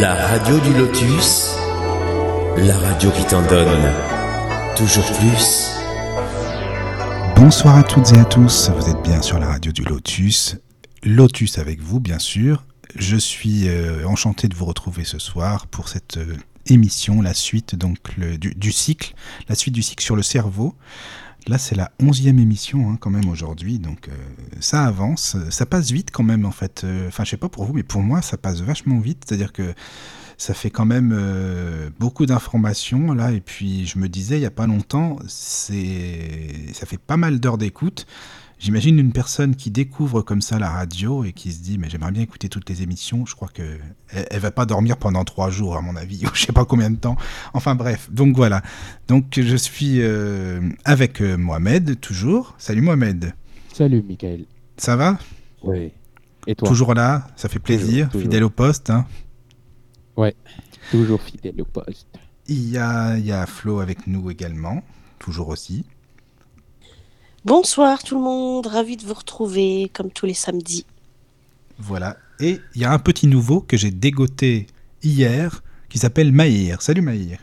La radio du lotus, la radio qui t'en donne toujours plus. Bonsoir à toutes et à tous, vous êtes bien sur la radio du lotus. Lotus avec vous, bien sûr. Je suis euh, enchanté de vous retrouver ce soir pour cette euh, émission, la suite donc du cycle, la suite du cycle sur le cerveau. Là, c'est la onzième émission hein, quand même aujourd'hui, donc euh, ça avance, ça passe vite quand même en fait. Euh, Enfin, je sais pas pour vous, mais pour moi, ça passe vachement vite. C'est-à-dire que ça fait quand même euh, beaucoup d'informations là, et puis je me disais il y a pas longtemps, ça fait pas mal d'heures d'écoute. J'imagine une personne qui découvre comme ça la radio et qui se dit mais j'aimerais bien écouter toutes les émissions. Je crois que elle, elle va pas dormir pendant trois jours à mon avis ou je sais pas combien de temps. Enfin bref, donc voilà. Donc je suis euh, avec euh, Mohamed toujours. Salut Mohamed. Salut Michael. Ça va? Oui. Et toi? Toujours là, ça fait plaisir. toujours. Fidèle au poste. hein? Toujours fidèle au poste. Il y a, il y a Flo avec nous également, toujours aussi. Bonsoir tout le monde, ravi de vous retrouver comme tous les samedis. Voilà. Et il y a un petit nouveau que j'ai dégoté hier qui s'appelle Maïr. Salut Maïr.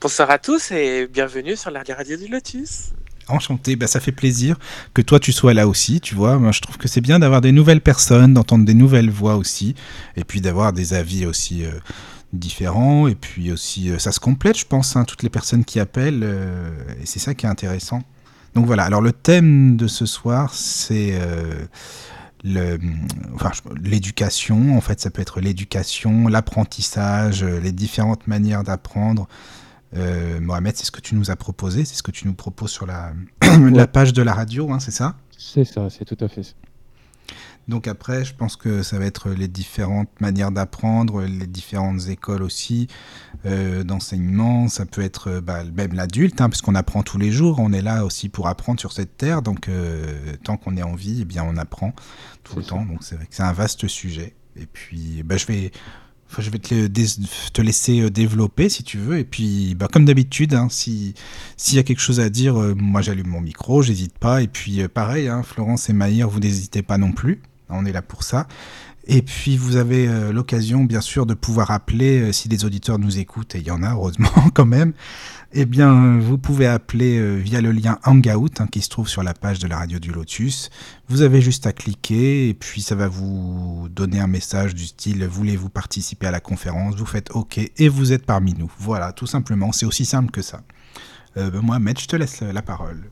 Bonsoir à tous et bienvenue sur la radio du Lotus. Enchanté, bah, ça fait plaisir que toi tu sois là aussi, tu vois. Moi je trouve que c'est bien d'avoir des nouvelles personnes, d'entendre des nouvelles voix aussi, et puis d'avoir des avis aussi euh, différents, et puis aussi euh, ça se complète, je pense, hein, toutes les personnes qui appellent, euh, et c'est ça qui est intéressant. Donc voilà, alors le thème de ce soir c'est euh, enfin, l'éducation, en fait ça peut être l'éducation, l'apprentissage, euh, les différentes manières d'apprendre. Euh, Mohamed, c'est ce que tu nous as proposé, c'est ce que tu nous proposes sur la, la page de la radio, hein, c'est ça? C'est ça, c'est tout à fait ça. Donc après, je pense que ça va être les différentes manières d'apprendre, les différentes écoles aussi euh, d'enseignement. Ça peut être euh, bah, même l'adulte, hein, puisqu'on apprend tous les jours. On est là aussi pour apprendre sur cette terre. Donc euh, tant qu'on est en vie, eh bien on apprend tout le ça. temps. Donc c'est vrai que c'est un vaste sujet. Et puis bah, je vais je vais te, laisser développer si tu veux. Et puis, bah, comme d'habitude, hein, si- s'il y a quelque chose à dire, euh, moi j'allume mon micro, j'hésite pas. Et puis, euh, pareil, hein, Florence et Maïr, vous n'hésitez pas non plus. On est là pour ça. Et puis, vous avez euh, l'occasion, bien sûr, de pouvoir appeler, euh, si des auditeurs nous écoutent, et il y en a, heureusement, quand même. Eh bien, vous pouvez appeler euh, via le lien Hangout hein, qui se trouve sur la page de la radio du Lotus. Vous avez juste à cliquer et puis ça va vous donner un message du style voulez-vous participer à la conférence? Vous faites OK et vous êtes parmi nous. Voilà, tout simplement, c'est aussi simple que ça. Ben, Mohamed, je te laisse la parole.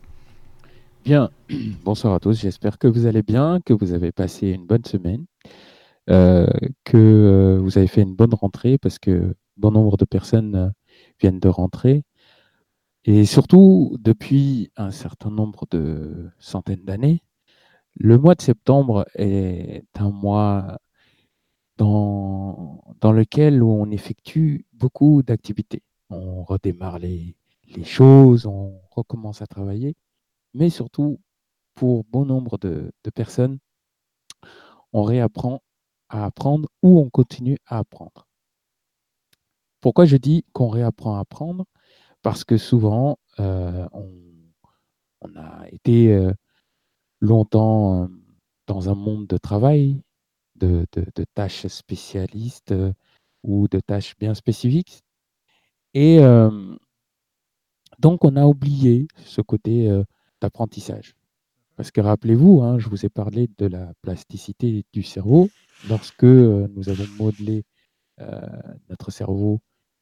Bonsoir à tous. J'espère que vous allez bien, que vous avez passé une bonne semaine, euh, que euh, vous avez fait une bonne rentrée parce que bon nombre de personnes euh, viennent de rentrer. Et surtout, depuis un certain nombre de centaines d'années, le mois de septembre est un mois dans, lequel on effectue beaucoup d'activités. On redémarre les choses, on recommence à travailler, mais surtout, pour bon nombre de, personnes, on réapprend à apprendre ou on continue à apprendre. Pourquoi je dis qu'on réapprend à apprendre? Parce que souvent, euh, on, a été euh, longtemps euh, dans un monde de travail, de, tâches spécialistes ou de tâches bien spécifiques. Et donc, on a oublié ce côté d'apprentissage. Parce que rappelez-vous, hein, je vous ai parlé de la plasticité du cerveau. Lorsque euh, nous avons modelé euh, notre cerveau,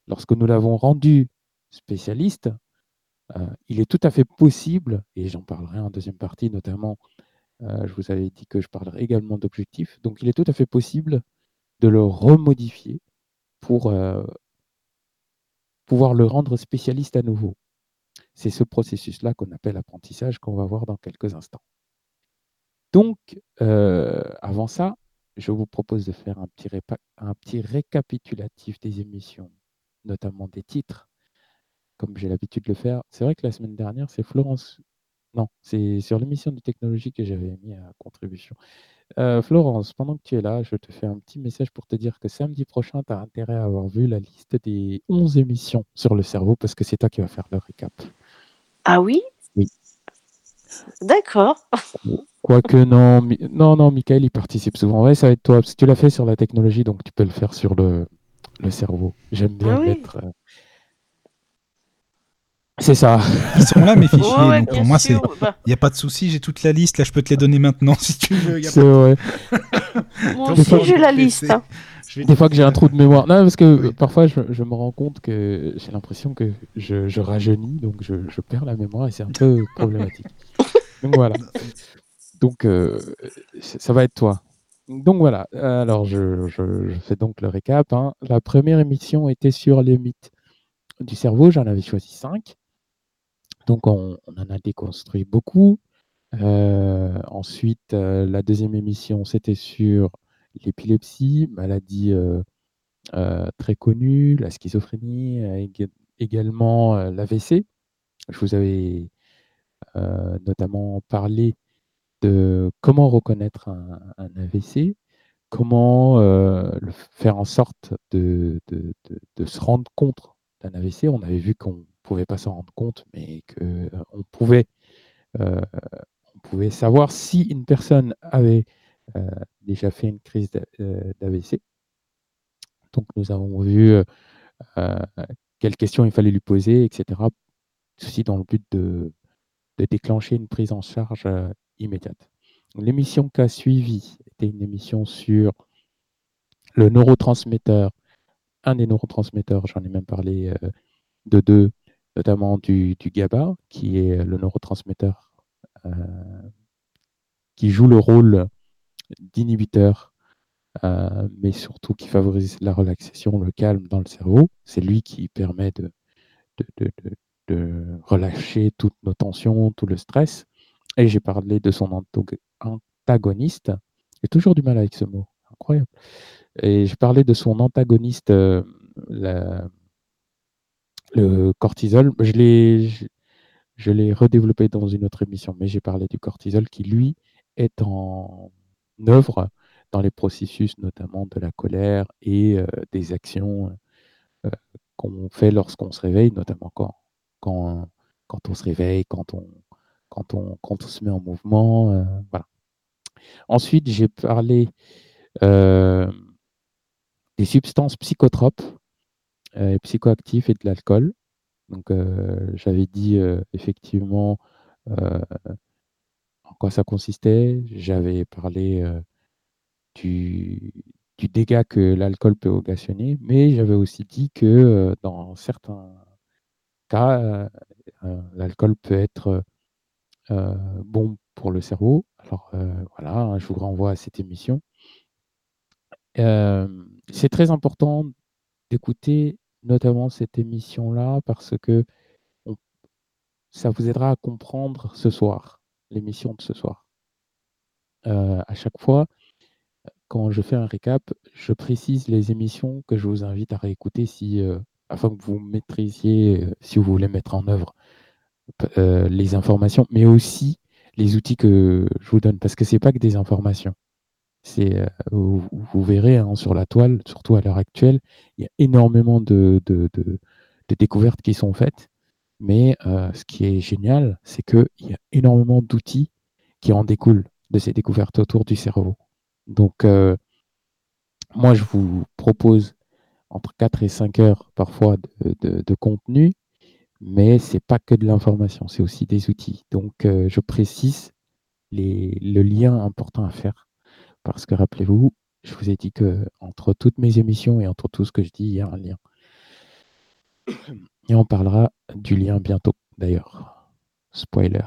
lorsque nous l'avons rendu spécialiste, euh, il est tout à fait possible, et j'en parlerai en deuxième partie notamment, je vous avais dit que je parlerai également d'objectifs, donc il est tout à fait possible de le remodifier pour pouvoir le rendre spécialiste à nouveau. C'est ce processus-là qu'on appelle apprentissage qu'on va voir dans quelques instants. Donc, euh, avant ça, je vous propose de faire un petit, récapitulatif des émissions, notamment des titres, comme j'ai l'habitude de le faire. C'est vrai que la semaine dernière, c'est Florence. Non, c'est sur l'émission de technologie que j'avais mis à contribution. Euh, Florence, pendant que tu es là, je te fais un petit message pour te dire que samedi prochain, tu as intérêt à avoir vu la liste des 11 émissions sur le cerveau parce que c'est toi qui vas faire le récap. Ah oui Oui. D'accord. Quoique non, non, non, Michael, il participe souvent. Ouais, ça va être toi. Si tu l'as fait sur la technologie, donc tu peux le faire sur le, le cerveau. J'aime bien Ah oui. mettre. euh, C'est ça. Ils sont là, mes fichiers. Ouais, ouais, donc bien pour moi, c'est. sûr. Bah, Il n'y a pas de souci, j'ai toute la liste. Là, je peux te les donner maintenant si tu veux. y a C'est pas- vrai. moi Ton aussi, j'ai la liste. Hein. Des te- fois que j'ai un trou de mémoire. Non, parce que Oui. euh, parfois je, je me rends compte que j'ai l'impression que je, je rajeunis, donc je, je perds la mémoire et c'est un peu problématique. Donc voilà. Donc euh, ça va être toi. Donc voilà. Alors je, fais donc le récap. hein. La première émission était sur les mythes du cerveau. J'en avais choisi cinq. Donc on, on en a déconstruit beaucoup. Euh, ensuite, euh, la deuxième émission, c'était sur l'épilepsie, maladie euh, euh, très connue, la schizophrénie, euh, ég- également l'AVC. Je vous avais notamment parlé de comment reconnaître un, AVC, comment faire en sorte de, de- de- se rendre compte d'un AVC. On avait vu qu'on ne pouvait pas s'en rendre compte, mais qu'on pouvait, pouvait savoir si une personne avait déjà fait une crise d'a- euh, d'AVC. Donc nous avons vu euh, euh, quelles questions il fallait lui poser, etc. Ceci dans le but de, de déclencher une prise en charge euh, immédiate. L'émission qui a suivi était une émission sur le neurotransmetteur, un des neurotransmetteurs, j'en ai même parlé euh, de deux, notamment du, du GABA, qui est le neurotransmetteur euh, qui joue le rôle d'inhibiteur, euh, mais surtout qui favorise la relaxation, le calme dans le cerveau. C'est lui qui permet de, de, de- de- relâcher toutes nos tensions, tout le stress. Et j'ai parlé de son antagoniste. J'ai toujours du mal avec ce mot. Incroyable. Et j'ai parlé de son antagoniste, euh, le cortisol. Je l'ai, je l'ai redéveloppé dans une autre émission, mais j'ai parlé du cortisol qui, lui, est en œuvre dans les processus notamment de la colère et euh, des actions euh, qu'on fait lorsqu'on se réveille, notamment quand, quand, quand on se réveille, quand on, quand on, quand on se met en mouvement. euh, voilà. Ensuite, j'ai parlé des substances psychotropes, psychoactives et de l'alcool. Donc, j'avais dit effectivement en quoi ça consistait. J'avais parlé du, dégât que l'alcool peut occasionner, mais j'avais aussi dit que dans certains cas, l'alcool peut être bon pour le cerveau. Alors voilà, hein, je vous renvoie à cette émission. C'est très important d'écouter notamment cette émission-là parce que ça vous aidera à comprendre ce soir, l'émission de ce soir. Euh, à chaque fois, quand je fais un récap, je précise les émissions que je vous invite à réécouter si, euh, afin que vous maîtrisiez, euh, si vous voulez mettre en œuvre les informations, mais aussi les outils que je vous donne, parce que c'est pas que des informations. C'est, vous, verrez hein, sur la toile, surtout à l'heure actuelle, il y a énormément de découvertes qui sont faites, mais euh, ce qui est génial, c'est qu'il y a énormément d'outils qui en découlent de ces découvertes autour du cerveau. Donc, euh, moi, je vous propose entre 4 et 5 heures parfois de, contenu, mais c'est pas que de l'information, c'est aussi des outils. Donc, euh, je précise le lien important à faire, parce que rappelez-vous, je vous ai dit que entre toutes mes émissions et entre tout ce que je dis, il y a un lien. Et on parlera du lien bientôt, d'ailleurs. Spoiler.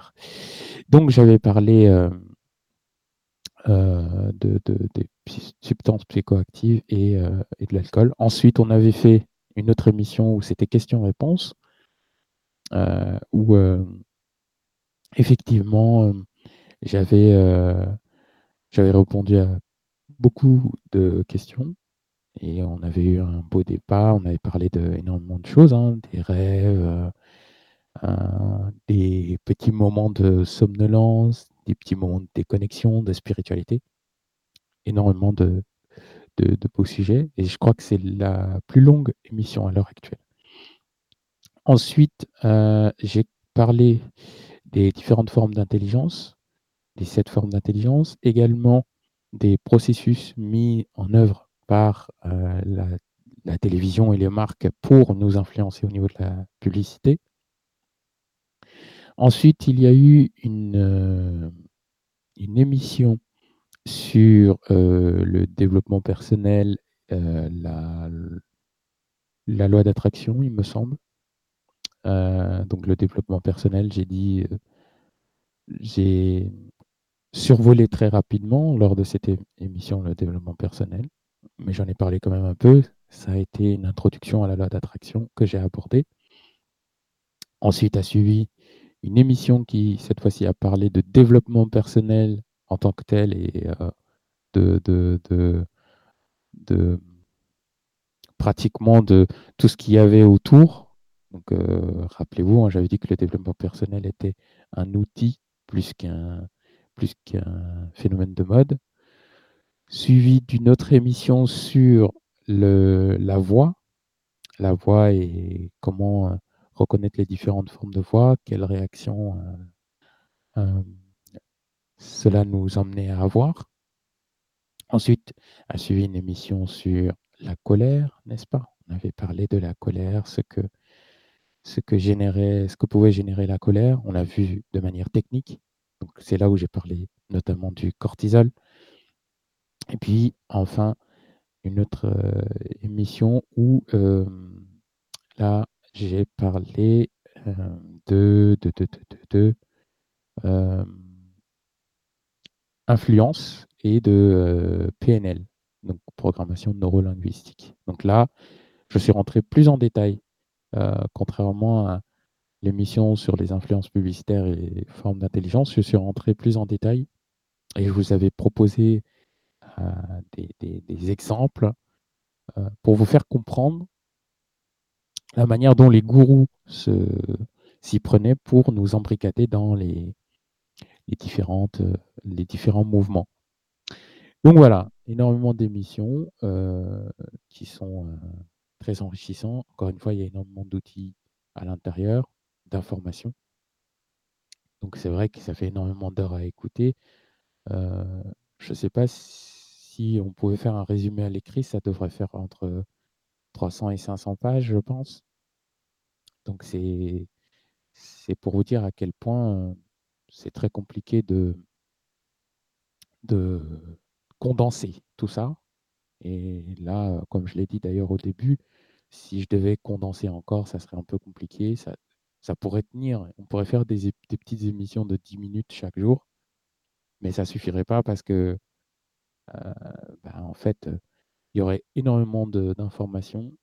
Donc, j'avais parlé euh, euh, de, de- des substances psychoactives et, euh, et de l'alcool. Ensuite, on avait fait une autre émission où c'était questions-réponses, où effectivement, j'avais j'avais répondu à beaucoup de questions et on avait eu un beau débat. On avait parlé de énormément de choses, hein, des rêves, euh, euh, des petits moments de somnolence, des petits moments de déconnexion, de spiritualité. Énormément de, de, beaux sujets et je crois que c'est la plus longue émission à l'heure actuelle. Ensuite, euh, j'ai parlé des différentes formes d'intelligence les sept formes d'intelligence, également des processus mis en œuvre par la, la, télévision et les marques pour nous influencer au niveau de la publicité. Ensuite, il y a eu une, une émission sur le développement personnel, la loi d'attraction, il me semble. donc le développement personnel, j'ai dit, j'ai survolé très rapidement lors de cette émission le développement personnel, mais j'en ai parlé quand même un peu. Ça a été une introduction à la loi d'attraction que j'ai abordée. Ensuite a suivi une émission qui, cette fois-ci, a parlé de développement personnel en tant que tel et de, de, pratiquement de tout ce qu'il y avait autour. Donc, rappelez-vous, hein, j'avais dit que le développement personnel était un outil plus qu'un phénomène de mode, suivi d'une autre émission sur le, la voix, la voix et comment reconnaître les différentes formes de voix, quelles réactions cela nous emmenait à avoir. Ensuite, a suivi une émission sur la colère, n'est-ce pas? On avait parlé de la colère, ce que, ce que générait, ce que pouvait générer la colère. On l'a vu de manière technique. C'est là où j'ai parlé notamment du cortisol. Et puis enfin une autre émission où là j'ai parlé de, de, de, de, de influence et de PNL, donc programmation neurolinguistique. Donc là, je suis rentré plus en détail, contrairement à l'émission sur les influences publicitaires et formes d'intelligence, je suis rentré plus en détail et je vous avais proposé des, exemples pour vous faire comprendre la manière dont les gourous s'y prenaient pour nous embricader dans les, les, différentes, les différents mouvements. Donc voilà, énormément d'émissions qui sont très enrichissants. Encore une fois, il y a énormément d'outils à l'intérieur, d'informations. Donc c'est vrai que ça fait énormément d'heures à écouter. je ne sais pas si on pouvait faire un résumé à l'écrit, ça devrait faire entre 300 et 500 pages, je pense. Donc c'est c'est pour vous dire à quel point c'est très compliqué de, de condenser tout ça. Et là, comme je l'ai dit d'ailleurs au début, si je devais condenser encore, ça serait un peu compliqué. Ça, ça pourrait tenir. On pourrait faire des, des, petites émissions de 10 minutes chaque jour, mais ça suffirait pas parce que, bah, en fait, il y aurait énormément d'informations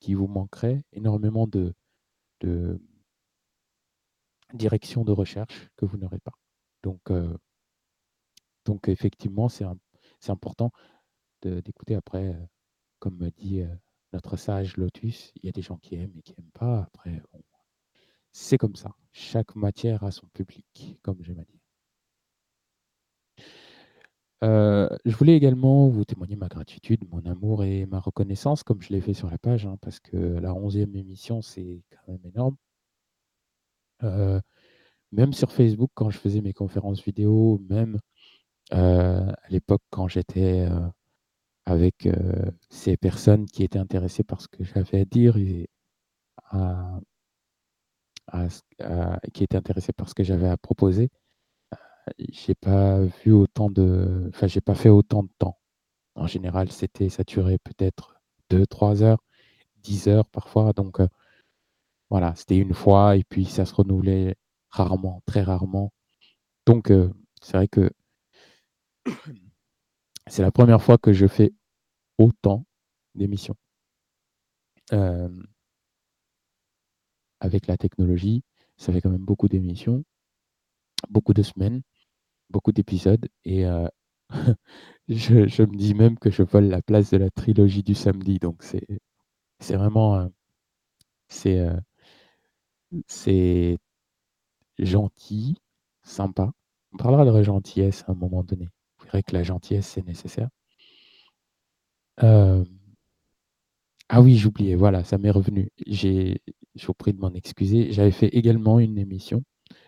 qui vous manqueraient, énormément de, de direction de recherche que vous n'aurez pas. Donc, donc effectivement, c'est important d'écouter après, comme me dit notre sage Lotus, il y a des gens qui aiment et qui n'aiment pas. Après, c'est comme ça. Chaque matière a son public, comme j'aime à dire. Je voulais également vous témoigner ma gratitude, mon amour et ma reconnaissance, comme je l'ai fait sur la page, hein, parce que la onzième émission, c'est quand même énorme. même sur Facebook, quand je faisais mes conférences vidéo, même à l'époque quand j'étais avec ces personnes qui étaient intéressées par ce que j'avais à dire et qui étaient intéressées par ce que j'avais à proposer, j'ai pas vu autant de, enfin j'ai pas fait autant de temps. En général, c'était durait peut-être 2-3 heures, 10 heures parfois. Donc voilà, c'était une fois et puis ça se renouvelait rarement, très rarement. Donc c'est vrai que c'est la première fois que je fais autant d'émissions. avec la technologie, ça fait quand même beaucoup d'émissions, beaucoup de semaines, beaucoup d'épisodes et je, je, me dis même que je vole la place de la trilogie du samedi. Donc c'est c'est vraiment c'est c'est gentil, sympa. On parlera de gentillesse à un moment donné. Vous verrez que la gentillesse, c'est nécessaire. ah oui, j'oubliais, voilà, ça m'est revenu. J'ai je vous prie de m'en excuser. J'avais fait également une émission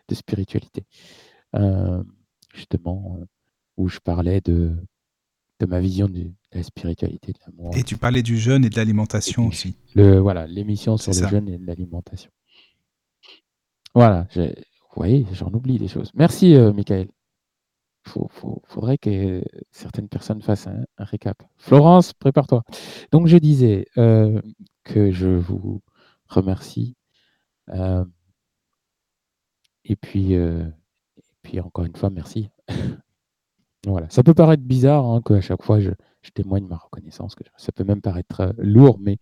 de spiritualité. je justement, où je parlais de, de ma vision de la spiritualité, de l'amour. Et tu parlais du jeûne et de l'alimentation aussi. Le, voilà, l'émission sur le jeûne et l'alimentation. Voilà, vous voyez, j'en oublie des choses. Merci, Michael. Il faudrait que certaines personnes fassent un, récap. Florence, prépare-toi. Donc, je disais que je vous remercie. Et puis, puis encore une fois, merci. voilà. Ça peut paraître bizarre hein, qu'à chaque fois je, témoigne ma reconnaissance. Ça peut même paraître euh, lourd, mais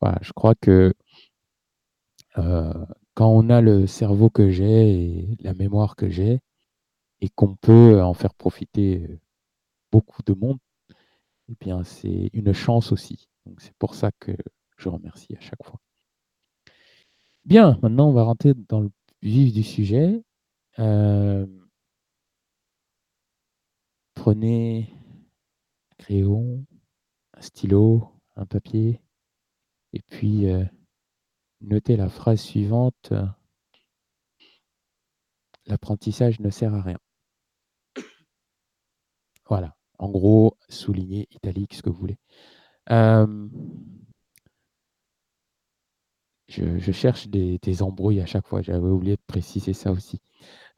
voilà, je crois que euh, quand on a le cerveau que j'ai et la mémoire que j'ai, et qu'on peut en faire profiter euh, beaucoup de monde, eh bien c'est une chance aussi. C'est pour ça que je remercie à chaque fois. Bien, maintenant on va rentrer dans le vif du sujet. Euh, prenez un crayon, un stylo, un papier, et puis euh, notez la phrase suivante. L'apprentissage ne sert à rien. Voilà. En gros, souligner, italique, ce que vous voulez. Euh, je, cherche des, embrouilles à chaque fois. J'avais oublié de préciser ça aussi.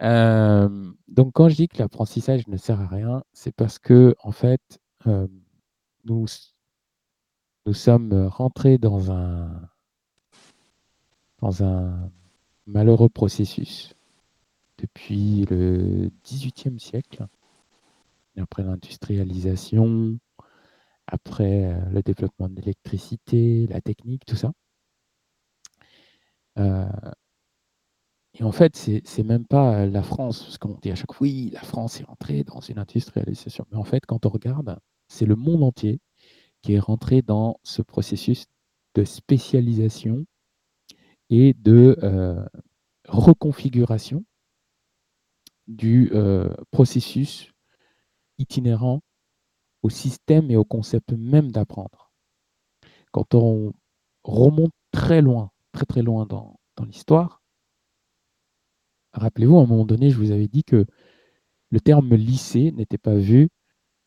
Donc, quand je dis que l'apprentissage ne sert à rien, c'est parce que, en fait, nous, nous sommes rentrés dans un, dans un malheureux processus depuis le XVIIIe siècle, après l'industrialisation, après le développement de l'électricité, la technique, tout ça. Euh, et en fait, c'est même pas la France, parce qu'on dit à chaque fois, oui, la France est rentrée dans une industrialisation. Mais en fait, quand on regarde, c'est le monde entier qui est rentré dans ce processus de spécialisation et de euh, reconfiguration du euh, processus itinérant au système et au concept même d'apprendre. Quand on remonte très loin très très loin dans, l'histoire. Rappelez-vous, à un moment donné, je vous avais dit que le terme lycée n'était pas vu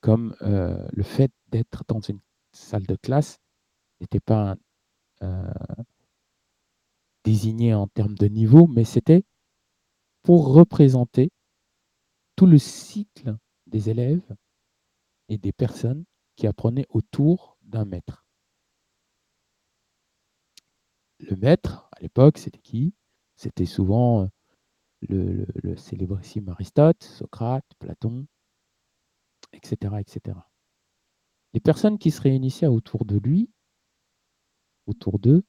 comme euh, le fait d'être dans une salle de classe, n'était pas euh, désigné en termes de niveau, mais c'était pour représenter tout le cycle des élèves et des personnes qui apprenaient autour d'un maître. Le maître, à l'époque, c'était qui? C'était souvent euh, le, célébrissime Aristote, Socrate, Platon, etc., etc. Les personnes qui se réunissaient autour de lui, autour d'eux,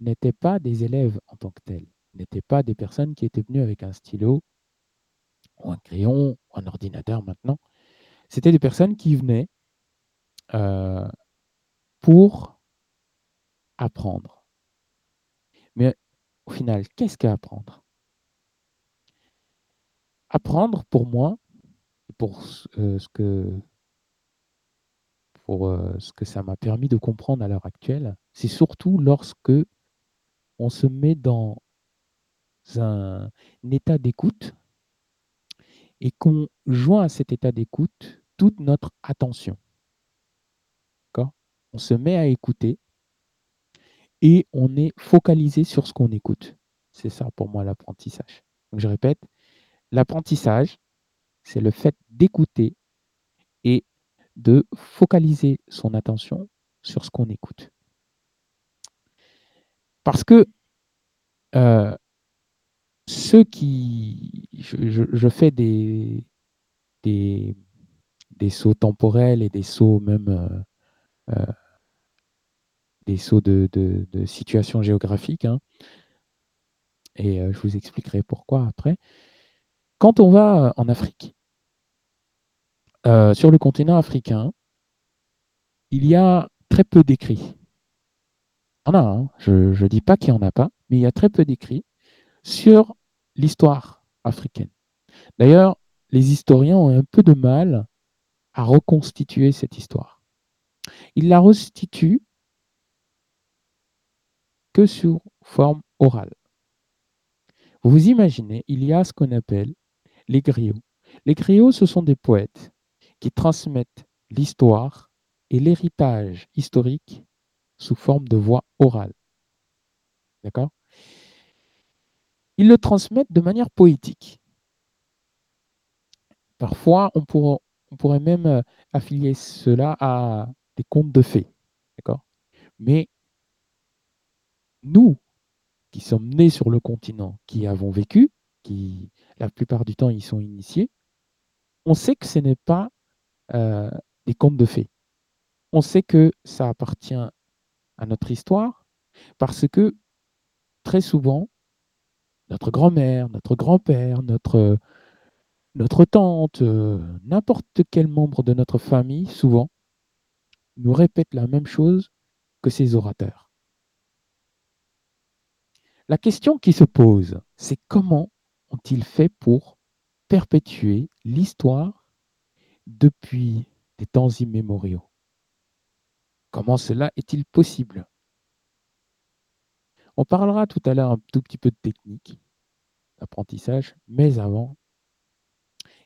n'étaient pas des élèves en tant que tels, n'étaient pas des personnes qui étaient venues avec un stylo ou un crayon ou un ordinateur maintenant. C'était des personnes qui venaient euh, pour apprendre. Mais au final, qu'est-ce qu'apprendre Apprendre, pour moi, pour euh, ce que pour euh, ce que ça m'a permis de comprendre à l'heure actuelle, c'est surtout lorsque on se met dans un, état d'écoute et qu'on joint à cet état d'écoute toute notre attention. On se met à écouter et on est focalisé sur ce qu'on écoute. C'est ça pour moi l'apprentissage. Donc je répète, l'apprentissage, c'est le fait d'écouter et de focaliser son attention sur ce qu'on écoute. Parce que euh, ceux qui... Je, fais des, des, sauts temporels et des sauts même euh, euh, des sauts de, situation géographique. Hein. Et euh, je vous expliquerai pourquoi après. Quand on va en Afrique, euh, sur le continent africain, il y a très peu d'écrits. Il y en a, hein. je ne dis pas qu'il n'y en a pas, mais il y a très peu d'écrits sur l'histoire africaine. D'ailleurs, les historiens ont un peu de mal à reconstituer cette histoire. Ils la restituent que sous forme orale. Vous vous imaginez, il y a ce qu'on appelle les griots. Les griots, ce sont des poètes qui transmettent l'histoire et l'héritage historique sous forme de voix orale. D'accord? Ils le transmettent de manière poétique. Parfois, on, on pourrait même euh, affilier cela à des contes de fées. D'accord? Mais nous, qui sommes nés sur le continent, qui avons vécu, qui la plupart du temps y sont initiés, on sait que ce n'est pas euh, des contes de fées. On sait que ça appartient à notre histoire parce que très souvent, notre grand-mère, notre grand-père, notre, notre tante, euh, n'importe quel membre de notre famille, souvent, nous répète la même chose que ces orateurs. La question qui se pose, c'est comment ont-ils fait pour perpétuer l'histoire depuis des temps immémoriaux? Comment cela est-il possible? On parlera tout à l'heure un tout petit peu de technique d'apprentissage, mais avant,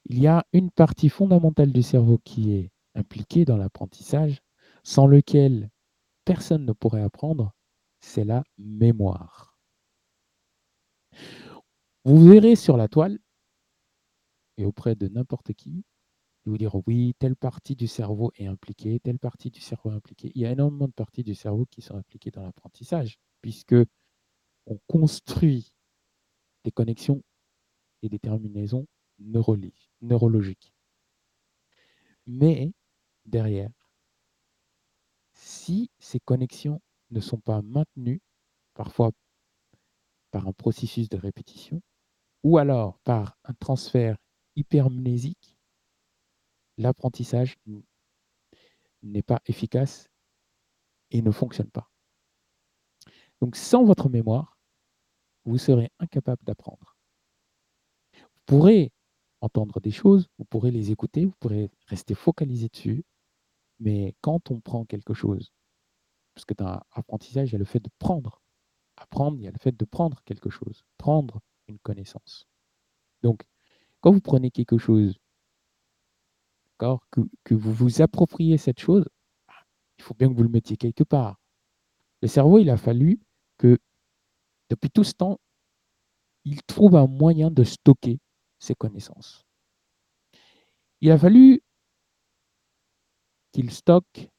il y a une partie fondamentale du cerveau qui est impliquée dans l'apprentissage, sans lequel personne ne pourrait apprendre, c'est la mémoire. Vous verrez sur la toile, et auprès de n'importe qui, de vous dire oui, telle partie du cerveau est impliquée, telle partie du cerveau est impliquée. Il y a énormément de parties du cerveau qui sont impliquées dans l'apprentissage, puisque on construit des connexions et des terminaisons neurologiques. Mais derrière, si ces connexions ne sont pas maintenues, parfois par un processus de répétition, ou alors par un transfert hypermnésique, l'apprentissage n'est pas efficace et ne fonctionne pas. Donc sans votre mémoire, vous serez incapable d'apprendre. Vous pourrez entendre des choses, vous pourrez les écouter, vous pourrez rester focalisé dessus, mais quand on prend quelque chose, parce que dans l'apprentissage, il y a le fait de prendre. Apprendre, il y a le fait de prendre quelque chose, prendre une connaissance. Donc, quand vous prenez quelque chose, que, que vous vous appropriez cette chose, il faut bien que vous le mettiez quelque part. Le cerveau, il a fallu que, depuis tout ce temps, il trouve un moyen de stocker ses connaissances. Il a fallu qu'il stocke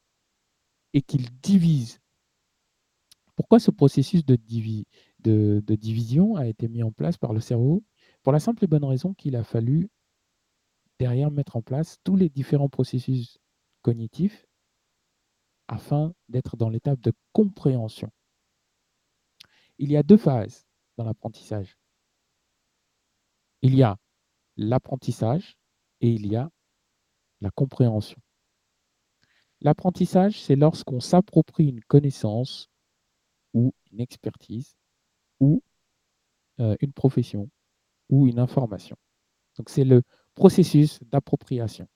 et qu'il divise. Pourquoi ce processus de, de, division a été mis en place par le cerveau Pour la simple et bonne raison qu'il a fallu derrière mettre en place tous les différents processus cognitifs afin d'être dans l'étape de compréhension. Il y a deux phases dans l'apprentissage. Il y a l'apprentissage et il y a la compréhension. L'apprentissage, c'est lorsqu'on s'approprie une connaissance ou une expertise ou euh, une profession ou une information. Donc c'est le processus d'appropriation.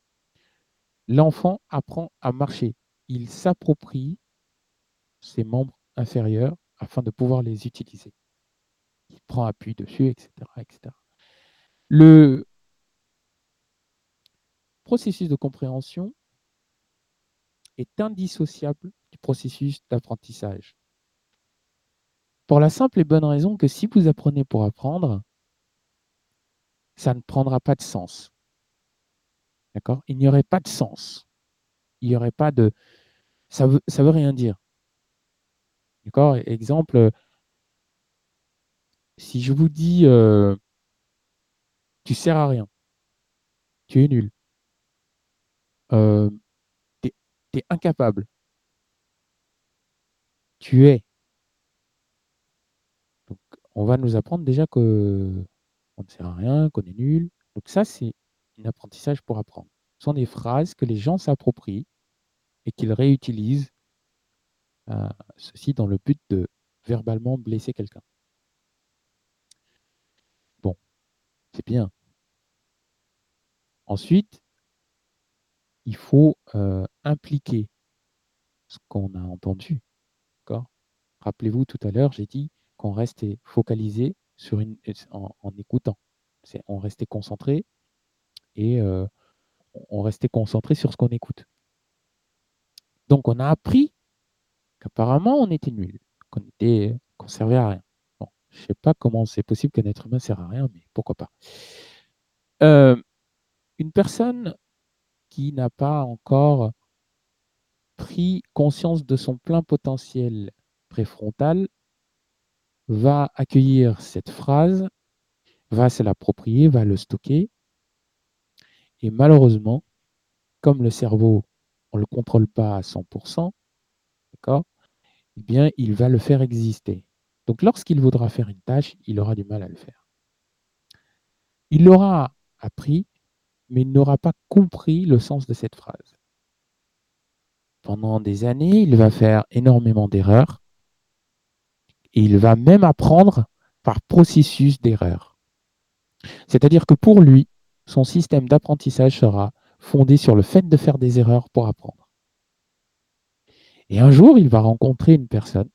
L'enfant apprend à marcher. Il s'approprie ses membres inférieurs afin de pouvoir les utiliser. Il prend appui dessus, etc. etc. Le processus de compréhension est indissociable du processus d'apprentissage. Pour la simple et bonne raison que si vous apprenez pour apprendre, ça ne prendra pas de sens. D'accord? Il n'y aurait pas de sens. Il n'y aurait pas de. Ça veut, veut rien dire. D'accord? Exemple, si je vous dis euh, tu sers à rien, tu es nul, euh, tu es, incapable, tu es. On va nous apprendre déjà que on ne sert à rien, qu'on est nul. Donc ça, c'est un apprentissage pour apprendre. Ce sont des phrases que les gens s'approprient et qu'ils réutilisent, euh, ceci dans le but de verbalement blesser quelqu'un. Bon, c'est bien. Ensuite, il faut euh, impliquer ce qu'on a entendu. Rappelez-vous, tout à l'heure, j'ai dit qu'on restait focalisé sur une, en, écoutant. on restait concentré et on restait concentré sur ce qu'on écoute. Donc on a appris qu'apparemment on était nul, qu'on était qu'on servait à rien. Bon, je sais pas comment c'est possible qu'un être humain sert à rien, mais pourquoi pas. Une personne qui n'a pas encore pris conscience de son plein potentiel préfrontal va accueillir cette phrase, va se l'approprier, va le stocker. Et malheureusement, comme le cerveau, on ne le contrôle pas à 100%, d'accord Eh bien, il va le faire exister. Donc, lorsqu'il voudra faire une tâche, il aura du mal à le faire. Il l'aura appris, mais il n'aura pas compris le sens de cette phrase. Pendant des années, il va faire énormément d'erreurs et il va même apprendre par processus d'erreur. C'est-à-dire que pour lui, son système d'apprentissage sera fondé sur le fait de faire des erreurs pour apprendre. Et un jour, il va rencontrer une personne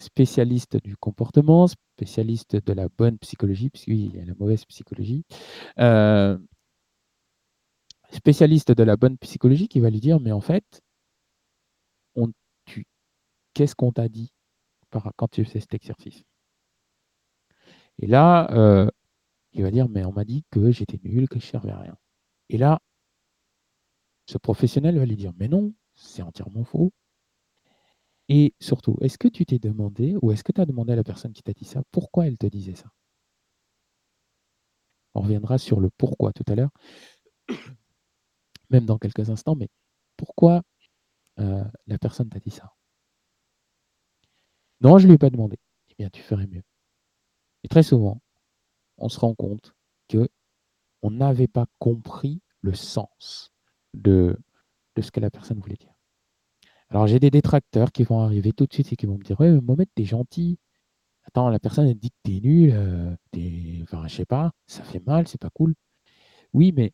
spécialiste du comportement, spécialiste de la bonne psychologie, puisqu'il y a la mauvaise psychologie, euh, spécialiste de la bonne psychologie qui va lui dire, mais en fait, qu'est-ce qu'on t'a dit? Quand tu fais cet exercice Et là, euh, il va dire, mais on m'a dit que j'étais nul, que je servais à rien. Et là, ce professionnel va lui dire, mais non, c'est entièrement faux. Et surtout, est-ce que tu t'es demandé, ou est-ce que tu as demandé à la personne qui t'a dit ça, pourquoi elle te disait ça? On reviendra sur le pourquoi tout à l'heure, même dans quelques instants, mais pourquoi euh, la personne t'a dit ça? Non, je ne lui ai pas demandé. Eh bien, tu ferais mieux. Et très souvent, on se rend compte que on n'avait pas compris le sens de, ce que la personne voulait dire. Alors j'ai des détracteurs qui vont arriver tout de suite et qui vont me dire Ouais, Mohamed, t'es gentil. Attends, la personne elle dit que t'es nul, euh, t'es... enfin, je sais pas, ça fait mal, c'est pas cool. Oui, mais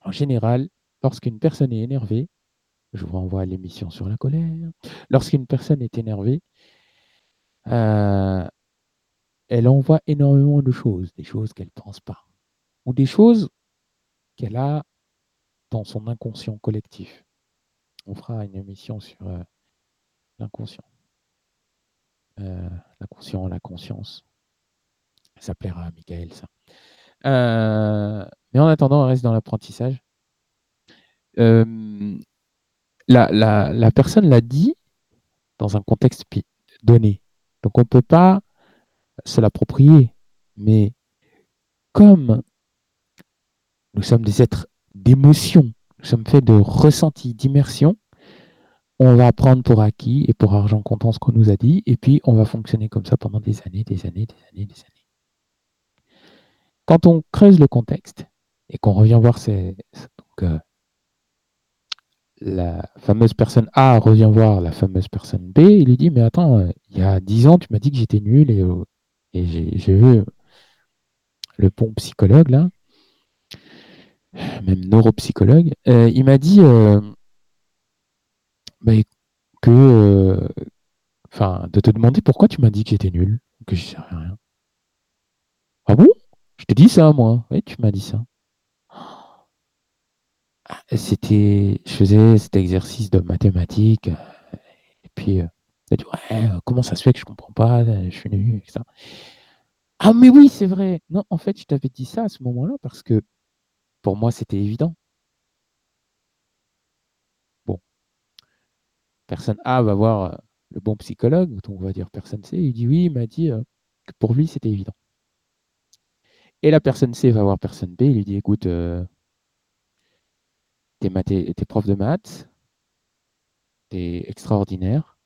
en général, lorsqu'une personne est énervée, je vous renvoie à l'émission sur la colère, lorsqu'une personne est énervée, euh, elle envoie énormément de choses, des choses qu'elle ne pense pas, ou des choses qu'elle a dans son inconscient collectif. On fera une émission sur euh, l'inconscient. Euh, l'inconscient, la conscience. Ça plaira à Michael, ça. Mais en attendant, on reste dans l'apprentissage. La, la, personne l'a dit dans un contexte donné. Donc on ne peut pas se l'approprier. Mais comme nous sommes des êtres d'émotion, nous sommes faits de ressenti, d'immersion, on va prendre pour acquis et pour argent comptant ce qu'on nous a dit, et puis on va fonctionner comme ça pendant des années, des années, des années, des années. Quand on creuse le contexte et qu'on revient voir ces, euh, la fameuse personne A revient voir la fameuse personne B, il lui dit Mais attends, il y a dix ans, tu m'as dit que j'étais nul et euh, j'ai vu le bon psychologue, là, même neuropsychologue, euh, il m'a dit euh, bah, que. Enfin, de te demander pourquoi tu m'as dit que j'étais nul, que je ne rien. Ah bon? Je t'ai dit ça, moi. Oui, tu m'as dit ça. Ah, c'était. Je faisais cet exercice de mathématiques, et puis dit, ouais, euh, comment ça se fait que je comprends pas, euh, je suis nul, etc. Ah, mais oui, c'est vrai. Non, en fait, je t'avais dit ça à ce moment-là parce que pour moi, c'était évident. Bon. Personne A va voir euh, le bon psychologue, donc on va dire personne C. Il dit oui, il m'a dit que pour lui, c'était évident. Et la personne C va voir personne B, il lui dit écoute, euh, t'es, prof de maths, t'es extraordinaire,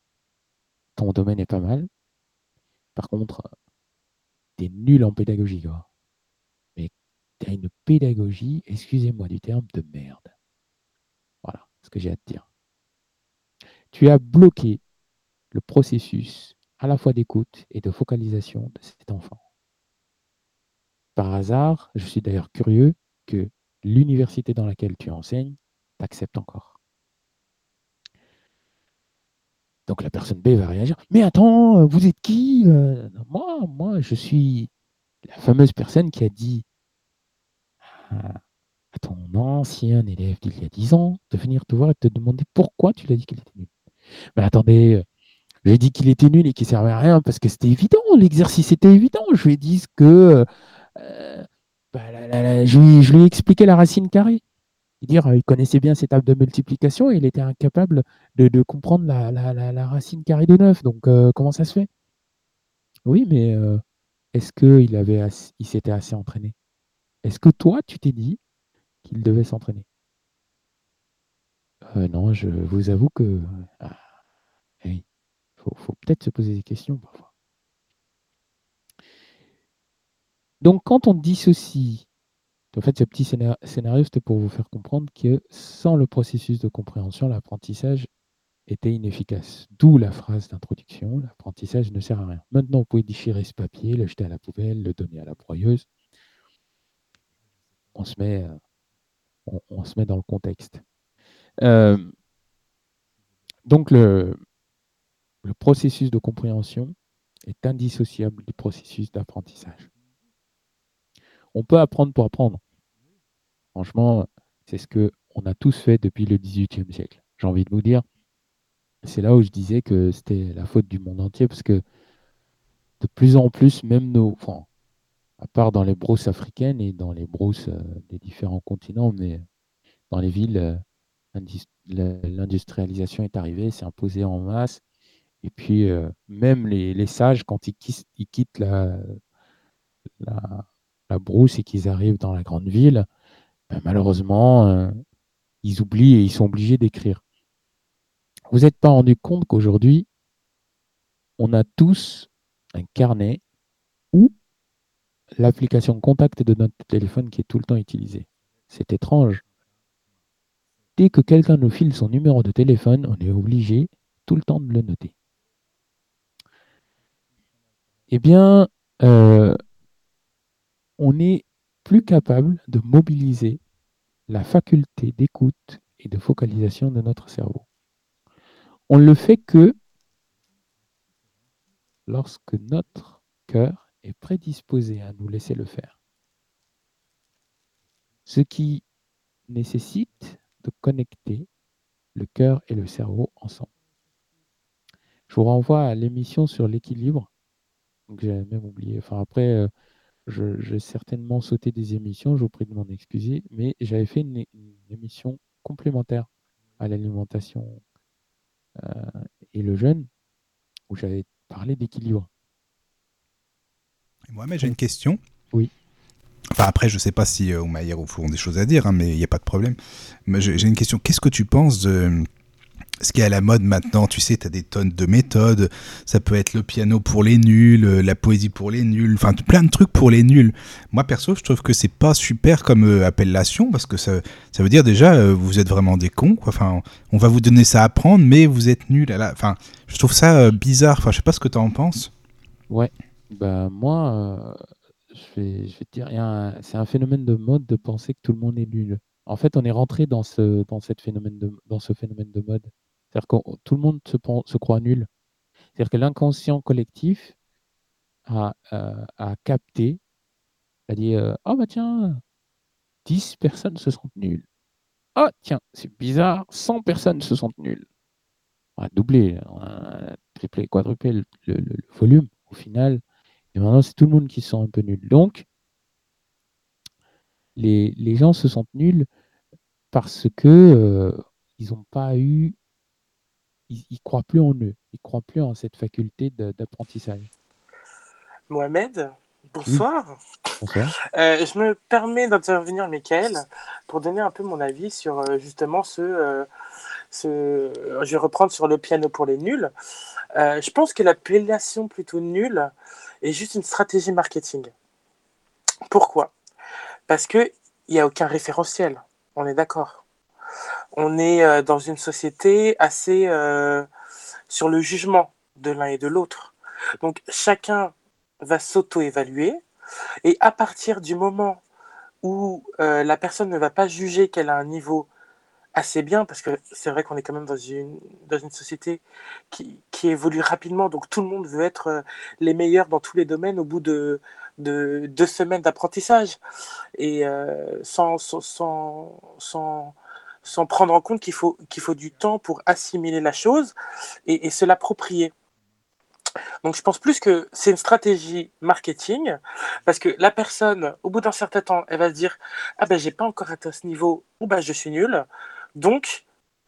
ton domaine est pas mal. Par contre, t'es nul en pédagogie, quoi. Mais t'as une pédagogie, excusez-moi du terme, de merde. Voilà ce que j'ai à te dire. Tu as bloqué le processus à la fois d'écoute et de focalisation de cet enfant. Par hasard, je suis d'ailleurs curieux que l'université dans laquelle tu enseignes t'accepte encore. Donc la personne B va réagir. Mais attends, euh, vous êtes qui euh, Moi, moi, je suis la fameuse personne qui a dit à ton ancien élève d'il y a 10 ans de venir te voir et te demander pourquoi tu l'as dit qu'il était nul. Mais attendez, je lui ai dit qu'il était nul et qu'il servait à rien parce que c'était évident, l'exercice était évident. Je lui ai dit que euh, bah, je, je lui ai expliqué la racine carrée. Dire, il connaissait bien ses tables de multiplication et il était incapable de, comprendre la, racine carrée de 9. Donc, euh, comment ça se fait? Oui, mais euh, est-ce qu'il il s'était assez entraîné? Est-ce que toi, tu t'es dit qu'il devait s'entraîner? Euh, Non, je vous avoue que ah, oui, faut, faut peut-être se poser des questions parfois. Donc, quand on dissocie, en fait, ce petit scénar- scénario, c'était pour vous faire comprendre que sans le processus de compréhension, l'apprentissage était inefficace. D'où la phrase d'introduction, l'apprentissage ne sert à rien. Maintenant, vous pouvez déchirer ce papier, le jeter à la poubelle, le donner à la broyeuse. On se met, euh, on, se met dans le contexte. Euh, donc, le processus de compréhension est indissociable du processus d'apprentissage. On peut apprendre pour apprendre. Franchement, c'est ce que on a tous fait depuis le XVIIIe siècle. J'ai envie de vous dire, c'est là où je disais que c'était la faute du monde entier, parce que de plus en plus, même nos, enfin, à part dans les brousses africaines et dans les brousses euh, des différents continents, mais dans les villes, euh, l'industrialisation est arrivée, s'est imposée en masse. Et puis, euh, même les, les sages, quand ils quittent la, la, la brousse et qu'ils arrivent dans la grande ville, ben, malheureusement, euh, ils oublient et ils sont obligés d'écrire. Vous n'êtes pas rendu compte qu'aujourd'hui, on a tous un carnet ou l'application contact de notre téléphone qui est tout le temps utilisée. C'est étrange. Dès que quelqu'un nous file son numéro de téléphone, on est obligé tout le temps de le noter. Eh bien, euh, on n'est plus capable de mobiliser la faculté d'écoute et de focalisation de notre cerveau. On ne le fait que lorsque notre cœur est prédisposé à nous laisser le faire. Ce qui nécessite de connecter le cœur et le cerveau ensemble. Je vous renvoie à l'émission sur l'équilibre. J'avais même oublié. Enfin après, euh, je- j'ai certainement sauté des émissions, je vous prie de m'en excuser, mais j'avais fait une, une émission complémentaire à l'alimentation euh, et le jeûne, où j'avais parlé d'équilibre. Mohamed, j'ai une question. Oui. Enfin, après, je sais pas si euh, Oumaïr ou Fou ont des choses à dire, hein, mais il n'y a pas de problème. Mais j'ai une question. Qu'est-ce que tu penses de ce qui est à la mode maintenant Tu sais, tu as des tonnes de méthodes. Ça peut être le piano pour les nuls, euh, la poésie pour les nuls, enfin, plein de trucs pour les nuls. Moi, perso, je trouve que c'est pas super comme euh, appellation parce que ça, veut dire déjà, euh, vous êtes vraiment des cons. Enfin, on va vous donner ça à apprendre, mais vous êtes nuls. à la- Enfin, je trouve ça bizarre. Enfin, je sais pas ce que tu en penses. Ouais, bah moi, je vais, te dire, c'est un phénomène de mode de penser que tout le monde est nul. En fait, on est rentré dans ce, dans cette phénomène dans ce phénomène de mode. C'est-à-dire que tout le monde se, croit nul. C'est-à-dire que l'inconscient collectif a, euh, capté, a dit, oh bah tiens, 10 personnes se sentent nulles. Ah tiens, c'est bizarre, 100 personnes se sentent nulles. On a doublé, on a triplé, quadruplé le, volume au final. Et maintenant, c'est tout le monde qui se sent un peu nul. Donc, les, les gens se sentent nuls parce que euh, ils n'ont pas eu, ils, ils croient plus en eux, ils croient plus en cette faculté d'apprentissage. Mohamed, bonsoir. Bonsoir. Euh, je me permets d'intervenir, Michael, pour donner un peu mon avis sur euh, justement ce, euh, ce. Je vais reprendre sur le piano pour les nuls. Je pense que l'appellation plutôt nulle est juste une stratégie marketing. Pourquoi? Parce qu'il n'y a aucun référentiel. On est d'accord. On est euh, dans une société assez euh, sur le jugement de l'un et de l'autre. Donc chacun va s'auto-évaluer et à partir du moment où euh, la personne ne va pas juger qu'elle a un niveau assez bien, parce que c'est vrai qu'on est quand même dans une, société qui, évolue rapidement, donc tout le monde veut être les meilleurs dans tous les domaines au bout de, de deux semaines d'apprentissage et sans, sans prendre en compte qu'il faut, qu'il faut du temps pour assimiler la chose et, se l'approprier. Donc je pense plus que c'est une stratégie marketing parce que la personne, au bout d'un certain temps, elle va se dire ah ben j'ai pas encore atteint ce niveau ou ben je suis nul. Donc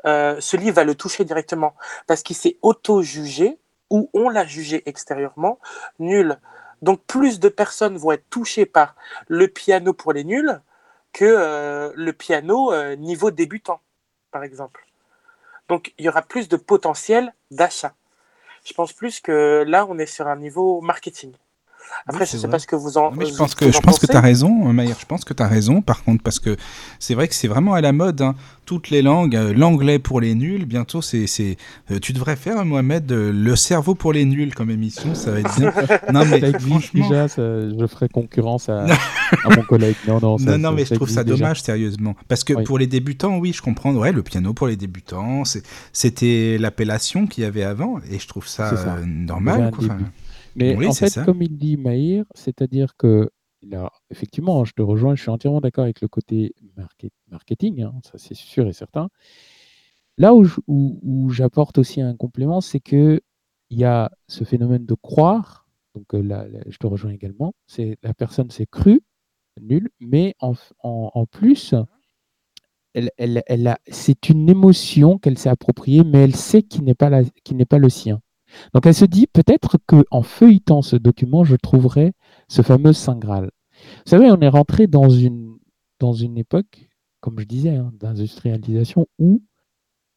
euh, ce livre va le toucher directement parce qu'il s'est auto-jugé ou on l'a jugé extérieurement nul. Donc plus de personnes vont être touchées par le piano pour les nuls que euh, le piano euh, niveau débutant, par exemple. Donc il y aura plus de potentiel d'achat. Je pense plus que là, on est sur un niveau marketing. Après, Oui, je ne sais vrai. pas ce que vous en, Non, mais je pense que je en pense que tu as raison, Maïr. Je pense que tu as raison, par contre, parce que c'est vrai que c'est vraiment à la mode. hein. Toutes les langues, euh, l'anglais pour les nuls, bientôt, c'est. c'est euh, tu devrais faire, Mohamed, euh, le cerveau pour les nuls comme émission, ça va être bien. non, mais Ça franchement. déjà, ça- je ferai concurrence à, à mon collègue. Non, non, ça, Non, non, ça- mais je trouve ça déjà. dommage, sérieusement. Parce que Oui. pour les débutants, oui, je comprends. Ouais, le piano pour les débutants, c'est- c'était l'appellation qu'il y avait avant, et je trouve ça, euh, normal. quoi. Mais Oui, en fait, ça. comme il dit Maïr, c'est-à-dire que, là, effectivement, je te rejoins, je suis entièrement d'accord avec le côté market- marketing, hein, ça c'est sûr et certain. Là où, je- où- où j'apporte aussi un complément, c'est que il y a ce phénomène de croire, donc euh, là, là, je te rejoins également, c'est la personne s'est crue nulle, mais en, f- en- en plus, elle, elle- elle c'est une émotion qu'elle s'est appropriée, mais elle sait qu'il n'est pas, la- n'est pas le sien. Donc elle se dit peut-être que en feuilletant ce document, je trouverai ce fameux Saint Graal. Vous savez, on est rentré dans une, dans une époque, comme je disais, hein, d'industrialisation où,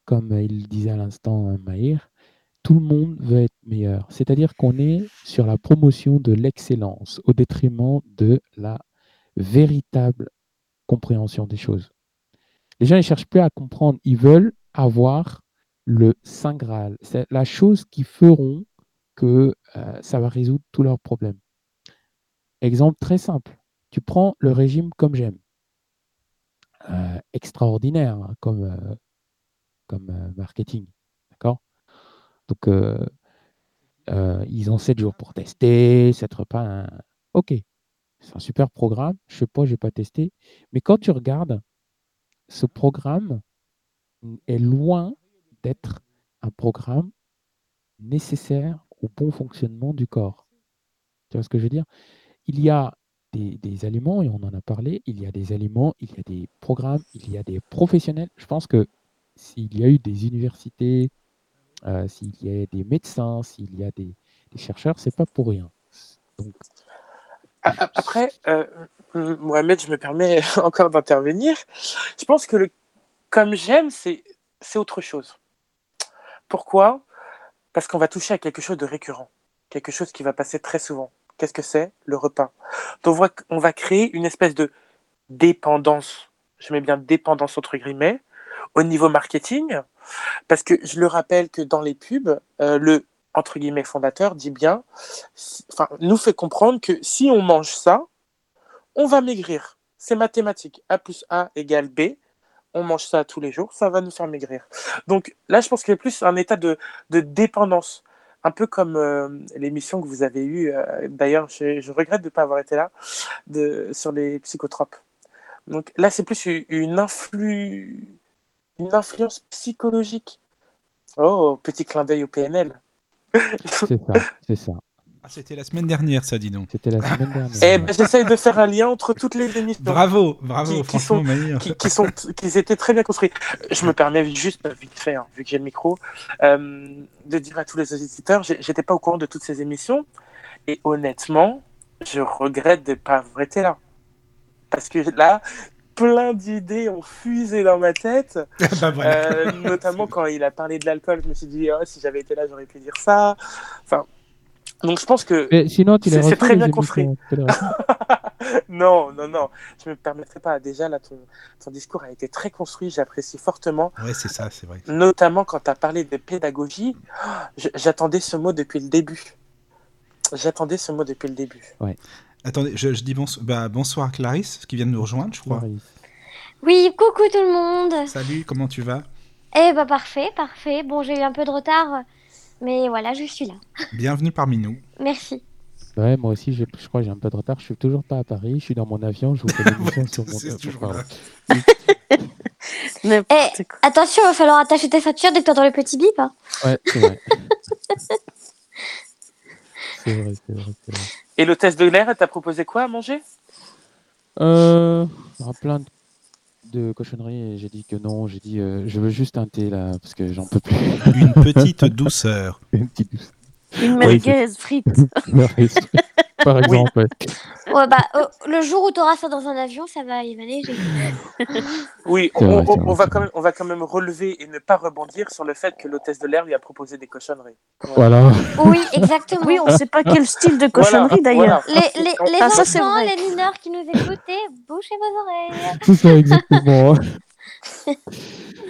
comme il disait à l'instant euh, Maïr, tout le monde veut être meilleur. C'est-à-dire qu'on est sur la promotion de l'excellence au détriment de la véritable compréhension des choses. Les gens ne cherchent plus à comprendre, ils veulent avoir le Saint Graal. C'est la chose qui feront que euh, ça va résoudre tous leurs problèmes. Exemple très simple. Tu prends le régime comme j'aime. Euh, extraordinaire hein, comme, euh, marketing. D'accord? Donc, ils ont 7 jours pour tester, 7 repas. hein. Ok, c'est un super programme. Je sais pas, je n'ai pas testé. Mais quand tu regardes, ce programme est loin d'être un programme nécessaire au bon fonctionnement du corps. Tu vois ce que je veux dire? Il y a des, aliments, et on en a parlé, il y a des aliments, il y a des programmes, il y a des professionnels. Je pense que s'il y a eu des universités, euh, s'il y a des médecins, s'il y a des, des chercheurs, c'est pas pour rien. Donc, Après, euh, m- Mohamed, je me permets encore d'intervenir. Je pense que le comme j'aime, c'est autre chose. Pourquoi? Parce qu'on va toucher à quelque chose de récurrent, quelque chose qui va passer très souvent. Qu'est-ce que c'est? Le repas. Donc on va, créer une espèce de dépendance, je mets bien dépendance entre guillemets, au niveau marketing, parce que je le rappelle que dans les pubs, euh, le entre guillemets fondateur dit bien, enfin nous fait comprendre que si on mange ça, on va maigrir. C'est mathématique. A plus A égale B. On mange ça tous les jours, ça va nous faire maigrir. Donc là, je pense qu'il y a plus un état de, dépendance. Un peu comme euh, l'émission que vous avez eue, euh, d'ailleurs, je, regrette de ne pas avoir été là, sur les psychotropes. Donc là, c'est plus une influence psychologique. Oh, petit clin d'œil au PNL. c'est ça, c'est ça. Ah, c'était la semaine dernière, ça, dis donc. C'était la semaine dernière. Eh ben, j'essaye de faire un lien entre toutes les émissions. Bravo, bravo, Qui- qui franchement, sont- Maïr. qui, qui sont qui étaient très bien construits. Je me permets juste vite fait, hein, vu que j'ai le micro, euh, de dire à tous les auditeurs, j'étais pas au courant de toutes ces émissions et honnêtement, je regrette de ne pas avoir été là, parce que là, plein d'idées ont fusé dans ma tête. bah voilà. Euh, notamment quand il a parlé de l'alcool, je me suis dit, oh, si j'avais été là, j'aurais pu dire ça. Enfin, donc je pense que Mais sinon, tu C'est- très bien construit. non, non, non, je me permettrai pas. Déjà, là, ton, ton discours a été très construit, j'apprécie fortement, Ouais, c'est ça, c'est vrai. notamment quand tu as parlé de pédagogie. J'attendais ce mot depuis le début. J'attendais ce mot depuis le début. Attendez, je, je dis bah, bonsoir à Clarisse, qui vient de nous rejoindre, je crois. Clarisse. Oui, coucou tout le monde. Salut, comment tu vas? Eh bah parfait, parfait. Bon, j'ai eu un peu de retard, mais voilà, je suis là. Bienvenue parmi nous. Merci. Ouais, moi aussi, j'ai- je crois que j'ai un peu de retard. Je suis toujours pas à Paris. Je suis dans mon avion. Je vous fais l'émission sur mon C'est toujours là. Quoi. Attention, il va falloir attacher tes factures dès que tu entends le petit bip. hein. Ouais, c'est vrai. c'est vrai, c'est vrai, c'est vrai. Et l'hôtesse de l'air, elle t'a proposé quoi à manger? Euh, alors, plein de, de cochonneries et j'ai dit que non. J'ai dit euh, je veux juste un thé là parce que j'en peux plus. Une petite douceur. Une petite douce. Une Oui, merguez frite. Par exemple. ouais. Ouais, bah, euh, le jour où tu auras ça dans un avion, ça va y manéger. Oui, on, vrai, on- c'est vrai, on va quand même, on va quand même relever et ne pas rebondir sur le fait que l'hôtesse de l'air lui a proposé des cochonneries. Voilà. Oui, exactement. Oui, on sait pas quel style de cochonnerie d'ailleurs. Voilà. Les, les, les Ah, c'est enfants, les mineurs qui nous écoutaient, bouchez vos oreilles. C'est ça, exactement.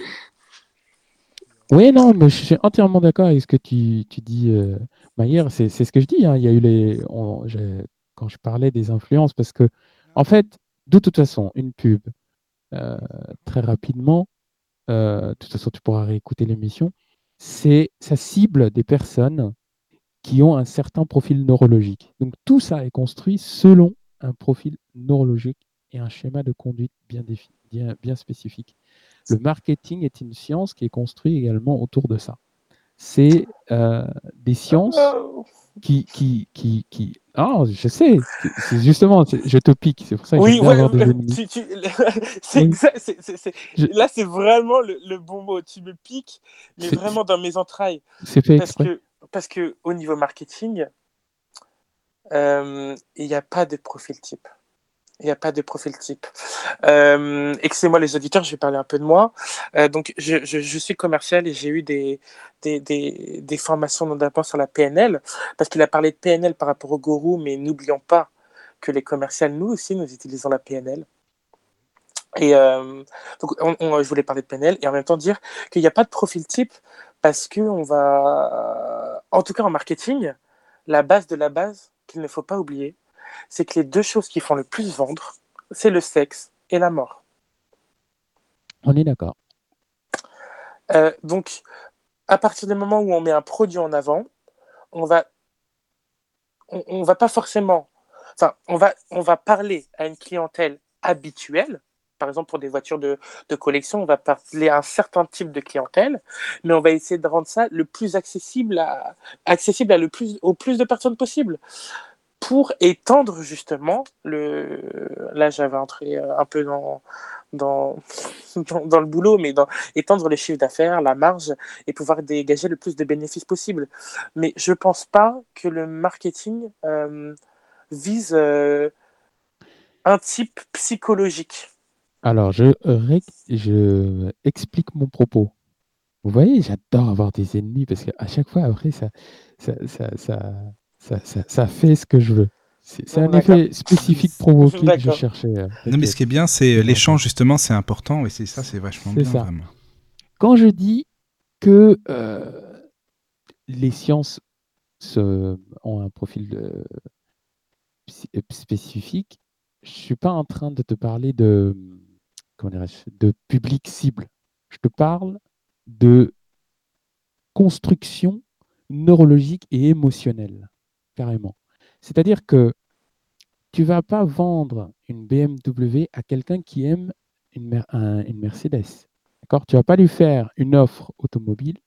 oui, non, mais je suis entièrement d'accord avec ce que tu, tu dis, euh, Maïr. C'est ce que je dis. hein. Il y a eu les. on- quand je parlais des influences, parce que, en fait, de toute façon, une pub, euh, très rapidement, euh, de toute façon, tu pourras réécouter l'émission, c'est ça cible des personnes qui ont un certain profil neurologique. Donc, tout ça est construit selon un profil neurologique et un schéma de conduite bien défini, bien, bien spécifique. Le marketing est une science qui est construite également autour de ça. C'est euh, des sciences qui, qui, qui, qui... Ah, je sais, c'est justement, je te pique, c'est pour ça que Oui, ouais, avoir des ennemis. tu- tu- Je- là c'est vraiment le, le bon mot. Tu me piques, mais vraiment dans mes entrailles. C'est fait Parce exprès. que, parce que au niveau marketing, euh, il n'y a pas de profil type. Il n'y a pas de profil type. Euh, Excusez-moi les auditeurs, je vais parler un peu de moi. Euh, donc, je, suis commercial et j'ai eu des, des, des, des formations sur la PNL, parce qu'il a parlé de PNL par rapport au gourou, mais n'oublions pas que les commerciaux, nous aussi, nous utilisons la PNL. Et euh, donc, on- on- je voulais parler de PNL et en même temps dire qu'il n'y a pas de profil type parce que on va, en tout cas en marketing, la base de la base qu'il ne faut pas oublier, c'est que les deux choses qui font le plus vendre, c'est le sexe et la mort. On est d'accord. Euh, donc, à partir du moment où on met un produit en avant, on va, on, on va pas forcément, enfin, on va, on va parler à une clientèle habituelle. Par exemple, pour des voitures de, de collection, on va parler à un certain type de clientèle, mais on va essayer de rendre ça le plus accessible à, accessible à le plus, au plus de personnes possible pour étendre justement le. Là, j'avais entré euh, un peu dans, dans, dans, le boulot, mais dans étendre le chiffre d'affaires, la marge et pouvoir dégager le plus de bénéfices possible. Mais je pense pas que le marketing euh, vise euh, un type psychologique. Alors, je, je explique mon propos. Vous voyez, j'adore avoir des ennemis parce qu'à chaque fois, après, ça, ça, ça, ça, ça, ça- ça fait ce que je veux. C'est un effet spécifique provoqué que je cherchais. euh, Non, mais ce qui est bien, c'est euh, l'échange, justement, c'est important. Et c'est ça, c'est vachement bien, ça. vraiment. Quand je dis que euh, les sciences se- ont un profil de- spécifique, je suis pas en train de te parler de, comment dirais-je, de public cible. Je te parle de construction neurologique et émotionnelle, carrément. C'est-à-dire que tu vas pas vendre une BMW à quelqu'un qui aime une, Mer- un- une Mercedes. D'accord? Tu vas pas lui faire une offre automobile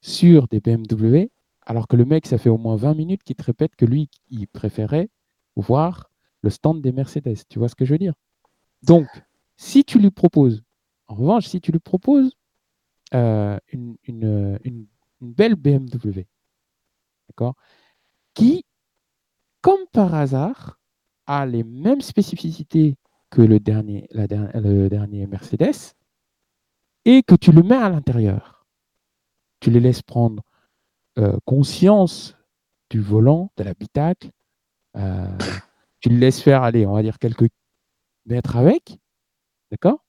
sur des BMW, alors que le mec, ça fait au moins 20 minutes qu'il te répète que lui, il préférait voir le stand des Mercedes. Tu vois ce que je veux dire? Donc, si tu lui proposes, en revanche, si tu lui proposes euh, une- une belle BMW, d'accord? Qui, comme par hasard, a les mêmes spécificités que le dernier, la Mercedes, et que tu le mets à l'intérieur. Tu les laisses prendre euh, conscience du volant, de l'habitacle. euh, tu le laisses faire aller, on va dire, quelques mètres avec. D'accord?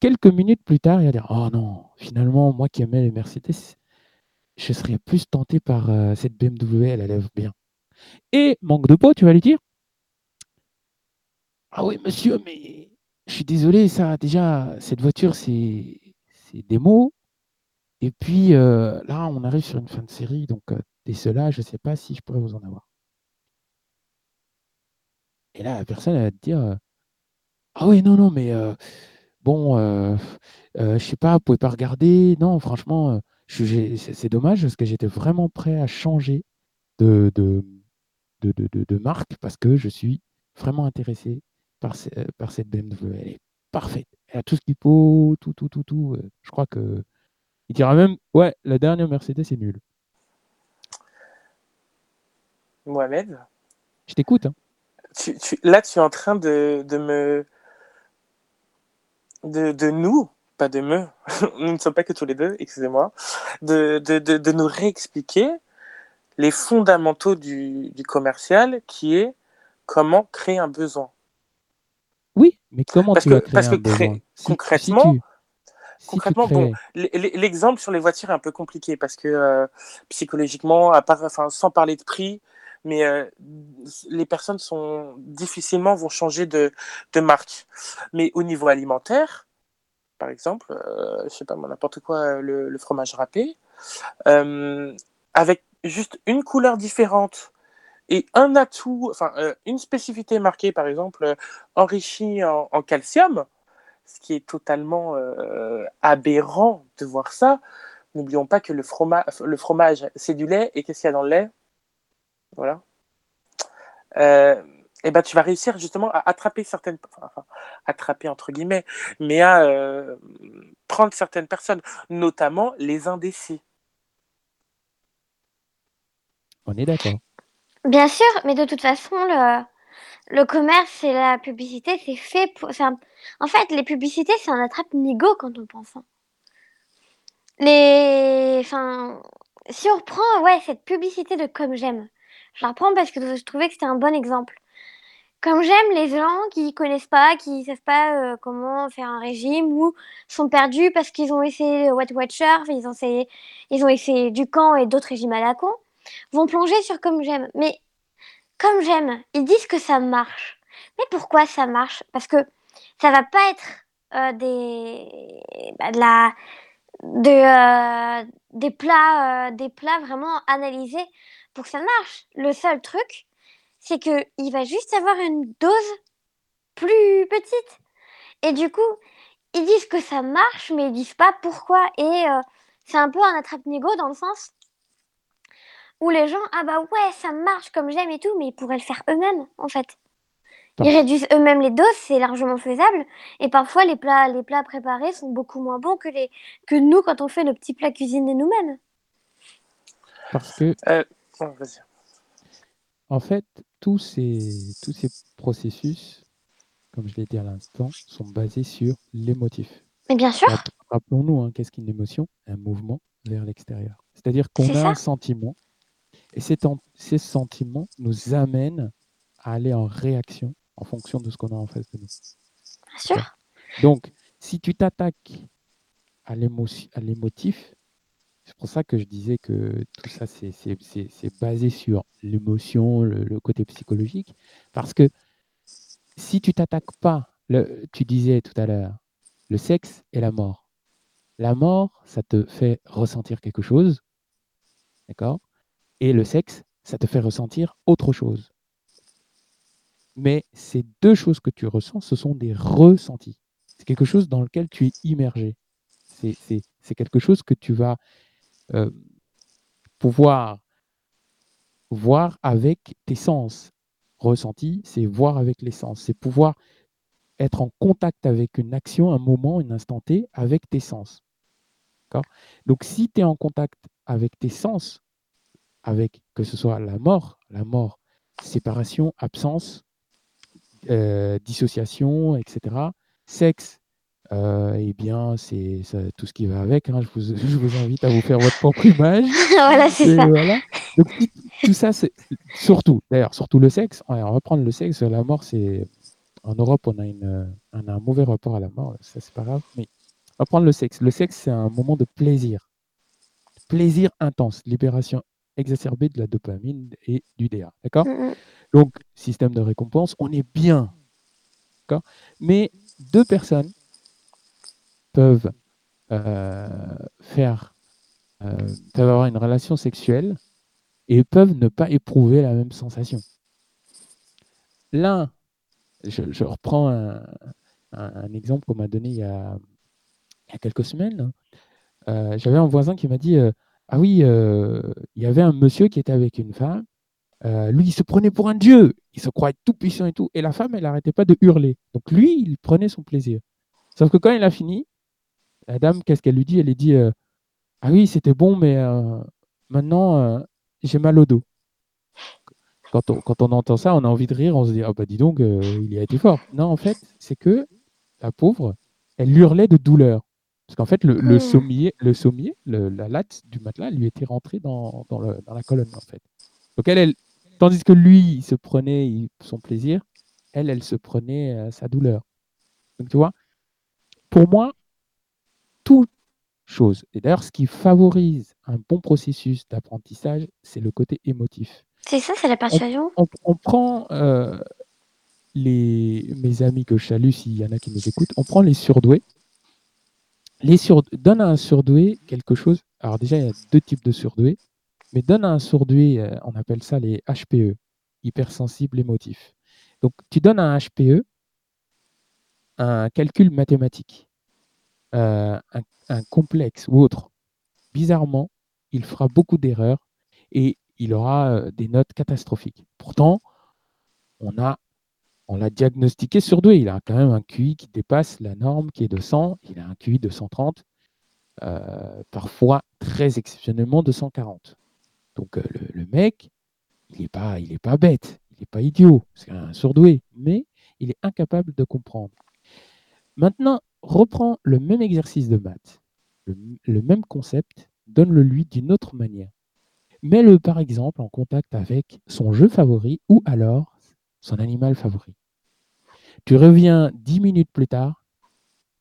Quelques minutes plus tard, il va dire Oh non, finalement, moi qui aimais les Mercedes, je serais plus tenté par euh, cette BMW, elle lève bien. Et manque de peau, tu vas lui dire? Ah oui, monsieur, mais je suis désolé, ça, déjà, cette voiture, c'est c'est démo. Et puis euh, là, on arrive sur une fin de série, donc euh, et cela, je ne sais pas si je pourrais vous en avoir. Et là, la personne elle va te dire euh, Ah oui, non, non, mais bon, je sais pas, vous pouvez pas regarder. Non, franchement, c'est c'est dommage parce que j'étais vraiment prêt à changer de, de, de, de- de- marque parce que je suis vraiment intéressé par, ce- euh, par cette BMW. Elle est parfaite. Elle a tout ce qu'il faut, tout, tout, tout, tout. Euh, Je crois que. Il dira même Ouais, la dernière Mercedes est nulle. Mohamed, Je t'écoute. hein. tu, tu- là, tu es en train de, de me. De, de nous, pas de me, nous ne sommes pas que tous les deux, excusez-moi, de, de, de, de nous réexpliquer les fondamentaux du, du commercial qui est comment créer un besoin. Oui, mais comment Parce tu que- vas créer parce que un Si- concrètement- si tu- si tu concrètement, crées- bon, L'exemple sur les voitures est un peu compliqué parce que euh, psychologiquement, à part, enfin, sans parler de prix, mais euh, les personnes sont difficilement vont changer de, de marque. Mais au niveau alimentaire, par exemple, euh, je sais pas moi, n'importe quoi, le, le fromage râpé, euh, avec juste une couleur différente et un atout, enfin euh, une spécificité marquée, par exemple, euh, enrichie en, en calcium, ce qui est totalement euh, aberrant de voir ça. N'oublions pas que le, froma le fromage, c'est du lait, et qu'est-ce qu'il y a dans le lait? Voilà. Et ben, tu vas réussir justement à attraper certaines, enfin, attraper entre guillemets, mais à euh, prendre certaines personnes, notamment les indécis. On est d'accord. Bien sûr, mais de toute façon, le, le commerce et la publicité, c'est fait pour. un- En fait, les publicités, c'est un attrape-nigo quand on pense. hein. Les. Enfin. Si on reprend, ouais, cette publicité de Comme j'aime, je la reprends parce que je trouvais que c'était un bon exemple. Comme j'aime les gens qui connaissent pas, qui savent pas euh, comment faire un régime ou sont perdus parce qu'ils ont essayé What Watcher, ils ont essayé, ils ont essayé du camp et d'autres régimes à la con, vont plonger sur Comme j'aime. Mais comme j'aime, ils disent que ça marche. Mais pourquoi ça marche? Parce que ça va pas être euh, des bah, de euh, des plats des plats vraiment analysés pour que ça marche. Le seul truc, c'est que il va juste avoir une dose plus petite. Et du coup, ils disent que ça marche, mais ils disent pas pourquoi. Et euh, c'est un peu un attrape-nigo dans le sens où les gens, ah bah ouais, ça marche comme j'aime et tout, mais ils pourraient le faire eux-mêmes, en fait. Ils réduisent eux-mêmes les doses, c'est largement faisable. Et parfois, les plats, les plats préparés sont beaucoup moins bons que, les, que nous quand on fait nos petits plats cuisinés nous-mêmes. Parce que vas-y. En fait, tous ces, tous ces processus, comme je l'ai dit à l'instant, sont basés sur l'émotif. Mais bien sûr, Rapp- Rappelons-nous, hein, qu'est-ce qu'une émotion? Un mouvement vers l'extérieur. C'est-à-dire qu'on a ça. un sentiment, et en- ces sentiments nous amènent à aller en réaction en fonction de ce qu'on a en face de nous. bien sûr. Donc, si tu t'attaques à l'émotif, c'est pour ça que je disais que tout ça, c'est- basé sur l'émotion, le, côté psychologique. Parce que si tu t'attaques pas, tu disais tout à l'heure, le sexe et la mort. La mort, ça te fait ressentir quelque chose, d'accord? Et le sexe, ça te fait ressentir autre chose. Mais ces deux choses que tu ressens, ce sont des ressentis. C'est quelque chose dans lequel tu es immergé. C'est quelque chose que tu vas euh, pouvoir voir avec tes sens. Ressenti, c'est voir avec les sens. C'est pouvoir être en contact avec une action, un moment, un instant T, avec tes sens. Donc, si tu es en contact avec tes sens, avec que ce soit la mort, la mort, séparation, absence, euh, dissociation, etc. Sexe, euh, eh bien, c'est tout ce qui va avec. hein. Je, vous, je vous invite à vous faire votre propre image. voilà, c'est ça. voilà. Donc, tout, ça, c'est surtout, d'ailleurs, surtout le sexe. On va prendre le sexe. La mort, c'est. En Europe, on a, une, on a un mauvais rapport à la mort. Ça, c'est pas grave. Mais on va prendre le sexe. Le sexe, c'est un moment de plaisir. Plaisir intense. Libération exacerbée de la dopamine et du DA. D'accord? Mm, mm. donc, système de récompense, on est bien. D'accord? Mais deux personnes peuvent euh, faire, euh, avoir une relation sexuelle et peuvent ne pas éprouver la même sensation. L'un je, reprends un, exemple qu'on m'a donné il y a, quelques semaines. Euh, J'avais un voisin qui m'a dit Ah oui, il y avait un monsieur qui était avec une femme. Lui, il se prenait pour un dieu. Il se croyait tout puissant et tout. Et la femme, elle n'arrêtait pas de hurler. Donc lui, il prenait son plaisir. Sauf que quand il a fini, la dame, qu'est-ce qu'elle lui dit? Elle lui dit euh, Ah oui, c'était bon, mais euh, maintenant, euh, j'ai mal au dos. Quand on, quand on entend ça, on a envie de rire. On se dit Ah bah dis donc, il y a été fort. Non, en fait, c'est que la pauvre, elle hurlait de douleur. Parce qu'en fait, le, le Hmm. sommier, le sommier le- la latte du matelas lui était rentrée dans, dans, le- dans la colonne, en fait. Donc elle, elle, tandis que lui, il se prenait son plaisir, elle, elle se prenait sa douleur. Donc tu vois, pour moi, toute chose, et d'ailleurs ce qui favorise un bon processus d'apprentissage, c'est le côté émotif. C'est ça, c'est la persuasion. On, on prend euh, les, mes amis que je salue, s'il y en a qui nous écoutent, on prend les surdoués. Les sur, donne à un surdoué quelque chose. Alors déjà, il y a deux types de surdoués, mais donne à un surdoué, euh, on appelle ça les HPE, hypersensibles émotifs. Donc tu donnes à un HPE un calcul mathématique, euh, un, complexe ou autre. Bizarrement, il fera beaucoup d'erreurs et il aura euh, des notes catastrophiques. Pourtant, on a on l'a diagnostiqué surdoué. Il a quand même un QI qui dépasse la norme qui est de 100. Il a un QI de 130, euh, parfois très exceptionnellement de 140. Donc le, mec, il n'est pas, il pas bête, il n'est pas idiot, c'est un surdoué, mais il est incapable de comprendre. Maintenant, reprends le même exercice de maths, le, même concept, donne-le lui d'une autre manière. Mets-le par exemple en contact avec son jeu favori ou alors son animal favori. Tu reviens dix minutes plus tard,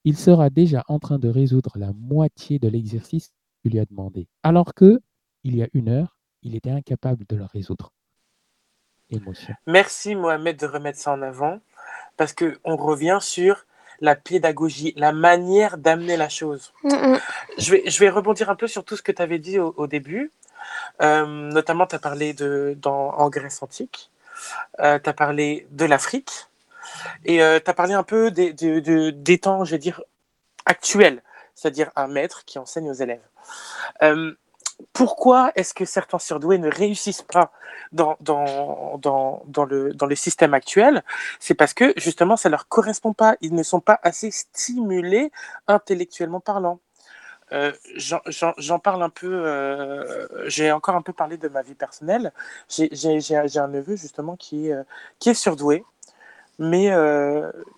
il sera déjà en train de résoudre la moitié de l'exercice que tu lui as demandé, alors que il y a une heure, il était incapable de le résoudre. Émotion. Merci Mohamed de remettre ça en avant parce que on revient sur la pédagogie, la manière d'amener la chose. Mm, mm. Je vais, je vais rebondir un peu sur tout ce que tu avais dit au, au début. Euh, notamment, tu as parlé de, dans, en Grèce antique, euh, tu as parlé de l'Afrique et euh, tu as parlé un peu des, des, des- des temps, je vais dire, actuels, c'est-à-dire un maître qui enseigne aux élèves. Pourquoi est-ce que certains surdoués ne réussissent pas dans, dans, dans, le, dans le système actuel? C'est parce que justement, ça leur correspond pas. Ils ne sont pas assez stimulés intellectuellement parlant. Euh, J'en parle un peu, euh, j'ai encore un peu parlé de ma vie personnelle. J'ai un neveu justement qui est, euh, qui est surdoué, mais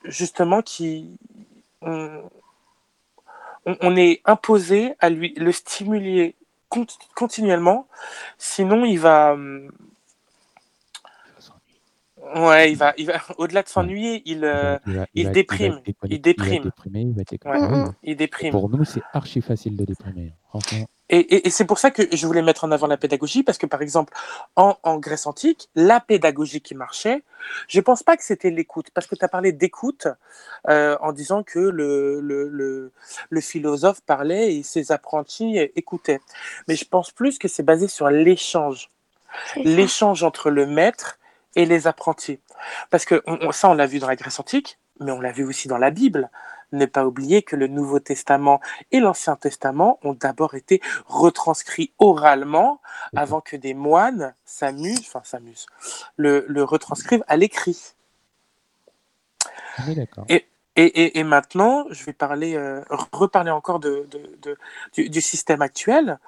justement qui, on, on- est imposé à lui le stimuler continuellement, sinon il va, hum, ouais, il va, il va, au-delà de s'ennuyer, il, il, déprime, il va déprime. être déprimé, il déprime. Pour nous, c'est archi facile de déprimer. Franchement, Et, et- et c'est pour ça que je voulais mettre en avant la pédagogie, parce que par exemple, en, en Grèce antique, la pédagogie qui marchait, je pense pas que c'était l'écoute, parce que tu as parlé d'écoute euh, en disant que le, le, le, le philosophe parlait et ses apprentis écoutaient. Mais je pense plus que c'est basé sur l'échange, l'échange entre le maître et les apprentis. Parce que on- on- ça, on l'a vu dans la Grèce antique, mais on l'a vu aussi dans la Bible. Ne pas oublier que le Nouveau Testament et l'Ancien Testament ont d'abord été retranscrits oralement ça. avant que des moines s'amusent, enfin s'amusent, le, le retranscrivent à l'écrit. d'accord. Et, et, et maintenant, je vais parler, euh, reparler encore de, de- de- du, du système actuel.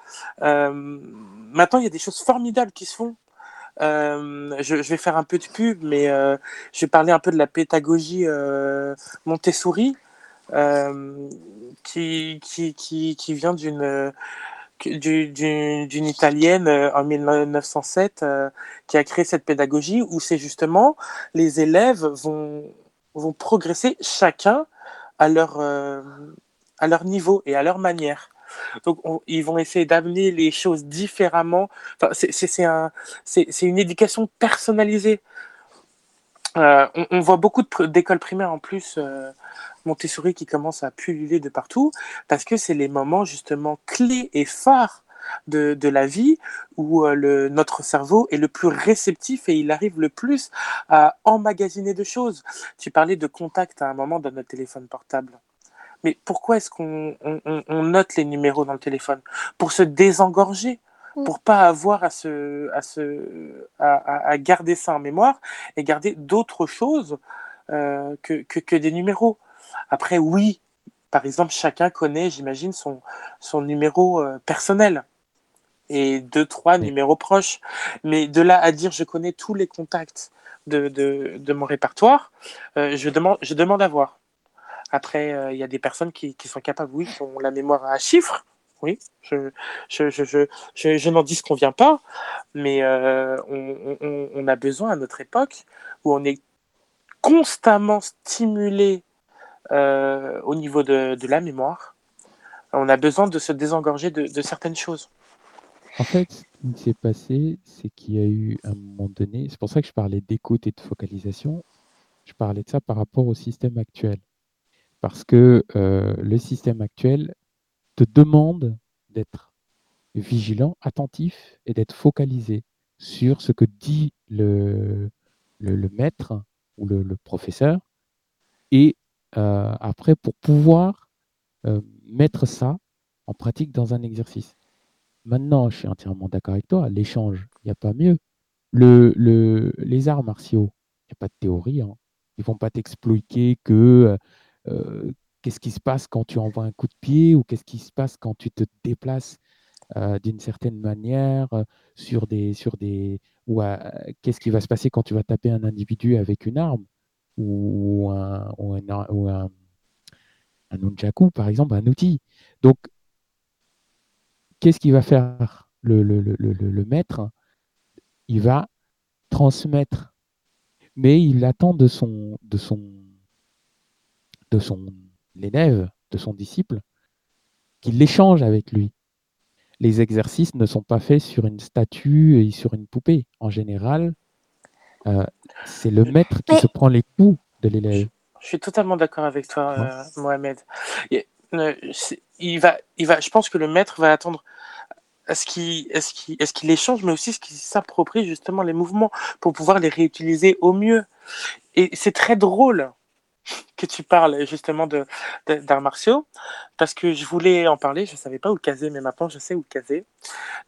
Euh, maintenant, il y a des choses formidables qui se font. Euh, je, je vais faire un peu de pub, mais je vais parler un peu de la pédagogie Montessori, euh, qui, qui, qui, qui vient d'une du- du- d'une italienne euh, en 1907 euh, qui a créé cette pédagogie où c'est justement les élèves vont, vont progresser chacun à leur, à leur niveau et à leur manière. Donc, on- ils vont essayer d'amener les choses différemment. Enfin, c'est- un, une éducation personnalisée. On, voit beaucoup d'écoles primaires en plus, Montessori qui commencent à pulluler de partout, parce que c'est les moments justement clés et phares de, de la vie où euh, le, notre cerveau est le plus réceptif et il arrive le plus à emmagasiner de choses. Tu parlais de contact à un moment dans notre téléphone portable. Mais pourquoi est-ce qu'on on, on- on note les numéros dans le téléphone? Pour se désengorger, Mm. pour pas avoir à, se, à, se, à, à- à garder ça en mémoire et garder d'autres choses euh, que, que, que des numéros. Après, oui, par exemple, chacun connaît, j'imagine, son, son numéro euh, personnel et deux, trois Oui. numéros proches. Mais de là à dire je connais tous les contacts de, de, de mon répertoire, euh, je, demande, je demande à voir. Après, euh, il y a des personnes qui, qui sont capables, oui, qui ont la mémoire à chiffres. Oui, je, je, je, je, je, n'en dis ce qu'on vient pas, mais euh, on, on, on a besoin à notre époque où on est constamment stimulé au niveau de, la mémoire. On a besoin de se désengorger de, certaines choses. En fait, ce qui s'est passé, c'est qu'il y a eu un moment donné, c'est pour ça que je parlais d'écoute et de focalisation, je parlais de ça par rapport au système actuel. Parce que euh, le système actuel te demande d'être vigilant, attentif et d'être focalisé sur ce que dit le maître ou le, le professeur. Et euh, après, pour pouvoir euh, mettre ça en pratique dans un exercice. Maintenant, je suis entièrement d'accord avec toi, l'échange, il n'y a pas mieux. Le, le, les arts martiaux, il n'y a pas de théorie. Hein. Ils ne vont pas t'expliquer que euh, qu'est-ce qui se passe quand tu envoies un coup de pied ou qu'est-ce qui se passe quand tu te déplaces d'une certaine manière sur des sur des ou qu'est-ce qui va se passer quand tu vas taper un individu avec une arme ou un ou un, ou un, un nunchaku par exemple un outil. Donc qu'est-ce qu'il va faire le, maître? Il va transmettre. Mais il attend de son de son de son l'élève de son disciple qu'il échange avec lui. Les exercices ne sont pas faits sur une statue et sur une poupée. En général, euh, c'est le maître qui Mais- se prend les coups de l'élève. Je suis totalement d'accord avec toi, euh, Mohamed. Euh, il va, il va, je pense que le maître va attendre à ce qu'il est ce qu'il est-ce qu'il échange, mais aussi ce qu'il s'approprie justement les mouvements pour pouvoir les réutiliser au mieux. Et c'est très drôle que tu parles justement de, de- d'arts martiaux, parce que je voulais en parler, je ne savais pas où le caser, mais maintenant je sais où le caser.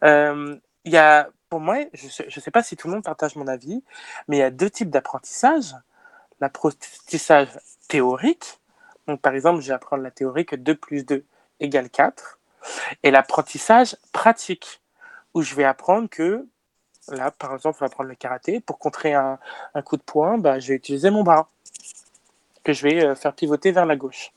Euh, Il y a, pour moi, je ne sais, pas si tout le monde partage mon avis, mais il y a deux types d'apprentissage. L'apprentissage théorique, donc par exemple, je vais apprendre la théorie que 2 plus 2 égale 4, et l'apprentissage pratique, où je vais apprendre que, là, par exemple, on va prendre le karaté, pour contrer un, un coup de poing, bah, je vais utiliser mon bras, que je vais euh, faire pivoter vers la gauche.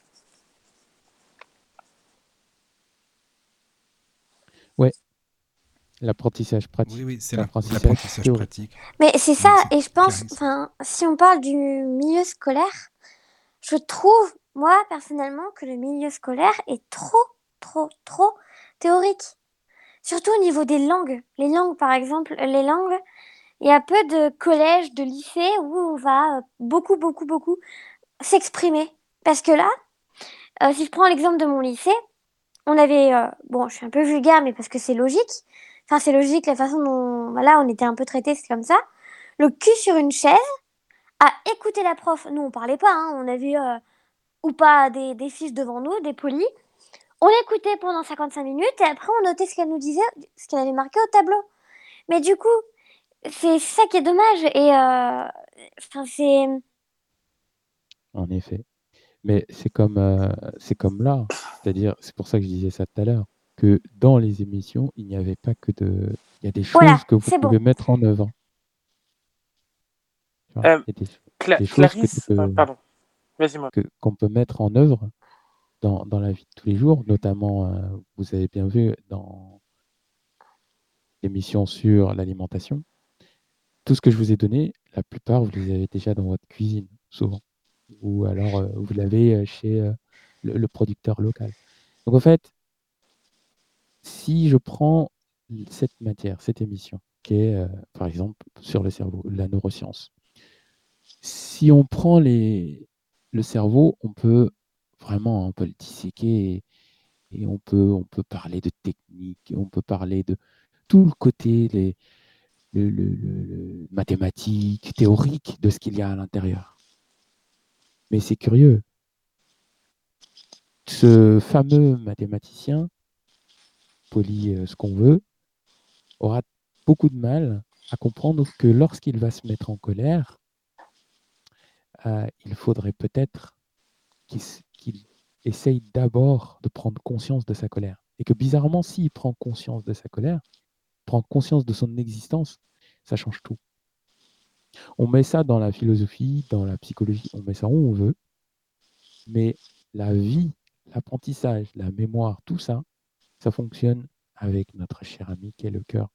L'apprentissage pratique. Oui, oui, c'est L'apprentissage pratique. Mais c'est ça, et je pense, enfin, si on parle du milieu scolaire, je trouve, moi, personnellement, que le milieu scolaire est trop, trop, trop théorique. Surtout au niveau des langues. Les langues, par exemple, les langues, il y a peu de collèges, de lycées où on va euh, beaucoup, beaucoup, beaucoup s'exprimer. Parce que là, euh, si je prends l'exemple de mon lycée, on avait, euh, bon, je suis un peu vulgaire, mais parce que c'est logique. Enfin, c'est logique la façon dont, voilà, on était un peu traités, c'est comme ça. Le cul sur une chaise, à écouter la prof. Nous, on parlait pas, hein, on avait euh, ou pas des, fiches devant nous, des polis. On écoutait pendant 55 minutes et après on notait ce qu'elle nous disait, ce qu'elle avait marqué au tableau. Mais du coup, c'est ça qui est dommage et euh, enfin c'est En effet. Mais c'est comme, euh, comme là. C'est-à-dire, c'est pour ça que je disais ça tout à l'heure, que dans les émissions, il n'y avait pas que de. Il y a des choses Voilà, que vous bon. pouvez mettre en œuvre. Euh, il y a des- Cla- Des choses que Clarisse, tu peux- euh, pardon, vas-y qu'on peut mettre en œuvre dans, dans la vie de tous les jours, notamment, euh, vous avez bien vu dans l'émission sur l'alimentation, tout ce que je vous ai donné, la plupart, vous les avez déjà dans votre cuisine, souvent. Ou alors, euh, vous l'avez chez euh, le, le producteur local. Donc, en fait, si je prends cette matière, cette émission, qui est, euh, par exemple, sur le cerveau, la neuroscience, si on prend le cerveau, on peut vraiment le disséquer et, on, peut, parler de techniques on peut parler de tout le côté les, le, le- le- le mathématique, théorique de ce qu'il y a à l'intérieur. Mais c'est curieux. Ce fameux mathématicien, euh, ce qu'on veut, aura beaucoup de mal à comprendre que lorsqu'il va se mettre en colère, euh, il faudrait peut-être qu'il essaye d'abord de prendre conscience de sa colère. Et que bizarrement, s'il prend conscience de sa colère, prend conscience de son existence, ça change tout. On met ça dans la philosophie, dans la psychologie, on met ça où on veut, mais la vie, l'apprentissage, la mémoire, tout ça, ça fonctionne avec notre cher ami qui est le cœur.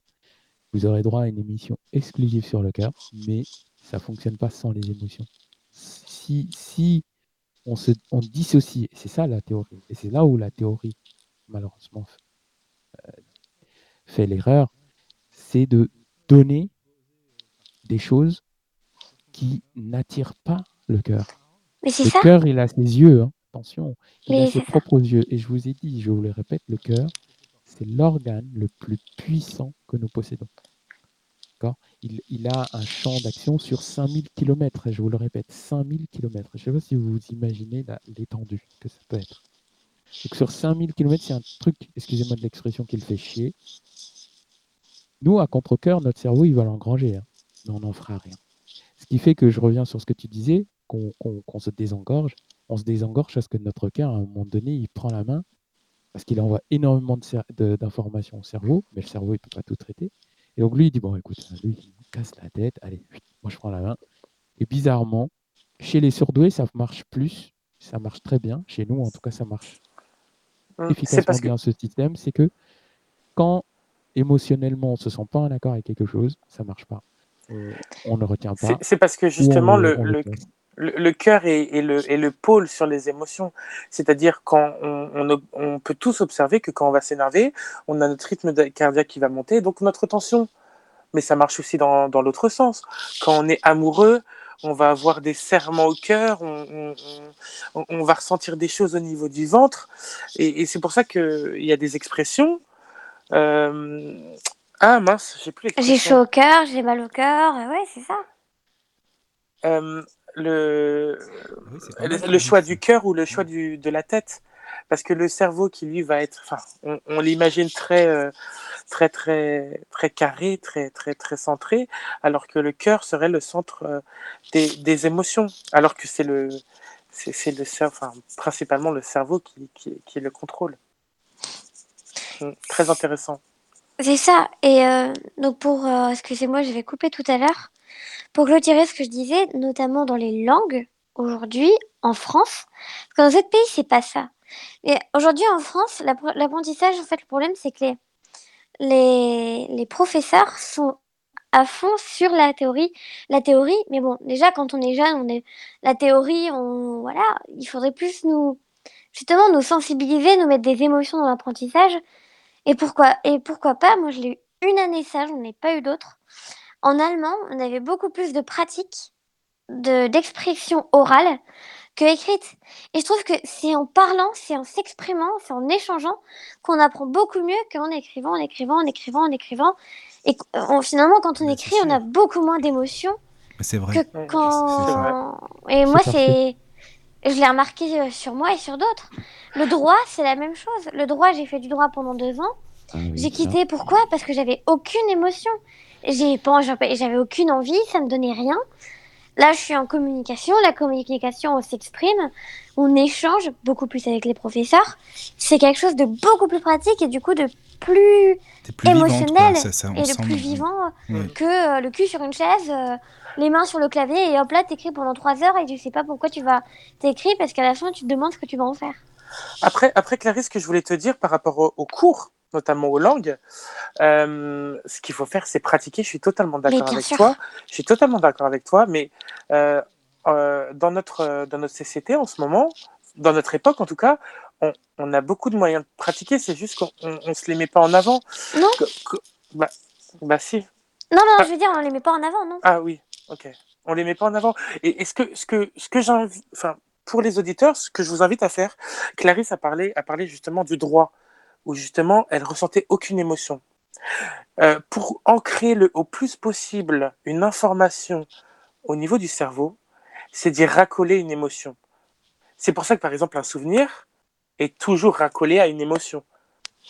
Vous aurez droit à une émission exclusive sur le cœur, mais ça fonctionne pas sans les émotions. Si, si on se on dissocie, c'est ça la théorie, et c'est là où la théorie, malheureusement, euh, fait l'erreur, c'est de donner des choses qui n'attirent pas le cœur. Mais c'est Le ça. cœur, il a ses yeux, hein, attention, il Mais a ses ça. propres yeux. Et je vous ai dit, je vous le répète, le cœur, c'est l'organe le plus puissant que nous possédons. Il, il a un champ d'action sur 5000 km, je vous le répète, 5000 km. Je ne sais pas si vous imaginez la- l'étendue que ça peut être. Donc sur 5000 km, c'est un truc, excusez-moi de l'expression, qui le fait chier. Nous, à contre-cœur, notre cerveau, il va l'engranger, hein, mais on n'en fera rien. Ce qui fait que je reviens sur ce que tu disais, qu'on se désengorge. On se désengorge parce que notre cœur, à un moment donné, il prend la main, parce qu'il envoie énormément d'informations au cerveau, mais le cerveau, il ne peut pas tout traiter. Et donc lui, il dit, bon, écoute, lui, il me casse la tête, allez, moi je prends la main. Et bizarrement, chez les surdoués, ça marche plus, ça marche très bien. Chez nous, en tout cas, ça marche Hum, C'est efficacement que bien ce système, c'est que quand émotionnellement on se sent pas en accord avec quelque chose, ça marche pas. Euh, on ne retient pas. c'est parce que on justement le, le, on le le, cœur est, est le, est le pôle sur les émotions. C'est-à-dire quand on, on, ob- on peut tous observer que quand on va s'énerver, on a notre rythme cardiaque qui va monter, donc notre tension. Mais ça marche aussi dans, dans l'autre sens. Quand on est amoureux, on va avoir des serrements au cœur, on, va ressentir des choses au niveau du ventre. Et, et c'est pour ça qu'il y a des expressions. euh, Ah mince, j'ai plus J'ai chaud au cœur, j'ai mal au cœur. Ouais, c'est ça. Euh, le, Oui, le, choix du cœur ou le choix du, de la tête. Parce que le cerveau qui lui va être, enfin, on, on l'imagine très, euh, très, très, très carré, très, très, très centré, alors que le cœur serait le centre euh, des, des émotions, alors que c'est le, c'est c'est le cerveau, enfin, principalement le cerveau qui, qui, qui le contrôle. Mm, Très intéressant. C'est ça. Et euh, donc pour, euh, excusez-moi, je vais couper tout à l'heure. Pour clôturer ce que je disais, notamment dans les langues, aujourd'hui, en France, parce que dans d'autres pays, c'est pas ça. Mais aujourd'hui, en France, l'appre- l'apprentissage, en fait, le problème, c'est que les, les, les professeurs sont à fond sur la théorie. La théorie, mais bon, déjà, quand on est jeune, on est, la théorie, on, voilà, il faudrait plus nous, justement, nous sensibiliser, nous mettre des émotions dans l'apprentissage. Et pourquoi, et pourquoi pas, moi, je l'ai eu une année ça, j'en ai pas eu d'autres. En allemand, on avait beaucoup plus de pratiques de, d'expression orale que écrite. Et je trouve que c'est en parlant, c'est en s'exprimant, c'est en échangeant qu'on apprend beaucoup mieux qu'en écrivant, en écrivant, en écrivant, en écrivant. Et qu- on- finalement, quand on écrit, on a beaucoup moins d'émotions Mais C'est vrai. que vrai. quand. Et moi, c'est. Je l'ai remarqué euh, sur moi et sur d'autres. Le droit, c'est la même chose. Le droit, j'ai fait du droit pendant deux ans. Ah oui, J'ai quitté pourquoi? Parce que j'avais aucune émotion. J'ai pas, j'avais aucune envie, ça me donnait rien. Là, je suis en communication. La communication, on s'exprime, on échange beaucoup plus avec les professeurs. C'est quelque chose de beaucoup plus pratique et du coup de plus vivante, émotionnel quoi. Ça, ça, on et de plus vivant Ouais. que euh, le cul sur une chaise, euh, les mains sur le clavier et hop là, t'écris pendant trois heures et tu sais pas pourquoi tu vas t'écrire parce qu'à la fin, tu te demandes ce que tu vas en faire. Après, après Clarisse, ce que je voulais te dire par rapport au- cours, notamment aux langues, euh, ce qu'il faut faire, c'est pratiquer. Je suis totalement d'accord avec sûr. toi. Je suis totalement d'accord avec toi, mais euh, euh, dans, notre, dans notre société en ce moment, dans notre époque en tout cas, on, on a beaucoup de moyens de pratiquer, c'est juste qu'on ne se les met pas en avant. Non. Que- que- bah, bah si. Non, non, Ah. je veux dire, on les met pas en avant, non Ah oui, ok. On les met pas en avant. Et, et ce que, ce que, ce que j'invite, enfin, pour les auditeurs, ce que je vous invite à faire, Clarisse a parlé, a parlé justement du droit. Où justement elle ressentait aucune émotion. Euh, pour ancrer le, au plus possible une information au niveau du cerveau, c'est d'y racoler une émotion. C'est pour ça que par exemple un souvenir est toujours racolé à une émotion.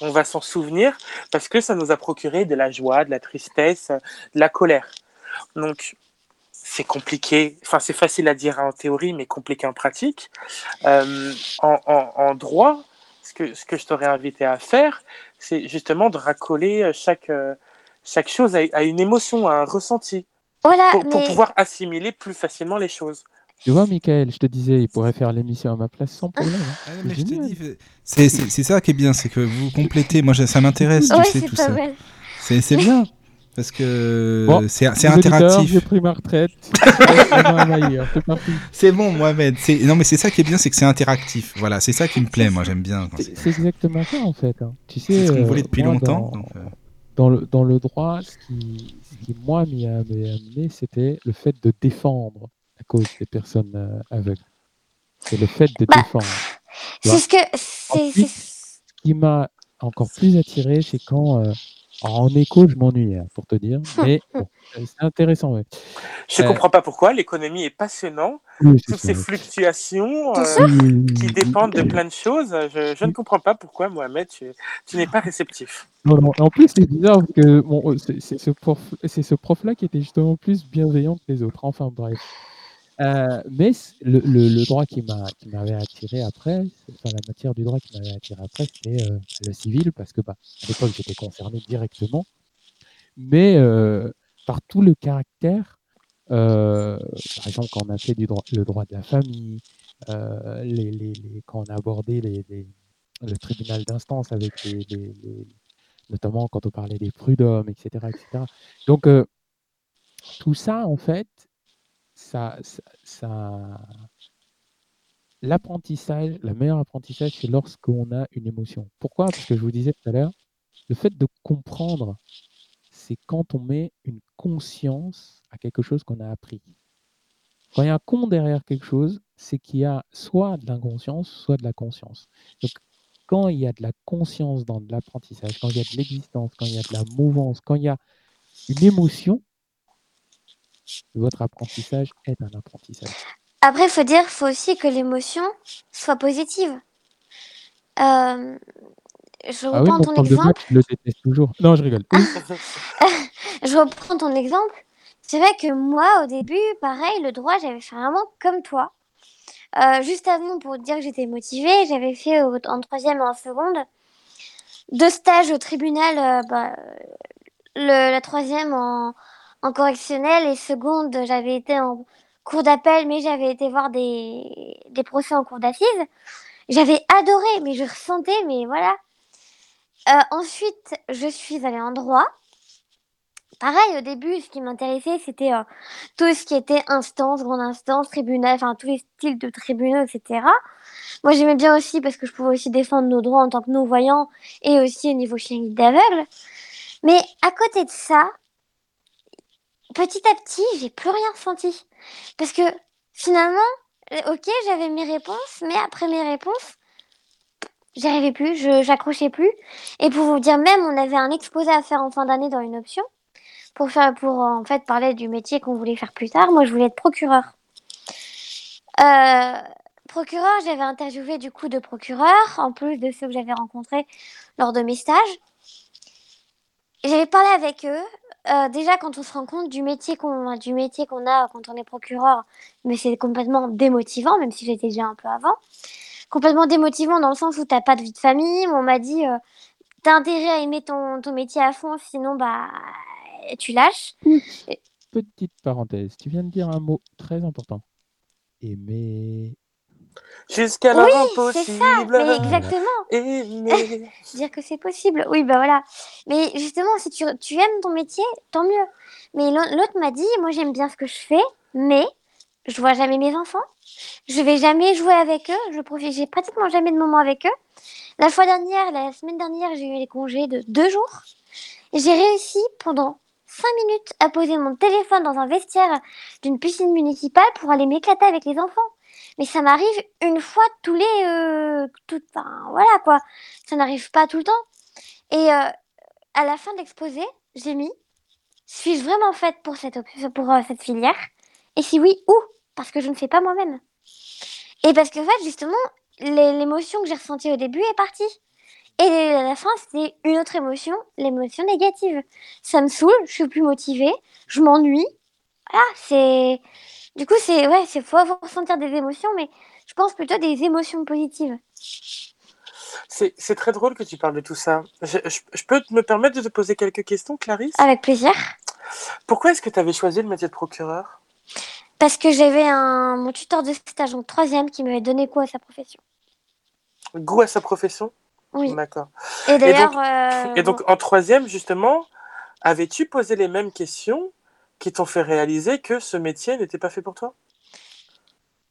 On va s'en souvenir parce que ça nous a procuré de la joie, de la tristesse, de la colère. Donc c'est compliqué, enfin c'est facile à dire en théorie, mais compliqué en pratique. Euh, en, en, en, droit, ce que, ce que je t'aurais invité à faire, c'est justement de racoler chaque, chaque chose à, à, une émotion, à un ressenti, Voilà, pour, pouvoir assimiler plus facilement les choses. Tu vois, Michael, je te disais, il pourrait faire l'émission à ma place sans problème. hein. Ah, C'est ça qui est bien, c'est que vous complétez. Moi, ça m'intéresse, tu ouais, sais, tout pas ça. c'est bien. Parce que Bon, c'est interactif. J'ai pris ma retraite. À C'est bon, Mohamed. c'est- Non, mais c'est ça qui est bien, c'est que c'est interactif. Voilà, c'est ça qui me plaît. Moi, j'aime bien. C'est exactement ça en fait. hein. Tu sais, C'est ce qu'on euh, voulait depuis moi, longtemps. Dans, donc, euh, dans le, dans le droit, ce qui, ce qui moi m'y a amené, c'était le fait de défendre la cause des personnes euh, aveugles. C'est le fait de Bah, défendre. C'est ce que. c'est- Ensuite- c'est- Ce qui m'a encore plus attiré, c'est quand euh, en écho, je m'ennuyais, hein, pour te dire. Mais bon, c'est intéressant. Ouais. Je ne Euh, comprends pas pourquoi, l'économie est passionnante, Oui, toutes ça, ces fluctuations euh, qui dépendent de plein de choses, je, je ne comprends pas pourquoi, Mohamed, tu, tu n'es pas réceptif. Non, non. En plus, c'est bizarre parce que bon, euh, c'est c'est ce prof, c'est ce prof-là qui était justement plus bienveillant que les autres. Enfin bref. Euh, mais le, le, le droit qui m'a qui m'avait attiré après, enfin la matière du droit qui m'avait attiré après, c'était euh, le civil parce que bah, à l'époque j'étais concerné directement, mais euh, par tout le caractère, par exemple quand on a fait du droit, le droit de la famille, les, quand on a abordé les, le tribunal d'instance avec les, notamment quand on parlait des prud'hommes, etc., etc. Donc tout ça en fait, l'apprentissage, le meilleur apprentissage, c'est lorsqu'on a une émotion. Pourquoi? Parce que je vous disais tout à l'heure, le fait de comprendre, c'est quand on met une conscience à quelque chose qu'on a appris. Quand il y a un con derrière quelque chose, c'est qu'il y a soit de l'inconscience, soit de la conscience. Donc, quand il y a de la conscience dans l'apprentissage, quand il y a de l'existence, quand il y a de la mouvance, quand il y a une émotion, votre apprentissage est un apprentissage. Après, il faut dire, faut aussi que l'émotion soit positive. Euh, je Ah oui, reprends mon ton exemple. je le déteste toujours. Non, je rigole. Oui. Je reprends ton exemple. C'est vrai que moi, au début, pareil, le droit, j'avais fait vraiment comme toi. Euh, juste avant, pour te dire que j'étais motivée, j'avais fait au- en troisième et en seconde deux stages au tribunal. euh, bah, le, la troisième en, en correctionnel et seconde, j'avais été en cour d'appel, mais j'avais été voir des, des procès en cour d'assises. J'avais adoré, mais je ressentais, mais voilà. Euh, ensuite, je suis allée en droit. Pareil, au début, ce qui m'intéressait, c'était euh, tout ce qui était instance, grande instance, tribunal, enfin tous les styles de tribunaux, etc. Moi, j'aimais bien aussi parce que je pouvais aussi défendre nos droits en tant que non-voyants et aussi au niveau chien d'aveugle. Mais à côté de ça, petit à petit, j'ai plus rien ressenti. Parce que finalement, euh, ok, j'avais mes réponses, mais après mes réponses, j'y arrivais plus, je j'accrochais plus. Et pour vous dire même, on avait un exposé à faire en fin d'année dans une option pour faire pour euh, en fait parler du métier qu'on voulait faire plus tard. Moi, je voulais être procureur. Euh, procureur, j'avais interviewé du coup de procureurs, en plus de ceux que j'avais rencontrés lors de mes stages. J'avais parlé avec eux. Euh, déjà, quand on se rend compte du métier qu'on du métier qu'on a quand on est procureur, mais c'est complètement démotivant, même si j'étais déjà un peu avant. Complètement démotivant dans le sens où t'as pas de vie de famille. On m'a dit, euh, t'as intérêt à aimer ton, ton métier à fond, sinon bah tu lâches. Petite parenthèse, tu viens de dire un mot très important. Aimer. Jusqu'à Oui, l'impossible. c'est ça. Mais exactement. Aimer. dire que c'est possible. Oui, bah voilà. Mais justement, si tu, tu aimes ton métier, tant mieux. Mais l'au- l'autre m'a dit, moi j'aime bien ce que je fais, mais je vois jamais mes enfants. Je vais jamais jouer avec eux. Je profite, j'ai pratiquement jamais de moments avec eux. La fois dernière, la semaine dernière, j'ai eu les congés de deux jours. Et J'ai réussi pendant cinq minutes à poser mon téléphone dans un vestiaire d'une piscine municipale pour aller m'éclater avec les enfants. Mais ça m'arrive une fois tous les... euh, tout, enfin, voilà quoi. Ça n'arrive pas tout le temps. Et euh, à la fin de l'exposé, j'ai mis suis-je vraiment faite pour cette, pour, euh, cette filière? Et si oui, où? Parce que je ne sais pas moi-même. Et parce qu'en fait, justement, l'é- l'émotion que j'ai ressentie au début est partie. Et à la fin, c'était une autre émotion, l'émotion négative. Ça me saoule, je suis plus motivée, je m'ennuie. Voilà, c'est. Du coup, c'est. Ouais, c'est faut ressentir des émotions, mais je pense plutôt des émotions positives. C'est très drôle que tu parles de tout ça. Je, je- je peux me permettre de te poser quelques questions, Clarisse? Avec plaisir. Pourquoi est-ce que tu avais choisi le métier de procureur? Parce que j'avais un mon tuteur de stage en troisième qui m'avait donné quoi à sa profession. Goût à sa profession? Oui. D'accord. Et d'ailleurs. donc- euh, Et donc, en troisième, justement, avais-tu posé les mêmes questions qui t'ont fait réaliser que ce métier n'était pas fait pour toi?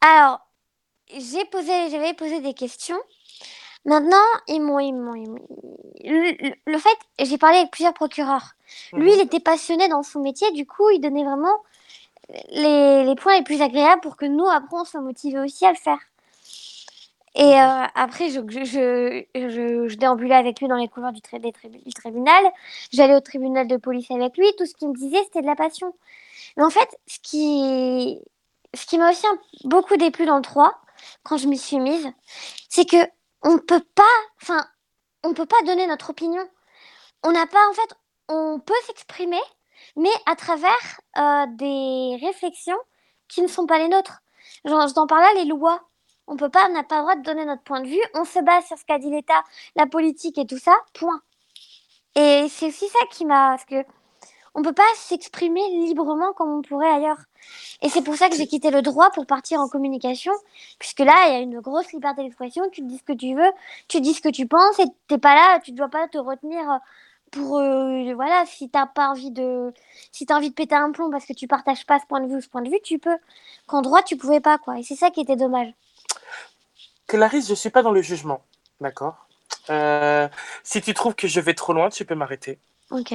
Alors, j'ai posé, j'avais posé des questions. Maintenant, ils m'ont, ils m'ont, ils m'ont- le, fait, j'ai parlé avec plusieurs procureurs. Lui, Mhm. il était passionné dans son métier, du coup, il donnait vraiment les, les points les plus agréables pour que nous, après, on soit motivés aussi à le faire. Et euh, après, je, déambulais avec lui dans les couloirs du, tribunal. J'allais au tribunal de police avec lui. Tout ce qu'il me disait, c'était de la passion. Mais en fait, ce qui, ce qui m'a aussi beaucoup déplu dans le 3, quand je m'y suis mise, c'est que on peut pas, enfin, on peut pas donner notre opinion. On n'a pas, en fait, on peut s'exprimer, mais à travers euh, des réflexions qui ne sont pas les nôtres. Genre, je t'en parle là, les lois. On peut pas, on n'a pas le droit de donner notre point de vue. On se base sur ce qu'a dit l'État, la politique et tout ça. Point. Et c'est aussi ça qui m'a, parce que on peut pas s'exprimer librement comme on pourrait ailleurs. Et c'est pour ça que j'ai quitté le droit pour partir en communication, puisque là, il y a une grosse liberté d'expression. Tu dis ce que tu veux, tu dis ce que tu penses, et t'es pas là, tu dois pas te retenir euh, pour, euh, voilà, si t'as pas envie de, si t'as envie de péter un plomb parce que tu partages pas ce point de vue ou ce point de vue, tu peux. Qu'en droit, tu pouvais pas, quoi. Et c'est ça qui était dommage. Clarisse, je suis pas dans le jugement, d'accord? Euh, Si tu trouves que je vais trop loin, tu peux m'arrêter. Ok.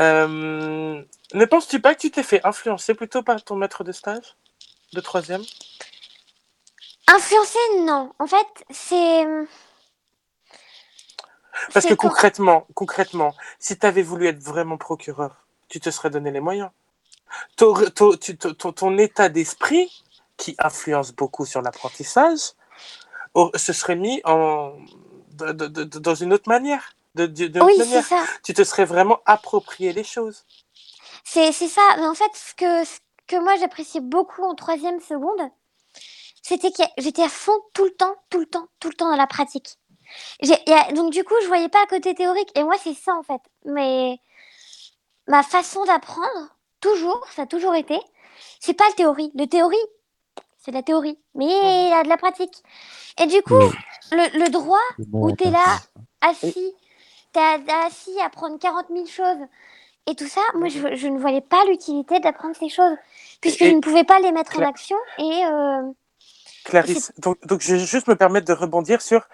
Euh, ne penses-tu pas que tu t'es fait influencer plutôt par ton maître de stage de troisième? Influencer, non. En fait, c'est. Parce c'est que concrètement, concrètement, si tu avais voulu être vraiment procureur, tu te serais donné les moyens. Ton état d'esprit, qui influence beaucoup sur l'apprentissage, se serait mis en, de- de- de- dans une autre manière. De, Oui, manière. ça. Tu te serais vraiment approprié les choses. C'est ça. Mais en fait, ce que, ce que moi j'appréciais beaucoup en troisième seconde, c'était que j'étais à fond tout le temps, tout le temps, tout le temps dans la pratique. A- donc du coup, je voyais pas le côté théorique. Et moi, c'est ça en fait. Mais ma façon d'apprendre, toujours, ça a toujours été, c'est pas le théorie. Le théorie, c'est de la théorie, mais il y a de la pratique. Et du coup, le, le droit, Où t'es en là, assis, t'es assis à apprendre 40 000 choses et tout ça, moi je, je ne voyais pas l'utilité d'apprendre ces choses puisque Et- je ne pouvais pas les mettre en action et euh, Clarisse, donc, donc je vais juste me permettre de rebondir sur.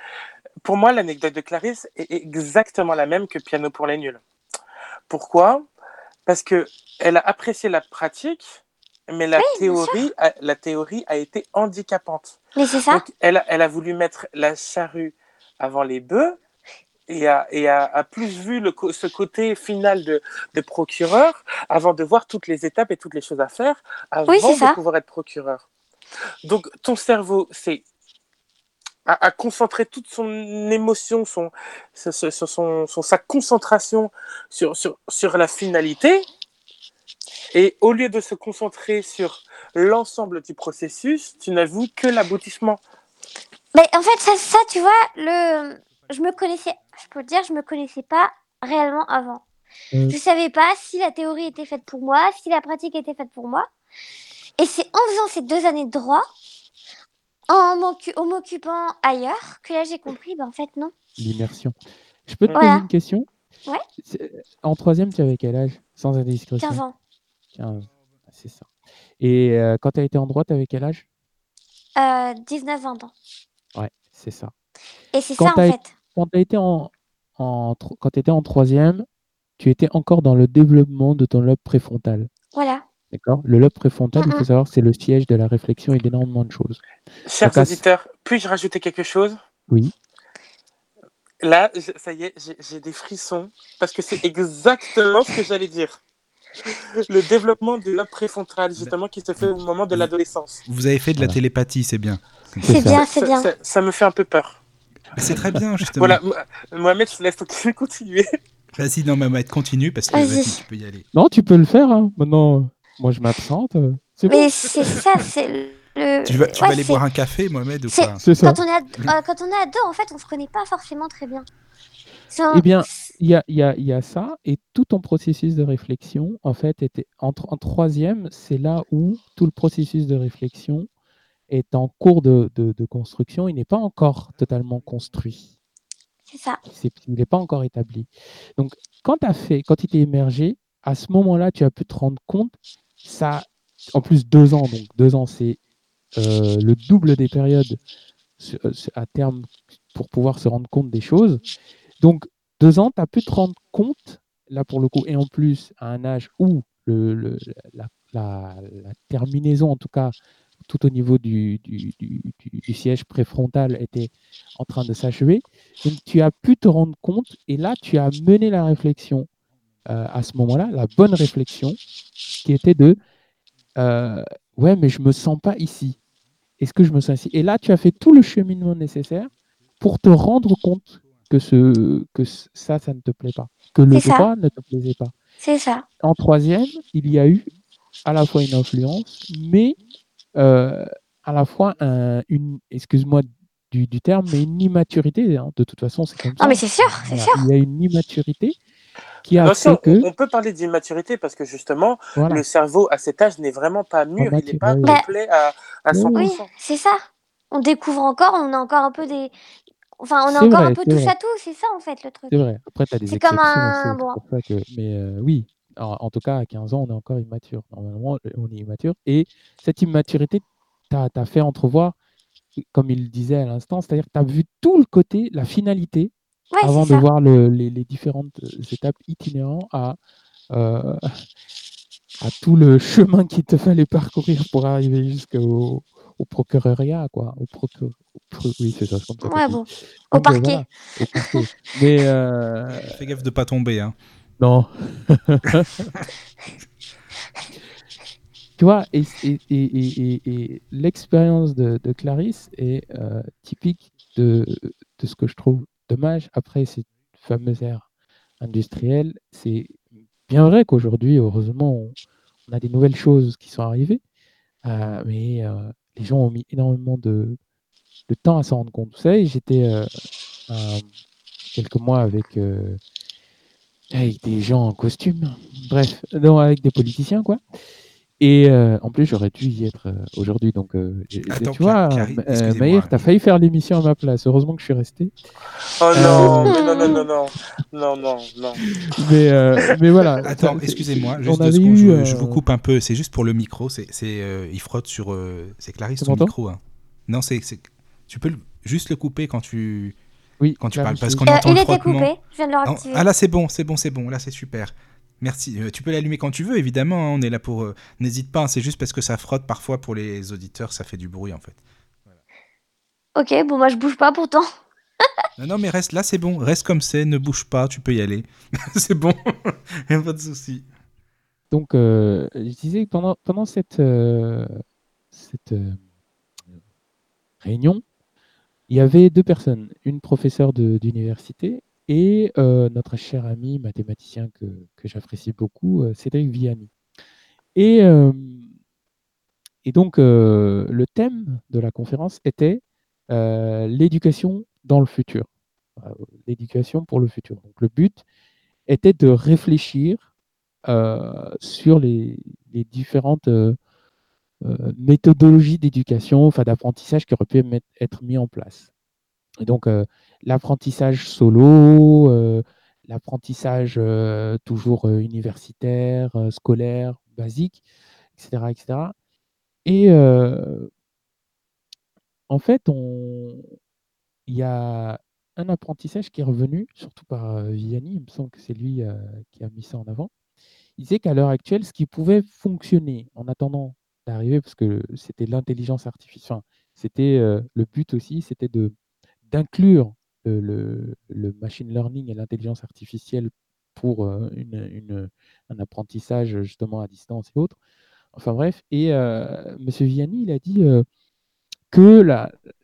Pour moi, l'anecdote de Clarisse est exactement la même que Piano pour les nuls. Pourquoi? Parce que elle a apprécié la pratique, mais la, Oui, théorie, a, la théorie a été handicapante. mais c'est ça. Donc, elle, a- elle a voulu mettre la charrue avant les bœufs et a, et a, a plus vu le, ce côté final de, de procureur avant de voir toutes les étapes et toutes les choses à faire avant Oui, de ça. pouvoir être procureur. Donc, ton cerveau, c'est à, à concentrer toute son émotion, son, son- son- son- sa concentration sur, sur, sur la finalité. Et au lieu de se concentrer sur l'ensemble du processus, tu n'as vu que l'aboutissement. Mais en fait, ça, ça, tu vois, le, je me connaissais, je peux te dire, je me connaissais pas réellement avant. Mm. Je savais pas si la théorie était faite pour moi, si la pratique était faite pour moi. Et c'est en faisant ces deux années de droit, en m'occu- en m'occupant ailleurs, que là j'ai compris, ben en fait non. L'immersion. Je peux te Voilà. poser une question? Ouais. En troisième, tu avais quel âge? Sans indiscrétion 15 ans. 15. Ah, C'est ça. Et euh, quand tu as été en droit, tu avais quel âge? Euh, 19-20 ans. Ouais, c'est ça. Et c'est Quand ça en fait. Quand tu étais en, quand étais en troisième, tu étais encore dans le développement de ton lobe préfrontal. Voilà. D'accord? Le lobe préfrontal, il faut savoir que c'est le siège de la réflexion et d'énormément de choses. Chers Donc, à ce- auditeurs, puis-je rajouter quelque chose? Oui. Là, ça y est, j'ai des frissons parce que c'est exactement ce que j'allais dire. Le développement du lobe préfrontal, justement, qui se fait au moment de l'adolescence. Vous avez fait de la Voilà. télépathie, c'est bien. C'est bien, c'est bien. ça- ça me fait un peu peur. C'est très bien, justement. Voilà, Mo- Mohamed, je te laisse continuer. Vas-y, non, mais continue parce que tu peux y aller. Non, tu peux le faire. hein. Maintenant, moi, je m'absente. bon. Mais c'est ça, c'est le. Tu vas, tu ouais, vas aller boire un café, Mohamed, ou quoi C'est ça. Quand on, est à... euh, quand on est à deux, en fait, on se connaît pas forcément très bien. Un- Eh bien, y a, il y a- il y a ça, et tout ton processus de réflexion, en fait, était en, tro- en troisième, c'est là où tout le processus de réflexion est en cours de, de- de construction. Il n'est pas encore totalement construit. c'est ça. Il n'est pas encore établi. Donc, quand tu as fait, quand il t'est émergé, à ce moment-là, tu as pu te rendre compte, ça, en plus deux ans, donc deux ans, c'est euh, le double des périodes euh, à terme pour pouvoir se rendre compte des choses. Donc, deux ans, tu as pu te rendre compte, là pour le coup, et en plus, à un âge où la, terminaison, en tout cas, tout au niveau du, siège préfrontal était en train de s'achever. Tu as pu te rendre compte, et là, tu as mené la réflexion euh, à ce moment-là, la bonne réflexion, qui était de euh, Ouais, mais je me sens pas ici. Est-ce que je me sens ici? Et là, tu as fait tout le cheminement nécessaire pour te rendre compte que, ce, que ça, ça ne te plaît pas, que le ça. droit ne te plaisait pas. C'est ça. En troisième, il y a eu à la fois une influence, mais euh, à la fois un- une, excuse-moi du, du terme, mais une immaturité. hein. De toute façon, c'est comme ça. Non, mais c'est sûr, c'est Voilà. sûr. Il y a une immaturité qui a Attention, fait que, on, on peut parler d'immaturité parce que justement, voilà, le cerveau à cet âge n'est vraiment pas mûr, il n'est pas ouais. complet à, à Oui, 100%. Oui, c'est ça. On découvre encore, on a encore un peu des. Enfin, on a C'est encore vrai, un peu touche vrai. à tout, c'est ça en fait le truc. c'est vrai. Après, tu as des C'est exceptions comme aussi, un- bon. pour ça que. Mais euh, oui, en, en tout cas, à 15 ans, on est encore immature. Normalement, on est immature. Et cette immaturité t'a t'a fait entrevoir, comme il le disait à l'instant, c'est-à-dire que tu as vu tout le côté, la finalité, Ouais, avant de ça. voir le- les, les différentes euh, étapes itinérant à, euh, à tout le chemin qu'il te fallait parcourir pour arriver jusqu'au au procureuria, quoi. Au procure, au pro- oui, c'est ça, c'est comme ça qu'on Ouais, bon. Au Donc, parquet. voilà, au parquet. Mais euh, Fais gaffe de pas tomber. Hein. non. tu vois, et, et, et, et- et- et l'expérience de, de Clarisse est euh, typique de, de ce que je trouve dommage après cette fameuse ère industrielle. C'est bien vrai qu'aujourd'hui, heureusement, on, on a des nouvelles choses qui sont arrivées, euh, mais euh, les gens ont mis énormément de, de temps à s'en rendre compte. Vous j'étais euh, quelques mois avec, euh, avec des gens en costume, bref, non, avec des politiciens, quoi. Et euh, en plus, j'aurais dû y être euh, aujourd'hui. Donc, euh, Attends, tu vois. Maïr, t'as failli faire l'émission à ma place. Heureusement que je suis resté. Oh non, Euh, mais non, non, non, non, non, non, non. Mais, euh, mais voilà. Attends, excusez-moi, juste deux secondes, eu, je vous coupe un peu, c'est juste pour le micro, c'est, c'est, euh, il frotte sur... euh, c'est Clarisse ton micro. Hein. Non, c'est, c'est- tu peux le- juste le couper quand tu, Oui, quand tu parles, parce qu'on Euh, entend il le était frottement. coupé, je viens de le. Ah là c'est bon, c'est bon, c'est bon, là c'est super. Merci. Euh, tu peux l'allumer quand tu veux, évidemment. hein, on est là pour. euh, N'hésite pas. hein, c'est juste parce que ça frotte parfois pour les auditeurs, ça fait du bruit en fait. Ok, bon, moi je bouge pas pourtant. Non, non, mais reste là, c'est bon. Reste comme c'est, ne bouge pas. Tu peux y aller. c'est bon. Pas de souci. Donc, euh, je disais que pendant, pendant cette, euh, cette euh, réunion, il y avait deux personnes, une professeure de- d'université et euh, notre cher ami mathématicien que, que j'apprécie beaucoup, euh, Cédric Vianney. Et, euh, et donc, le thème de la conférence était l'éducation dans le futur. L'éducation pour le futur. Donc, le but était de réfléchir sur les, les différentes méthodologies d'éducation, enfin d'apprentissage qui auraient pu être mis en place. Et donc, l'apprentissage solo, euh, l'apprentissage euh, toujours euh, universitaire, scolaire, basique, etc. etc. Et en fait, il y a un apprentissage qui est revenu, surtout par Vianney, il me semble que c'est lui qui a mis ça en avant, Il disait qu'à l'heure actuelle, ce qui pouvait fonctionner en attendant d'arriver, parce que c'était l'intelligence artificielle, c'était le but aussi, c'était d'inclure le, machine learning et l'intelligence artificielle pour euh, une, un apprentissage justement à distance et autres. Enfin bref, et euh, M. Vianney, il a dit euh, que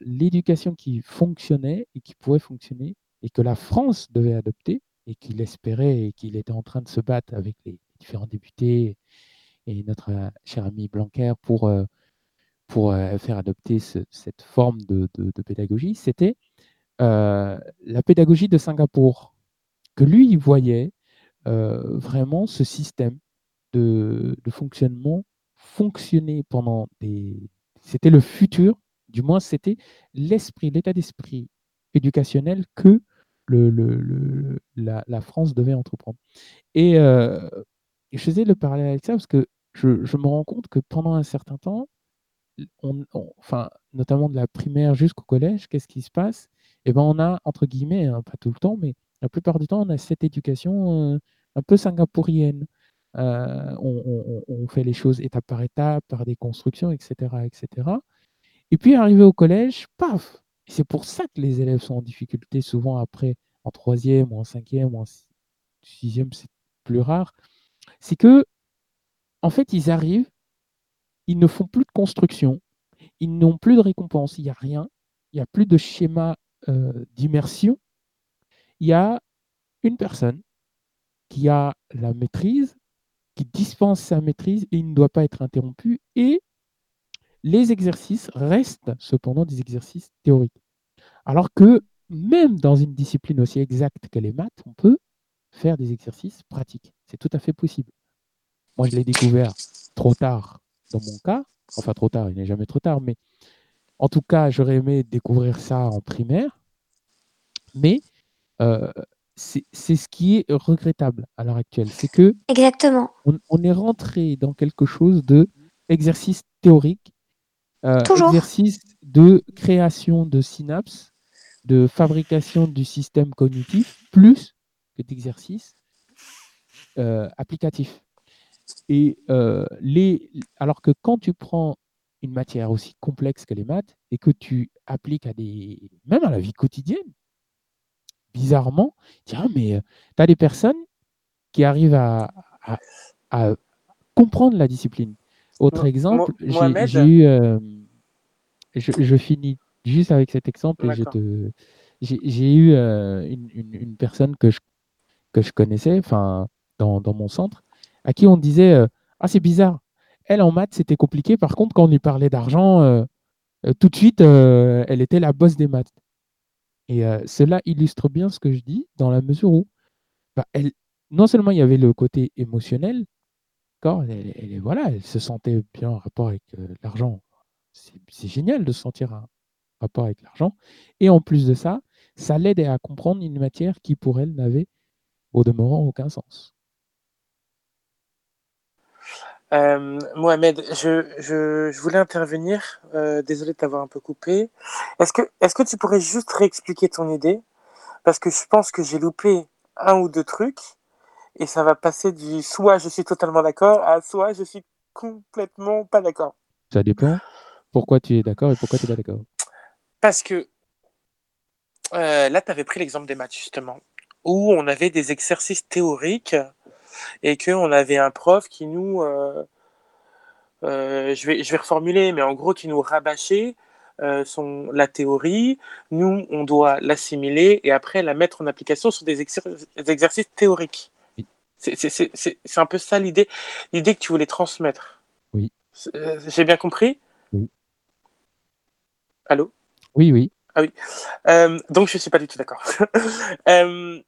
l'éducation qui fonctionnait et qui pouvait fonctionner et que la France devait adopter et qu'il espérait et qu'il était en train de se battre avec les différents députés et notre euh, cher ami Blanquer pour, euh, pour faire adopter ce- cette forme de pédagogie, c'était euh, la pédagogie de Singapour, que lui, il voyait euh, vraiment ce système de, de fonctionnement fonctionner pendant des... C'était le futur, du moins c'était l'esprit, l'état d'esprit éducationnel que le, le- le- la, France devait entreprendre. Et euh, je faisais le parallèle avec ça parce que je, je me rends compte que pendant un certain temps, enfin, notamment de la primaire jusqu'au collège, qu'est-ce qui se passe? Eh ben, on a, entre guillemets, hein, pas tout le temps, mais la plupart du temps, on a cette éducation euh, un peu singapourienne. Euh, on, fait les choses étape par étape, par des constructions, etc., etc. Et puis, arrivé au collège, paf Et C'est pour ça que les élèves sont en difficulté souvent après, en troisième ou en cinquième ou en si- sixième, c'est plus rare. C'est que, en fait, ils arrivent, ils ne font plus de construction, ils n'ont plus de récompense, il n'y a rien, il n'y a plus de schéma d'immersion. Il y a une personne qui a la maîtrise, qui dispense sa maîtrise et il ne doit pas être interrompu. Et les exercices restent cependant des exercices théoriques. Alors que même dans une discipline aussi exacte que les maths, on peut faire des exercices pratiques. C'est tout à fait possible. Moi, je l'ai découvert trop tard dans mon cas. Enfin, trop tard, il n'est jamais trop tard, mais en tout cas, j'aurais aimé découvrir ça en primaire. Mais euh, c'est ce qui est regrettable à l'heure actuelle. C'est que Exactement. on, on est rentré dans quelque chose de exercice théorique, euh, Toujours. exercice de création de synapses, de fabrication du système cognitif, plus que d'exercice euh, applicatif. Et euh, les, alors que quand tu prends une matière aussi complexe que les maths et que tu appliques à des, même à la vie quotidienne, bizarrement, dis, ah, mais tu as des personnes qui arrivent à, à- à comprendre la discipline. Autre exemple, j'ai eu, euh, je, je finis juste avec cet exemple et je D'accord. te, j'ai j'ai eu euh, une, une- une personne que je, que je connaissais, enfin, dans, dans mon centre, à qui on disait, euh, ah, c'est bizarre. Elle, en maths, c'était compliqué. Par contre, quand on lui parlait d'argent, euh, euh, tout de suite, euh, elle était la bosse des maths. Et cela illustre bien ce que je dis, dans la mesure où, bah, non seulement il y avait le côté émotionnel, elle, elle- elle se sentait bien en rapport avec l'argent. C'est génial de se sentir en rapport avec l'argent. Et en plus de ça, ça l'aide à comprendre une matière qui, pour elle, n'avait au demeurant aucun sens. Euh, Mohamed, je, je, je voulais intervenir. euh, désolé de t'avoir un peu coupé. Est-ce que, est-ce que tu pourrais juste réexpliquer ton idée? Parce que je pense que j'ai loupé un ou deux trucs et ça va passer du soit je suis totalement d'accord à soit je suis complètement pas d'accord. Ça dépend pourquoi tu es d'accord et pourquoi tu n'es pas d'accord. Parce que euh, là, tu avais pris l'exemple des maths, justement, où on avait des exercices théoriques et qu'on avait un prof qui nous. euh, euh, je, vais, je vais reformuler, mais en gros, qui nous rabâchait euh, son, la théorie. Nous, on doit l'assimiler et après la mettre en application sur des, exer- des exercices théoriques. Oui. C'est un peu ça l'idée, l'idée que tu voulais transmettre. Oui. J'ai bien compris? Oui. Allô? Oui, oui. Euh, donc je suis pas du tout d'accord. Euh,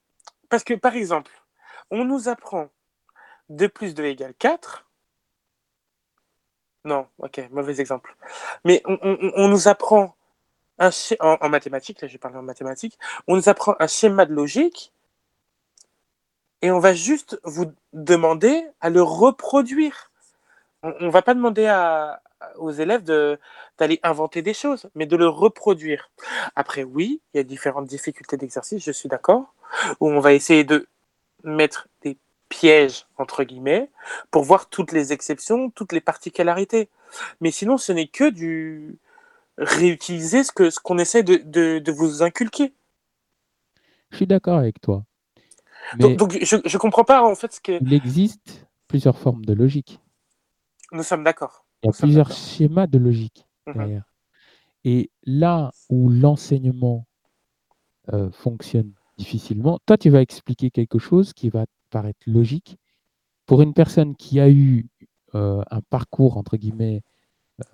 parce que par exemple, on nous apprend 2 plus 2 égale 4. Non, ok, mauvais exemple. Mais on, nous apprend un en, mathématiques, là je vais parler en mathématiques, on nous apprend un schéma de logique et on va juste vous demander à le reproduire. On, on va pas demander aux élèves d'aller inventer des choses, mais de le reproduire. Après, oui, il y a différentes difficultés d'exercice, je suis d'accord, où on va essayer de mettre des piège, entre guillemets, pour voir toutes les exceptions, toutes les particularités. Mais sinon, ce n'est que du réutiliser ce que ce qu'on essaie de, de, de vous inculquer. Je suis d'accord avec toi. Donc, je ne comprends pas en fait ce que il existe plusieurs formes de logique. nous sommes d'accord. Il y a Nous plusieurs schémas de logique Mhm. derrière. Et là où l'enseignement euh, fonctionne difficilement, toi, tu vas expliquer quelque chose qui va paraître logique. Pour une personne qui a eu euh, un parcours, entre guillemets,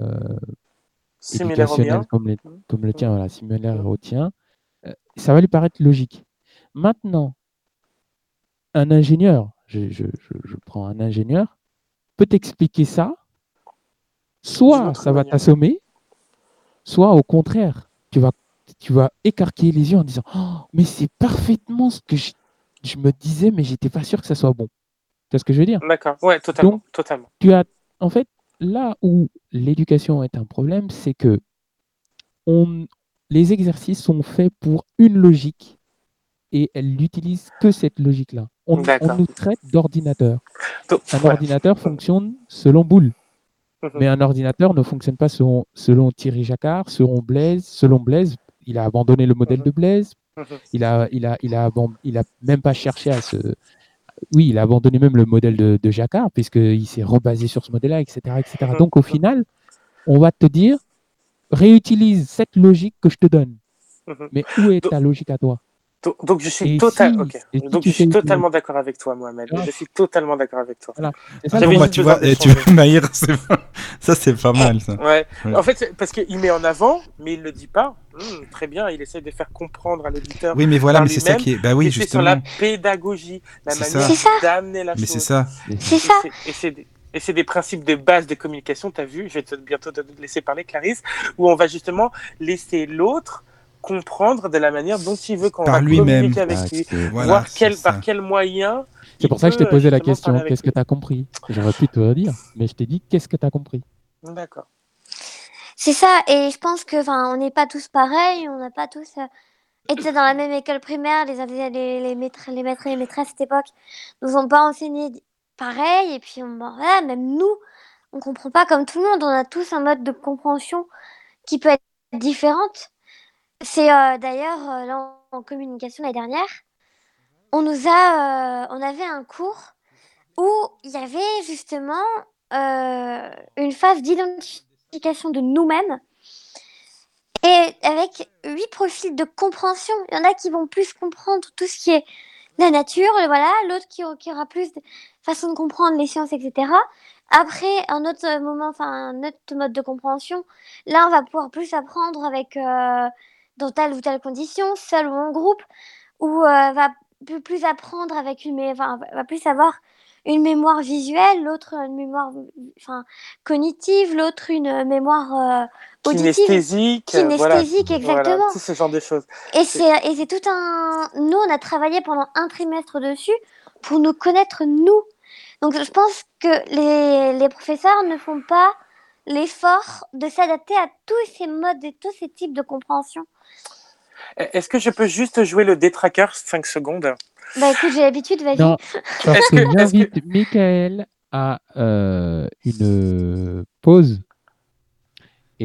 euh, Similaire au éducationnel mien. comme, les- comme le tien, Mhm. voilà, similaire au tien, euh, ça va lui paraître logique. Maintenant, un ingénieur, je, je- je- je prends un ingénieur, peut t'expliquer ça, soit ça va t'assommer, soit au contraire, tu vas, tu vas écarquiller les yeux en disant Oh, Mais c'est parfaitement ce que je, je me disais, mais j'étais pas sûr que ça soit bon. Tu vois ce que je veux dire? D'accord. Ouais, totalement. Donc, totalement. tu as, en fait, là où l'éducation est un problème, c'est que on, les exercices sont faits pour une logique et elle n'utilise que cette logique-là. On, nous traite d'ordinateur. Un ordinateur fonctionne selon boule, Mhm. mais un ordinateur ne fonctionne pas selon, selon Thierry Jacquard, selon Blaise, selon Blaise. Il a abandonné le modèle Mhm. de Blaise. Mhm. Il a, il a, il a, aban- il a même pas cherché à se. Oui, il a abandonné même le modèle de, de Jacquard puisqu'il s'est rebasé sur ce modèle-là, etc., etc. Mhm. Donc au final, on va te dire réutilise cette logique que je te donne. Mhm. Mais où est ta logique à toi? Donc, je suis Et total... si- ok. et si Donc tu je suis fais- totalement d'accord avec toi, Mohamed. Ah. Je suis totalement d'accord avec toi. C'est ça Bon, bah, tu vois, tu d'échanger. vois, Maïr, ça c'est pas mal ça. Ouais. Ouais. En fait, parce qu'il met en avant, mais il le dit pas. Hum, très bien, il essaie de faire comprendre à l'auditeur. Oui, mais voilà, mais c'est ça qui est. Bah oui, c'est sur la justement. pédagogie, la C'est manière ça. C'est ça. d'amener la Mais chose. c'est ça. C'est Et ça. c'est- Et c'est des, et c'est des principes de base de communication, tu as vu, je vais te, bientôt te laisser parler, Clarisse, où on va justement laisser l'autre comprendre de la manière dont il veut qu'on Par va lui-même. communiquer avec Ah, lui, Voilà, voir quel, par quel moyen. C'est pour ça que je t'ai posé la question qu'est-ce que tu as compris? J'aurais pu te le dire, mais je t'ai dit qu'est-ce que tu as compris? D'accord. C'est ça, et je pense que, enfin, on n'est pas tous pareils, on n'a pas tous euh, été dans la même école primaire, les, les, les, maîtres, les maîtres et les maîtresses à cette époque nous ont pas enseigné pareil, et puis on, voilà, même nous, on comprend pas comme tout le monde, on a tous un mode de compréhension qui peut être différente. C'est euh, d'ailleurs euh, là en, communication l'année dernière, on nous a, euh, on avait un cours où il y avait justement une phase d'identification de nous-mêmes et avec huit profils de compréhension. Il y en a qui vont plus comprendre tout ce qui est la nature, voilà, l'autre qui, aura plus de façon de comprendre les sciences, etc. Après, un autre moment, enfin un autre mode de compréhension, là on va pouvoir plus apprendre avec dans telle ou telle condition, seul ou en groupe, ou euh, va plus, apprendre avec une, enfin, va plus avoir une mémoire visuelle, l'autre une mémoire enfin, cognitive, l'autre une mémoire euh, auditive. Kinesthésique. euh, voilà. Kinesthésique, exactement. Voilà, tout ce genre de choses. Et c'est et c'est tout un. Nous, on a travaillé pendant un trimestre dessus pour nous connaître nous. Donc, je pense que les, les professeurs ne font pas l'effort de s'adapter à tous ces modes et tous ces types de compréhension. Est-ce que je peux juste jouer le détraqueur 5 secondes? Bah écoute, j'ai l'habitude, vas-y. Non, parce Est-ce que, est-ce que- j'invite Michael à euh, une pause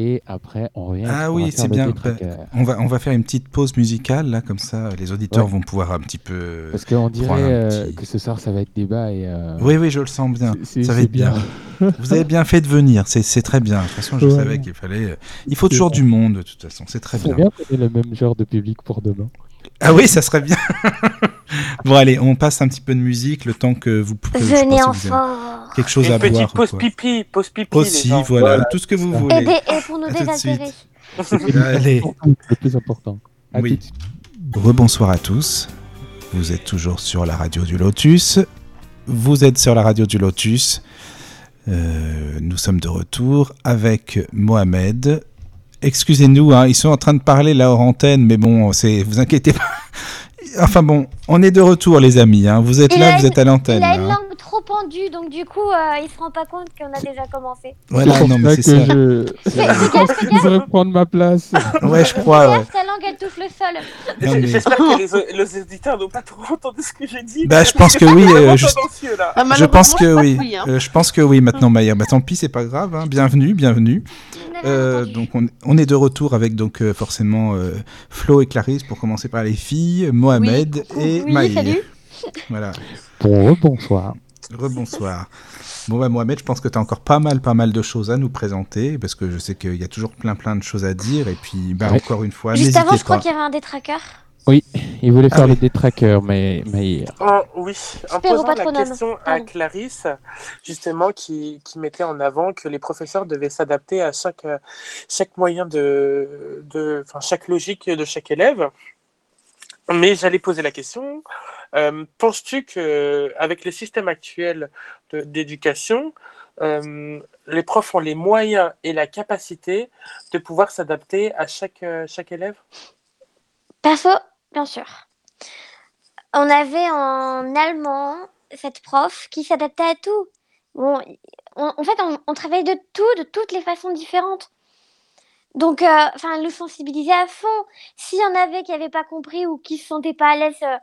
et après on revient. Ah oui, c'est bien. détraqueur. On va, on va faire une petite pause musicale là, comme ça, les auditeurs Ouais. vont pouvoir un petit peu. Parce qu'on dirait euh, petit- que ce soir ça va être débat et. euh, Oui, oui, je le sens bien. c'est- Ça va être bien. Vous avez bien fait de venir, c'est c'est très bien. De toute façon, je Ouais. savais qu'il fallait. euh, Il faut C'est toujours du monde, de toute façon, c'est très C'est bien. bien le même genre de public pour demain. Ah oui, ça serait bien. bon, allez, on passe un petit peu de musique le temps que vous. pas Venez en fort. Quelque chose à petite boire. pause quoi. pipi, pause pipi. Aussi, les gens. voilà, tout ce que vous ça. voulez. Et, des- et pour nous À tout de désaltérer. Allez. Le plus important. À Oui. Rebonsoir à tous. Vous êtes toujours sur la radio du Lotus. Vous êtes sur la radio du Lotus. Euh, nous sommes de retour avec Mohamed. Excusez-nous, hein, ils sont en train de parler là hors antenne, mais bon, c'est, vous inquiétez pas. Enfin bon, on est de retour, les amis. hein. Vous êtes Il là, vous une- êtes à l'antenne. Il a une là, hein. langue trop pendue, donc du coup, euh, il se rend pas compte qu'on a déjà commencé. Voilà, non, mais ça c'est que ça. je... Je voudrais prendre ma place. Ouais, je crois. ouais. ta langue qu'elle touche le sol. Non, mais- J'espère que les, les auditeurs n'ont pas trop entendu ce que j'ai dit. Bah, je pense que oui, euh. Ah, Je pense que oui. hein. Euh, je pense que oui maintenant, Maya. Bah, tant pis, c'est pas grave. hein. Bienvenue, bienvenue. Euh, donc on, on est de retour avec donc euh, forcément euh, Flo et Clarisse pour commencer par les filles, Mohamed et Oui, Maï. salut. Voilà. Bon, bonsoir. Rebonsoir. Bon bah Mohamed, je pense que tu as encore pas mal pas mal de choses à nous présenter parce que je sais qu'il y a toujours plein plein de choses à dire et puis bah, Ouais. encore une fois, Juste n'hésitez avant, je crois qu'il y avait un détraqueur. Il voulait Ah faire oui. le détraqueur, mais, mais Oh, oui, en posant la question à. Clarisse, justement, qui, qui mettait en avant que les professeurs devaient s'adapter à chaque, euh, chaque moyen de, de, enfin, chaque logique de chaque élève. Mais j'allais poser la question, euh, penses-tu que avec les systèmes actuels de- d'éducation, euh, les profs ont les moyens et la capacité de pouvoir s'adapter à chaque, euh, chaque élève? Perso, bien sûr. On avait en allemand cette prof qui s'adaptait à tout. Bon, on- en fait, on, on travaillait de tout, de toutes les façons différentes. Donc, euh, enfin, elle nous sensibilisait à fond. S'il y en avait qui n'avaient pas compris ou qui se sentaient pas à l'aise, euh,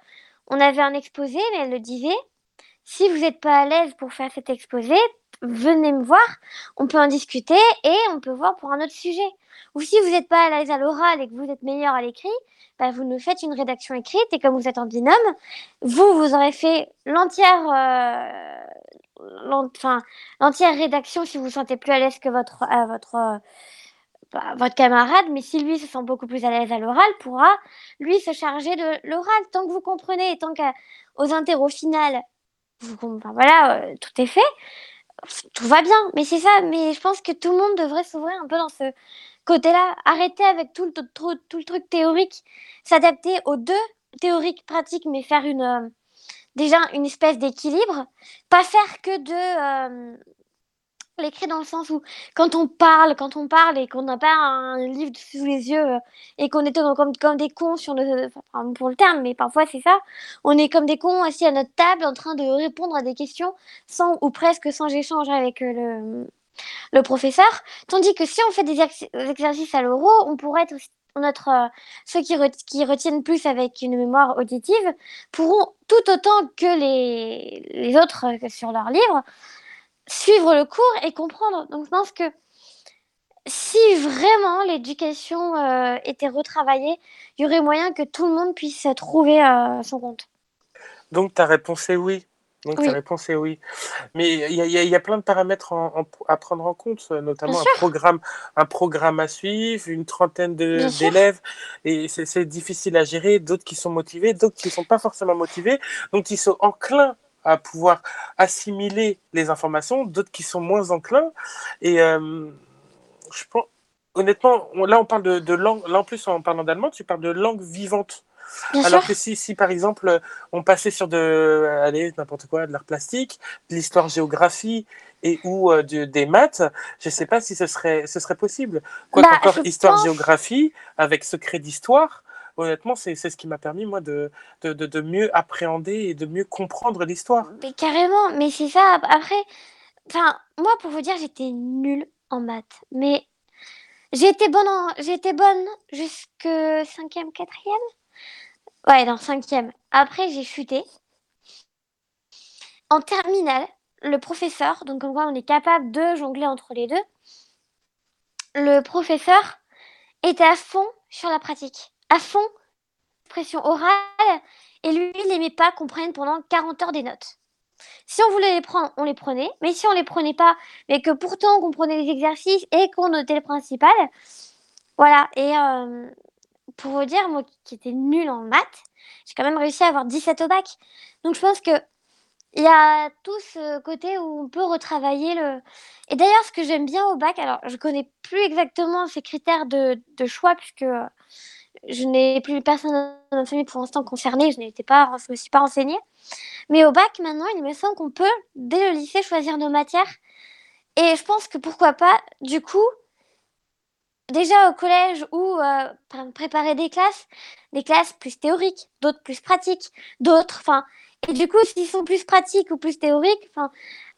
on avait un exposé, mais elle le disait. Si vous n'êtes pas à l'aise pour faire cet exposé, venez me voir. On peut en discuter et on peut voir pour un autre sujet. Ou si vous n'êtes pas à l'aise à l'oral et que vous êtes meilleur à l'écrit, bah, vous nous faites une rédaction écrite et comme vous êtes en binôme, vous, vous aurez fait l'entière euh, l'entière rédaction si vous vous sentez plus à l'aise que votre, votre, votre camarade, mais si lui se sent beaucoup plus à l'aise à l'oral, pourra lui se charger de l'oral. Tant que vous comprenez et tant qu'aux interros finales, vous, voilà, euh, tout est fait, tout va bien. Mais c'est ça, mais je pense que tout le monde devrait s'ouvrir un peu dans ce côté-là. Arrêter avec tout le, tout, tout le truc théorique, s'adapter aux deux théoriques pratiques, mais faire une euh, déjà une espèce d'équilibre. Pas faire que de euh, l'écrit dans le sens où quand on parle, quand on parle et qu'on n'a pas un livre sous les yeux euh, et qu'on est comme, comme, des cons sur le, enfin, pour le terme, mais parfois c'est ça, on est comme des cons assis à notre table en train de répondre à des questions sans ou presque sans échange avec euh, le, le professeur. Tandis que si on fait des ex- exercices à l'oraux, on pourrait être notre, euh, ceux qui, qui retiennent plus avec une mémoire auditive pourront tout autant que les, les autres sur leur livre suivre le cours et comprendre. Donc je pense que si vraiment l'éducation euh, était retravaillée, il y aurait moyen que tout le monde puisse trouver euh, son compte. Donc ta réponse est oui. Donc Oui. ta réponse est oui. Mais il y y y a plein de paramètres en- en- à prendre en compte, euh, notamment un programme, un programme à suivre, une trentaine d'élèves, et c'est c'est difficile à gérer. D'autres qui sont motivés, d'autres qui ne sont pas forcément motivés, donc ils sont enclins à pouvoir assimiler les informations, d'autres qui sont moins enclins. Et euh, je pense, honnêtement, on- là on parle de, de langue. Là en plus en parlant d'allemand, tu parles de langue vivante. Bien Alors sûr. que si, si par exemple on passait sur de, allez, n'importe quoi, de l'art plastique, de l'histoire-géographie et ou euh, de- des maths, je sais pas si ce serait, ce serait possible. Quoi Bah, qu'encore pense- histoire-géographie avec secret d'histoire, honnêtement c'est ce qui m'a permis moi de, de, de, mieux appréhender et de mieux comprendre l'histoire. Mais carrément, mais c'est ça. Après, enfin, moi, pour vous dire, j'étais nulle en maths. Mais j'ai été bonne, en... été bonne jusque cinquième, quatrième? Ouais, dans cinquième. Après, j'ai chuté. En terminale, le professeur, donc comme quoi on est capable de jongler entre les deux, le professeur était à fond sur la pratique, à fond expression orale, et lui, il n'aimait pas qu'on prenne pendant 40 heures des notes. Si on voulait les prendre, on les prenait, mais si on les prenait pas, mais que pourtant qu'on prenait les exercices et qu'on notait le principal, voilà. Et euh, pour vous dire, moi qui étais nulle en maths, j'ai quand même réussi à avoir 17 au bac. Donc je pense que il y a tout ce côté où on peut retravailler le. Et d'ailleurs, ce que j'aime bien au bac, alors je connais plus exactement ces critères de, choix puisque je n'ai plus personne dans ma famille pour l'instant concernée, je n'étais pas, je me suis pas renseignée. Mais au bac, maintenant, il me semble qu'on peut, dès le lycée, choisir nos matières. Et je pense que pourquoi pas, du coup, déjà au collège ou euh, pr- préparer des classes, des classes plus théoriques, d'autres plus pratiques, d'autres, enfin, et du coup, s'ils sont plus pratiques ou plus théoriques, enfin,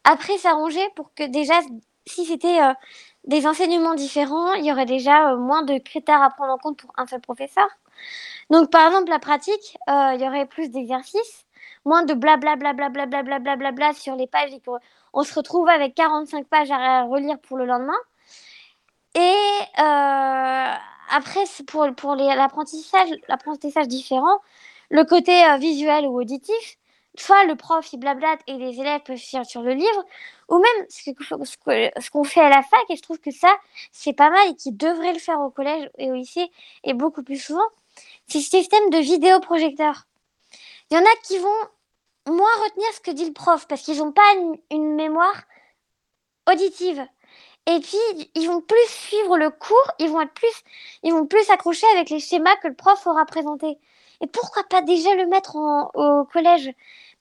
après s'arranger pour que déjà, si c'était euh, des enseignements différents, il y aurait déjà moins de critères à prendre en compte pour un seul professeur. Donc, par exemple, la pratique, il y aurait plus d'exercices, moins de blablabla sur les pages et qu'on se retrouve avec 45 pages à relire pour le lendemain. Et après, pour, pour l'apprentissage, l'apprentissage différent, le côté visuel ou auditif, soit le prof il blablate et les élèves peuvent sur le livre, ou même ce qu'on ce fait à la fac, et je trouve que ça, c'est pas mal et qui devrait le faire au collège et au lycée, et beaucoup plus souvent, c'est le système de vidéoprojecteur. Il y en a qui vont moins retenir ce que dit le prof, parce qu'ils n'ont pas une mémoire auditive. Et puis, ils vont plus suivre le cours, ils vont être plus, ils vont plus accrocher avec les schémas que le prof aura présentés. Et pourquoi pas déjà le mettre au collège?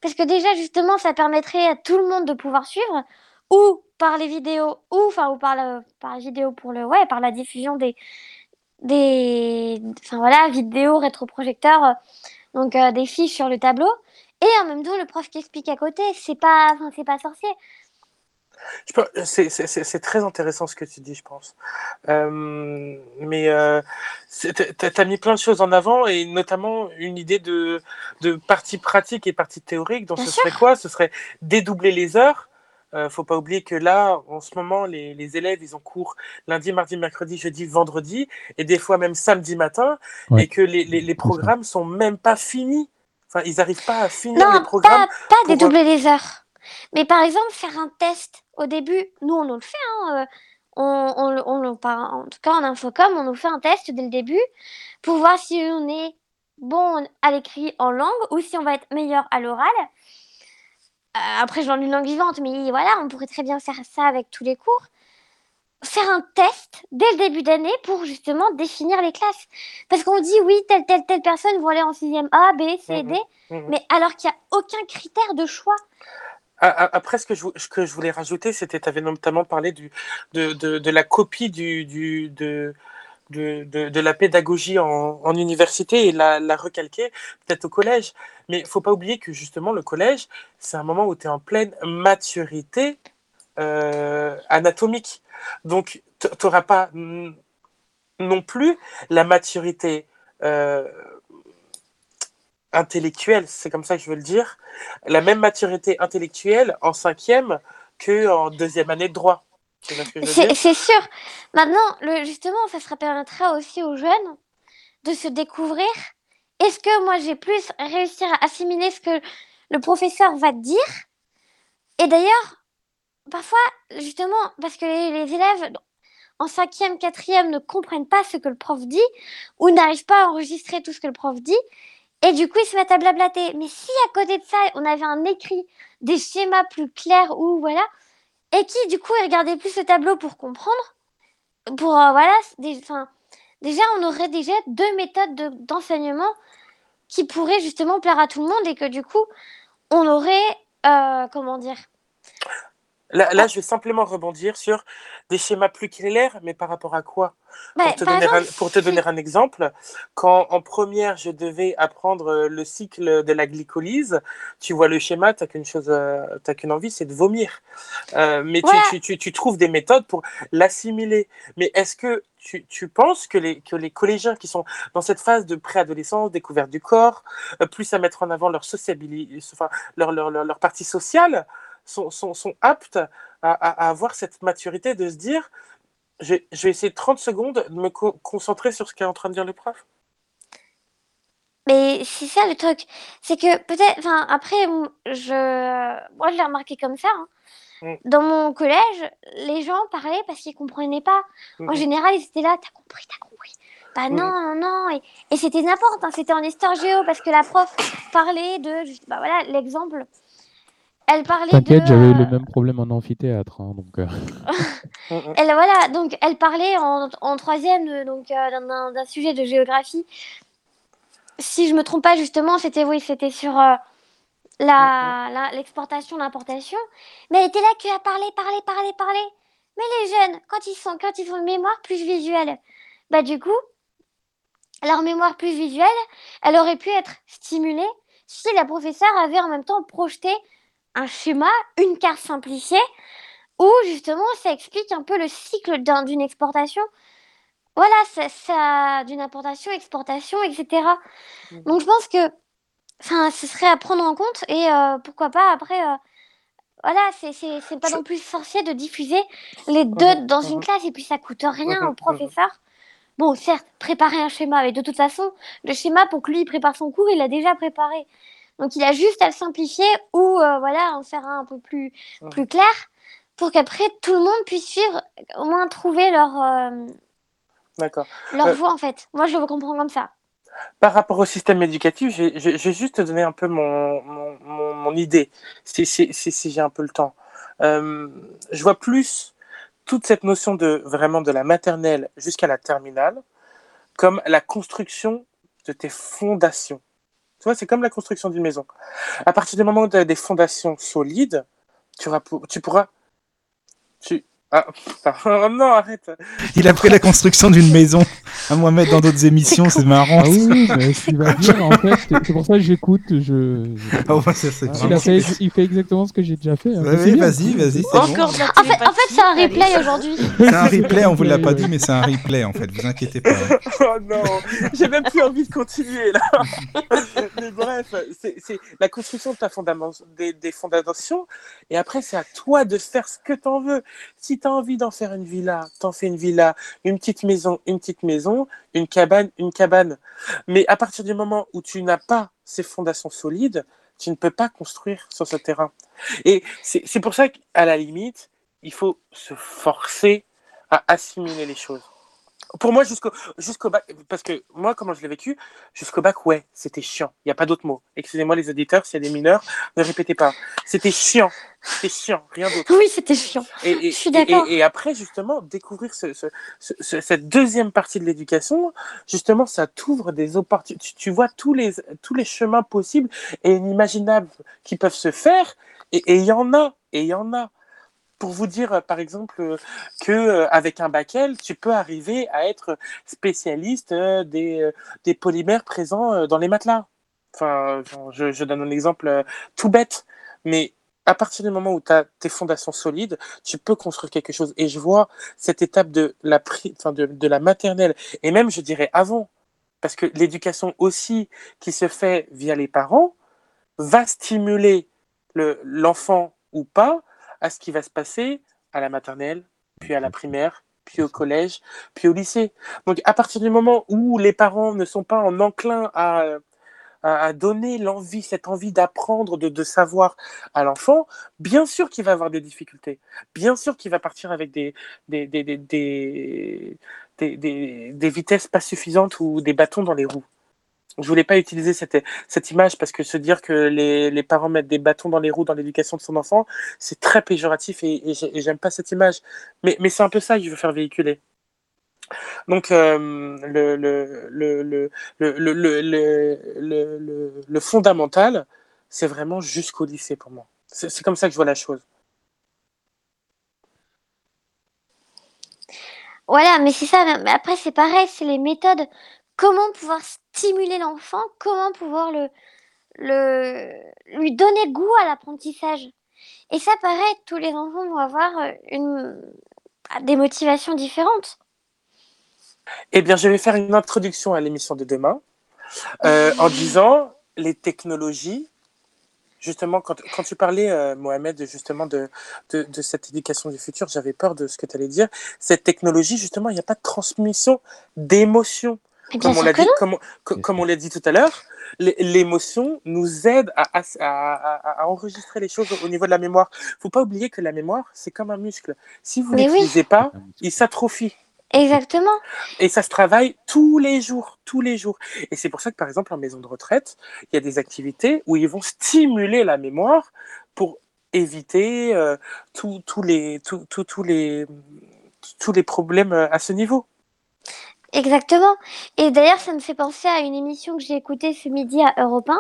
Parce que déjà, justement, ça permettrait à tout le monde de pouvoir suivre, ou par les vidéos, ou, enfin, ou par, le, par la vidéo pour le, ouais, par la diffusion des, des, enfin voilà, vidéos, rétroprojecteurs, donc euh, des fiches sur le tableau. Et en même temps, le prof qui explique à côté, c'est pas, enfin, c'est pas sorcier. C'est très intéressant ce que tu dis, je pense. Euh, mais euh, tu as mis plein de choses en avant et notamment une idée de, de partie pratique et partie théorique. Donc, ce serait quoi? Ce serait dédoubler les heures. Euh, faut pas oublier que là, en ce moment, les, les, élèves, ils ont cours lundi, mardi, mercredi, jeudi, vendredi, et des fois même samedi matin, et que les, les, les programmes sont même pas finis. Enfin, ils n'arrivent pas à finir les programmes. Pas, pas dédoubler les heures. Mais par exemple, faire un test au début, nous on nous le fait, hein, euh, on, on, on, en tout cas en infocom, on nous fait un test dès le début pour voir si on est bon à l'écrit en langue ou si on va être meilleur à l'oral. Euh, après, je une langue vivante, mais voilà, on pourrait très bien faire ça avec tous les cours. Faire un test dès le début d'année pour justement définir les classes. Parce qu'on dit oui, telle, telle, telle personne vont aller en 6e A, B, C, D, mmh mmh mais alors qu'il n'y a aucun critère de choix. Après, ce que je, voulais rajouter, c'était, tu avais notamment parlé de, la copie de, la pédagogie en, université et la, la recalquer peut-être au collège. Mais il faut pas oublier que justement, le collège, c'est un moment où tu es en pleine maturité euh, anatomique. Donc, tu n'auras pas non plus la maturité euh, intellectuelle, c'est comme ça que je veux le dire, la même maturité intellectuelle en cinquième que en deuxième année de droit. C'est sûr. Maintenant, le, justement, ça se permettra aussi aux jeunes de se découvrir. Est-ce que moi j'ai plus réussir à assimiler ce que le professeur va dire? Et d'ailleurs, parfois, justement, parce que les, élèves en cinquième, quatrième ne comprennent pas ce que le prof dit ou n'arrivent pas à enregistrer tout ce que le prof dit, et du coup, ils se mettent à blablater. Mais si à côté de ça, on avait un écrit, des schémas plus clairs ou voilà, et qui du coup regardait plus le tableau pour comprendre, pour euh, voilà, déjà on aurait déjà deux méthodes d'enseignement qui pourraient justement plaire à tout le monde et que du coup on aurait, euh, comment dire, Là, là, je vais simplement rebondir sur des schémas plus clairs, mais par rapport à quoi? Pour, te donner un, pour te donner un exemple, quand en première, je devais apprendre euh, le cycle de la glycolyse, tu vois le schéma, tu n'as qu'une chose, euh, qu'une envie, c'est de vomir. Euh, mais tu, tu, tu, tu, trouves des méthodes pour l'assimiler. Mais est-ce que tu, tu, penses que les, que les collégiens qui sont dans cette phase de préadolescence, découverte du corps, plus à mettre en avant leur sociabilité, enfin, leur, leur, leur, leur partie sociale, sont, sont, sont aptes à, à, avoir cette maturité de se dire je, je vais essayer 30 secondes de me co concentrer sur ce qu'est en train de dire le prof mais c'est ça le truc, c'est que peut-être, enfin après, je, moi je l'ai remarqué comme ça. Hein. Mmh. Dans mon collège, les gens parlaient parce qu'ils comprenaient pas. En général, ils étaient là, t'as compris, t'as compris. Bah mmh. non, non, non. Et, et c'était n'importe, hein. c'était en histoire géo parce que la prof parlait de, bah voilà, l'exemple elle parlait T'inquiète, j'avais eu le euh, même problème en amphithéâtre. Hein, donc, euh. elle, voilà, donc elle parlait en, en troisième donc, euh, d'un sujet de géographie. Si je me trompe pas, justement, c'était oui, c'était sur la l'exportation, l'importation. Mais elle était là qu'à parler, parler, parler, parler. Mais les jeunes, quand ils sont, quand ils font une mémoire plus visuelle, bah du coup, leur mémoire plus visuelle, elle aurait pu être stimulée si la professeure avait en même temps projeté un schéma, une carte simplifiée, où justement ça explique un peu le cycle d'une exportation. voilà, ça, ça d'une importation, exportation, etc. Mm. Donc je pense que ce serait à prendre en compte et euh, pourquoi pas après. euh, voilà, c'est pas non plus sorcier de diffuser les deux dans une classe et puis ça coûte rien au professeur. Bon, certes, préparer un schéma, mais de toute façon, le schéma pour que lui il prépare son cours, il l'a déjà préparé. Donc il a juste à le simplifier ou euh, voilà en faire un un peu plus plus clair pour qu'après tout le monde puisse suivre, au moins trouver leur euh, D'accord. leur Euh, voie en fait. Moi je le comprends comme ça. Par rapport au système éducatif, vais juste te donner un peu mon, mon, mon, mon idée, si, si, si, si j'ai un peu le temps. Euh, je vois plus toute cette notion de vraiment de la maternelle jusqu'à la terminale comme la construction de tes fondations. C'est comme la construction d'une maison. À partir du moment où tu as des fondations solides, tu, pourras... Ah, oh non, arrête. Il a pris la construction d'une maison à moi mettre dans d'autres émissions, c'est marrant. Ah oui, oui, mais ce qu'il va dire, en fait, c'est pour ça que j'écoute. Je, Ah ouais, ça, c'est il, fait, il fait exactement ce que j'ai déjà fait. hein. Bien. vas-y, vas-y, bon. Encore En fait, en fait télépathie, c'est un replay aujourd'hui. C'est un replay, on vous l'a pas dit, mais c'est un replay en fait, vous inquiétez pas. Oh non, j'ai même plus envie de continuer là. Mais bref, c'est la construction de ta fondament, des, des fondations, et après c'est à toi de faire ce que tu en veux. Si tu as envie d'en faire une villa, t'en fais une villa, une petite maison, une petite maison, une cabane, une cabane. Mais à partir du moment où tu n'as pas ces fondations solides, tu ne peux pas construire sur ce terrain. Et c'est pour ça qu'à la limite, il faut se forcer à assimiler les choses. Pour moi, jusqu'au jusqu'au bac, parce que moi, comment je l'ai vécu, jusqu'au bac, ouais, c'était chiant. Il n'y a pas d'autre mot. Excusez-moi les auditeurs, s'il y a des mineurs, ne répétez pas. C'était chiant. C'était chiant, rien d'autre. Oui, c'était chiant. Et, et- Je suis d'accord. Et, et après, justement, découvrir ce, ce- ce- ce- cette deuxième partie de l'éducation, justement, ça t'ouvre des opportunités. Tu, tu vois tous les, tous les chemins possibles et inimaginables qui peuvent se faire. Et et il y en a. Et il y en a. Pour vous dire, euh, par exemple, euh, que euh, avec un bac L, tu peux arriver à être spécialiste des, des polymères présents dans les matelas. Enfin, je, je donne un exemple tout bête, mais à partir du moment où tu as tes fondations solides, tu peux construire quelque chose. Et je vois cette étape de la, enfin de, de la maternelle, et même, je dirais, avant, parce que l'éducation aussi qui se fait via les parents va stimuler le- l'enfant ou pas à ce qui va se passer à la maternelle, puis à la primaire, puis au collège, puis au lycée. Donc à partir du moment où les parents ne sont pas en enclin à, à, à donner l'envie, cette envie d'apprendre, de, de savoir à l'enfant, bien sûr qu'il va avoir des difficultés. Bien sûr qu'il va partir avec des, des, des, des, des, des, des- des vitesses pas suffisantes ou des bâtons dans les roues je voulais pas utiliser cette, cette image parce que se dire que les, les parents mettent des bâtons dans les roues dans l'éducation de son enfant, c'est très péjoratif et, j'aime pas cette image. Mais, mais c'est un peu ça que je veux faire véhiculer. Donc le, le, le, le, fondamental, c'est vraiment jusqu'au lycée pour moi. C'est comme ça que je vois la chose. Voilà, mais c'est ça. Mais après, c'est pareil, c'est les méthodes. Comment pouvoir stimuler l'enfant Comment pouvoir le, lui donner goût à l'apprentissage Et ça, pareil, tous les enfants vont avoir euh, une, des motivations différentes. Eh bien, je vais faire une introduction à l'émission de demain euh, en disant les technologies. Justement, quand, tu parlais, euh, Mohamed, justement de, de cette éducation du futur, j'avais peur de ce que tu allais dire. Cette technologie, justement, il n'y a pas de transmission d'émotions. Comme on l'a dit, comme, on- co- comme on l'a dit tout à l'heure, l'é- l'émotion nous aide à, à, à- à- à enregistrer les choses au, au niveau de la mémoire. faut pas oublier que la mémoire, c'est comme un muscle. Si vous ne Mais oui. l'utilisez pas, il s'atrophie. Exactement. Et ça se travaille tous les jours, tous les jours. Et c'est pour ça que, par exemple, en maison de retraite, il y a des activités où ils vont stimuler la mémoire pour éviter euh, les, les, tous les problèmes euh, à ce niveau. Exactement. Et d'ailleurs, ça me fait penser à une émission que j'ai écoutée ce midi à Europe 1.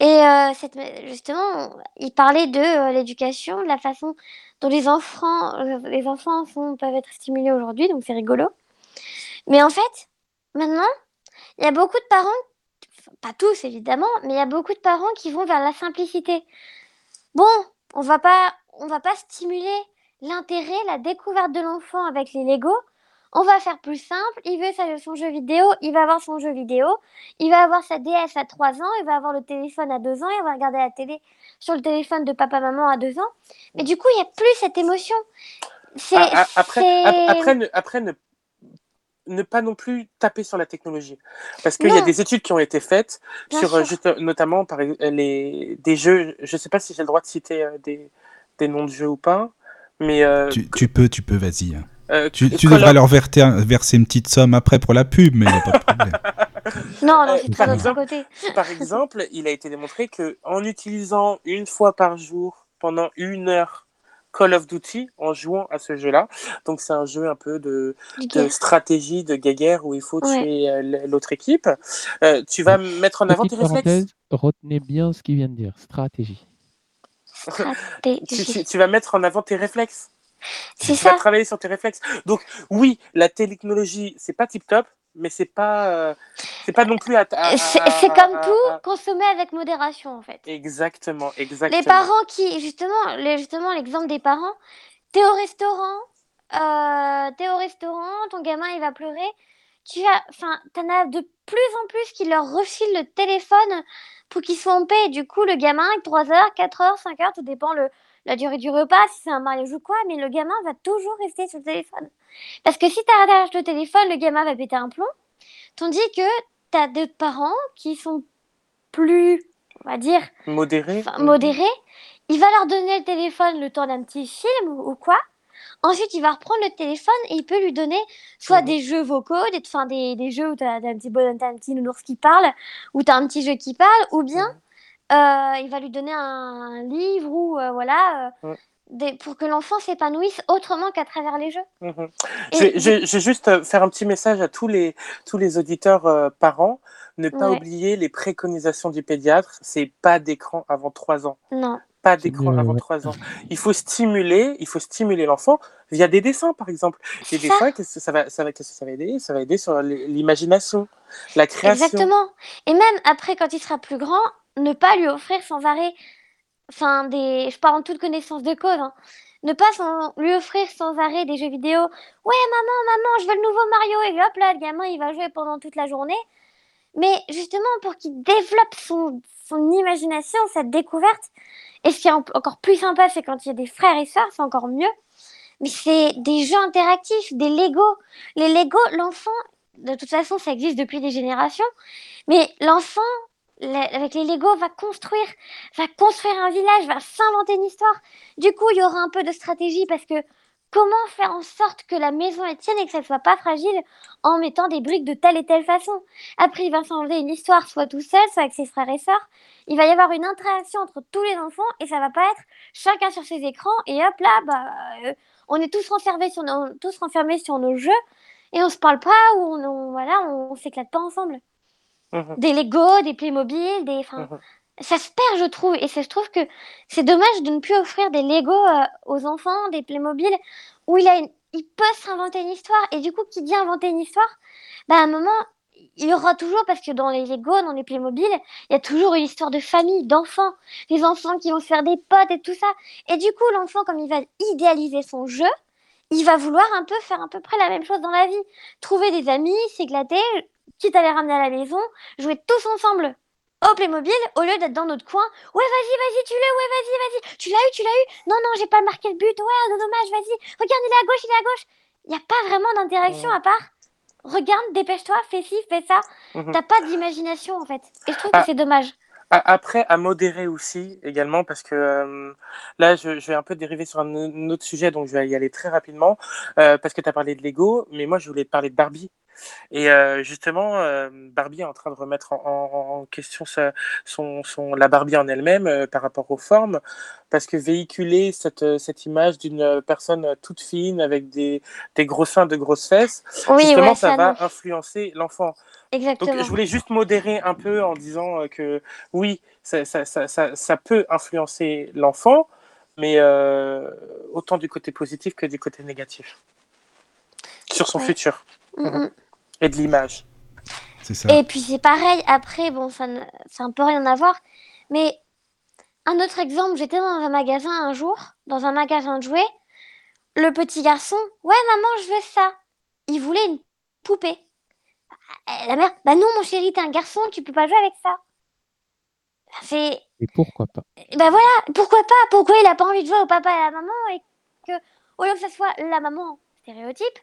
Et euh, cette, justement, il parlait de euh, l'éducation, de la façon dont les enfants, euh, les enfants peuvent être stimulés aujourd'hui, donc c'est rigolo. Mais en fait, maintenant, il y a beaucoup de parents, pas tous évidemment, mais il y a beaucoup de parents qui vont vers la simplicité. Bon, on va pas, on va pas stimuler l'intérêt, la découverte de l'enfant avec les Lego On va faire plus simple. Il veut sa- son jeu vidéo, il va avoir son jeu vidéo. Il va avoir sa DS à 3 ans, il va avoir le téléphone à 2 ans, il va regarder la télé sur le téléphone de papa-maman à 2 ans. Mais du coup, il n'y a plus cette émotion. C'est, Ah, ah, après, après, ne, après ne, ne pas non plus taper sur la technologie. Parce qu'il y a des études qui ont été faites Bien sur euh, juste, notamment par, ex- les, des jeux. Je ne sais pas si j'ai le droit de citer euh, des, des noms de jeux ou pas. Mais euh, Tu, tu peux, tu peux, vas-y. Euh, Tu, tu of- leur verser, verser une petite somme après pour la pub, mais il n'y a pas de problème. Non, non, c'est par très exemple- côté. Par exemple, il a été démontré que en utilisant une fois par jour pendant une heure Call of Duty en jouant à ce jeu-là, donc c'est un jeu un peu de, stratégie de guerre où il faut Ouais. tuer euh, l'autre équipe, euh, tu vas mettre en avant tes réflexes. retenez bien ce qu'il vient de dire. Stratégie. Tu, Stratégie. tu- tu vas mettre en avant tes réflexes. C'est tu vas ça. travailler sur tes réflexes. Donc oui, la technologie, c'est pas tip top, mais c'est pas, euh, c'est pas non plus à. à- C'est comme à- tout, à- consommer avec modération en fait. Exactement, exactement. Les parents qui, justement, les, justement l'exemple des parents, t'es au restaurant, euh, t'es au restaurant, ton gamin il va pleurer, tu as, enfin, t'en as de plus en plus qui leur refilent le téléphone pour qu'ils soient en paix. Et du coup, le gamin, 3 heures, 4 heures, 5 heures, tout dépend le, la durée du repas, si c'est un mariage ou quoi, mais le gamin va toujours rester sur le téléphone. Parce que si t'arraches le téléphone, le gamin va péter un plomb. Tandis que t'as d'autres parents qui sont plus, on va dire, Modéré. enfin, modéré, il va leur donner le téléphone le temps d'un petit film ou, quoi. Ensuite, il va reprendre le téléphone et il peut lui donner soit des jeux vocaux, des, enfin, des, des jeux où tu as, un petit bonhomme, un petit nounours qui parle, ou tu as un petit jeu qui parle, ou bien il va lui donner un livre ou euh, voilà, euh, des, pour que l'enfant s'épanouisse autrement qu'à travers les jeux. Mhm. Et- vais juste euh, faire un petit message à tous les, tous les auditeurs euh, parents. Ne pas Ouais. oublier les préconisations du pédiatre. C'est pas d'écran avant 3 ans. Non, Pas d'écran avant ouais. 3 ans. Il faut stimuler, il faut stimuler l'enfant via des dessins, par exemple. Les ça. dessins, qu'est-ce que ça va, ça va, qu'est-ce que ça va aider? Ça va aider sur l'imagination, la création. Exactement. Et même après, quand il sera plus grand, ne pas lui offrir sans arrêt, enfin des, je parle en toute connaissance de cause, hein. ne pas sans- lui offrir sans arrêt des jeux vidéo. Ouais, maman, maman, je veux le nouveau Mario. Et hop là, le gamin, il va jouer pendant toute la journée. Mais justement, pour qu'il développe son, son imagination, sa découverte. Et ce qui est en- encore plus sympa, c'est quand il y a des frères et sœurs, c'est encore mieux. Mais c'est des jeux interactifs, des Lego. Les Lego, l'enfant, de toute façon, ça existe depuis des générations. Mais l'enfant, avec les Lego, va construire, va construire un village, va s'inventer une histoire. Du coup, il y aura un peu de stratégie parce que comment faire en sorte que la maison est tienne et que ça ne soit pas fragile en mettant des briques de telle et telle façon? Après, il va s'inventer une histoire, soit tout seul, soit avec ses frères et sœurs. Il va y avoir une interaction entre tous les enfants et ça va pas être chacun sur ses écrans et hop là, bah, euh, on est tous renfermés sur nos, tous renfermés sur nos jeux et on se parle pas ou on, on- voilà, on, s'éclate pas ensemble. Mhm. Des Lego, des Playmobil, des, enfin, Mhm. Ça se perd, je trouve. Et c'est- je trouve que c'est dommage de ne plus offrir des Lego euh, aux enfants, des Playmobil, où il, a une- il peut s'inventer une histoire. Et du coup, qui dit inventer une histoire, bah, à un moment, il y aura toujours, parce que dans les Lego, dans les Playmobil, il y a toujours une histoire de famille, d'enfants, des enfants qui vont se faire des potes et tout ça. Et du coup, l'enfant, comme il va idéaliser son jeu, il va vouloir un peu faire à peu près la même chose dans la vie. Trouver des amis, s'éclater, quitte à les ramener à la maison, jouer tous ensemble au Playmobil au lieu d'être dans notre coin. Ouais, vas-y, vas-y, tu l'as, ouais, vas-y, vas-y. Tu l'as eu, tu l'as eu. Non, non, j'ai pas marqué le but. Ouais, non, dommage, vas-y. Regarde, il est à gauche, il est à gauche. Il n'y a pas vraiment d'interaction Ouais. à part. Regarde, dépêche-toi, fais ci, fais ça. Mhm. T'as pas d'imagination en fait. Et je trouve Ah. que c'est dommage. Après, à modérer aussi également, parce que euh, là, je, je vais un peu dériver sur un, un autre sujet, donc je vais y aller très rapidement, euh, parce que tu as parlé de Lego, mais moi, je voulais te parler de Barbie. Et euh, justement, euh, Barbie est en train de remettre en, en- en question sa- son, son, la Barbie en elle-même euh, par rapport aux formes, parce que véhiculer cette, cette image d'une personne toute fine avec des, des gros seins, de grosses fesses, Oui, justement, ouais, ça ça, va non. influencer l'enfant. Exactement. Donc, je voulais juste modérer un peu en disant que oui, ça, peut influencer l'enfant, mais autant du côté positif que du côté négatif sur son Ouais. futur Mm, mm. Et de l'image. C'est ça. Et puis c'est pareil, après, bon, ça, ne- ça a un peu rien à voir, mais un autre exemple, j'étais dans un magasin un jour, dans un magasin de jouets, le petit garçon, ouais maman, je veux ça. il voulait une poupée. Euh, La mère, bah non, mon chéri, t'es un garçon, tu peux pas jouer avec ça. C'est, Et pourquoi pas? Bah voilà, pourquoi pas? Pourquoi il a pas envie de jouer au papa et à la maman et que, au lieu que ça soit la maman, stéréotype,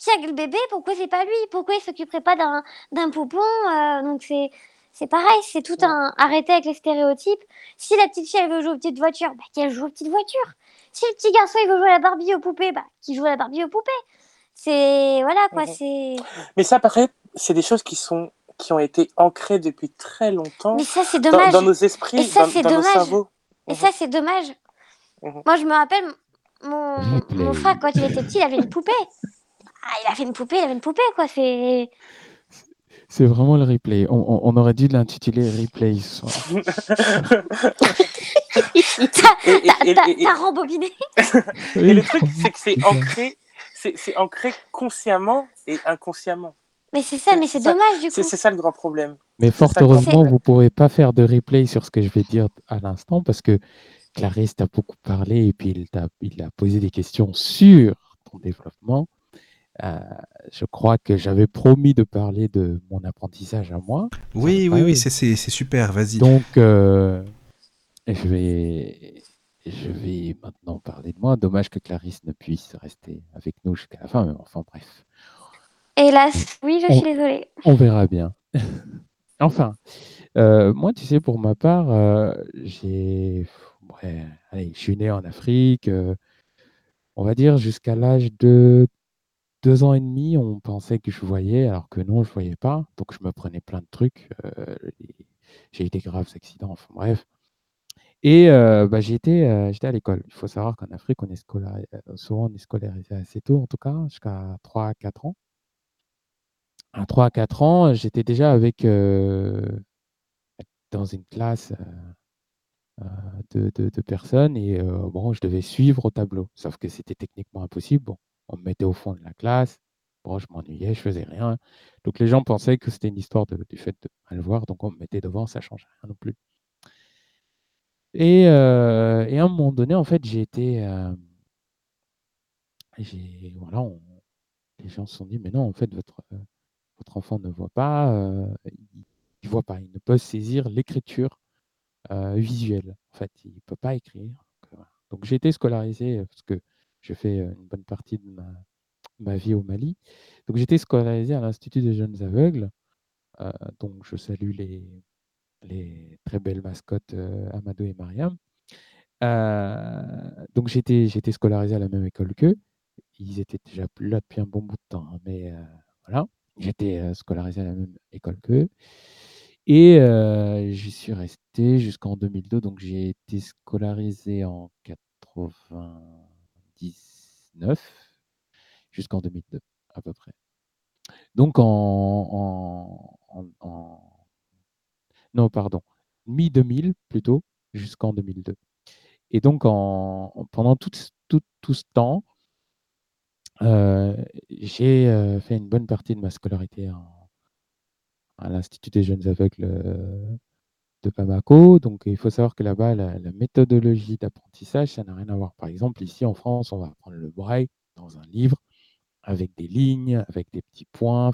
qui a le bébé, pourquoi c'est pas lui? Pourquoi il s'occuperait pas d'un, d'un poupon? Euh, Donc c'est, c'est pareil, c'est tout un arrêter avec les stéréotypes. Si la petite fille elle veut jouer aux petites voitures, bah qu'elle joue aux petites voitures. Si le petit garçon il veut jouer à la Barbie aux poupées, bah qu'il joue à la Barbie aux poupées. C'est voilà quoi, Mhm. c'est. Mais ça, pareil, c'est des choses qui sont qui ont été ancrées depuis très longtemps Mais ça c'est dans, dommage. dans nos esprits, Et ça, dans, nos cerveaux. Et Mhm. ça c'est dommage. Mhm. Moi je me rappelle mon, mon frère quand il était petit, il avait une poupée. Ah, il avait une poupée, il avait une poupée quoi. C'est. C'est vraiment le replay. On, on- on aurait dû l'intituler replay ce soir. T'as rembobiné. Et le truc, c'est que c'est ancré, c'est c'est ancré consciemment et inconsciemment. Mais c'est ça, mais c'est dommage du C'est coup. c'est ça le grand problème. Mais fort heureusement, fait. vous ne pourrez pas faire de replay sur ce que je vais dire à l'instant parce que Clarisse t'a beaucoup parlé et puis il t'a il a posé des questions sur ton développement. Euh, je crois que j'avais promis de parler de mon apprentissage à moi. Oui, oui, oui, c'est- super, vas-y. Donc, euh, je, vais, je vais maintenant parler de moi. Dommage que Clarisse ne puisse rester avec nous jusqu'à la fin, mais enfin bref. Hélas, oui, je On- suis désolée. On verra bien. enfin, euh, moi, tu sais, pour ma part, euh, j'ai. Ouais, allez, je suis né en Afrique. euh, on va dire jusqu'à l'âge de deux ans et demi, on pensait que je voyais, alors que non, je voyais pas. Donc, je me prenais plein de trucs. euh, j'ai eu des graves accidents. Enfin, bref. Et euh, bah, euh, j'étais à l'école. Il faut savoir qu'en Afrique, on est souvent on est scolarisé assez tôt, en tout cas, jusqu'à 3 à 4 ans à 3 à 4 ans, j'étais déjà avec dans une classe de, de- personnes et bon, je devais suivre au tableau. Sauf que c'était techniquement impossible. Bon, on me mettait au fond de la classe. Bon, je m'ennuyais, je faisais rien. Donc les gens pensaient que c'était une histoire du fait de mal voir, donc on me mettait devant, ça changeait rien non plus. Et, euh, à un moment donné, en fait, j'ai été, euh, voilà, les gens se sont dit, mais non, en fait, votre, euh, enfant ne voit pas, il ne voit pas, il ne peut saisir l'écriture visuelle. En fait, il ne peut pas écrire. Donc, j'ai été scolarisé parce que je fais une bonne partie de ma, vie au Mali. Donc, été scolarisé à l'Institut des jeunes aveugles. donc, je salue les, très belles mascottes euh, Amadou et Mariam. Donc, j'étais j'étais scolarisé à la même école qu'eux. Ils étaient déjà là depuis un bon bout de temps, hein, mais voilà. J'étais scolarisé à la même école qu'eux. Et j'y suis resté jusqu'en 2002. Donc, j'ai été scolarisé en 99 jusqu'en 2002, à peu près. Donc, en, en- non, pardon, mi-2000 plutôt, jusqu'en 2002. Et donc, en, en- pendant tout, tout, tout ce temps, euh, j'ai euh, fait une bonne partie de ma scolarité à l'Institut des jeunes aveugles euh, de Bamako. Donc, il faut savoir que là-bas, la, méthodologie d'apprentissage, ça n'a rien à voir. Par exemple, ici en France, on va apprendre le braille dans un livre avec des lignes, avec des petits points.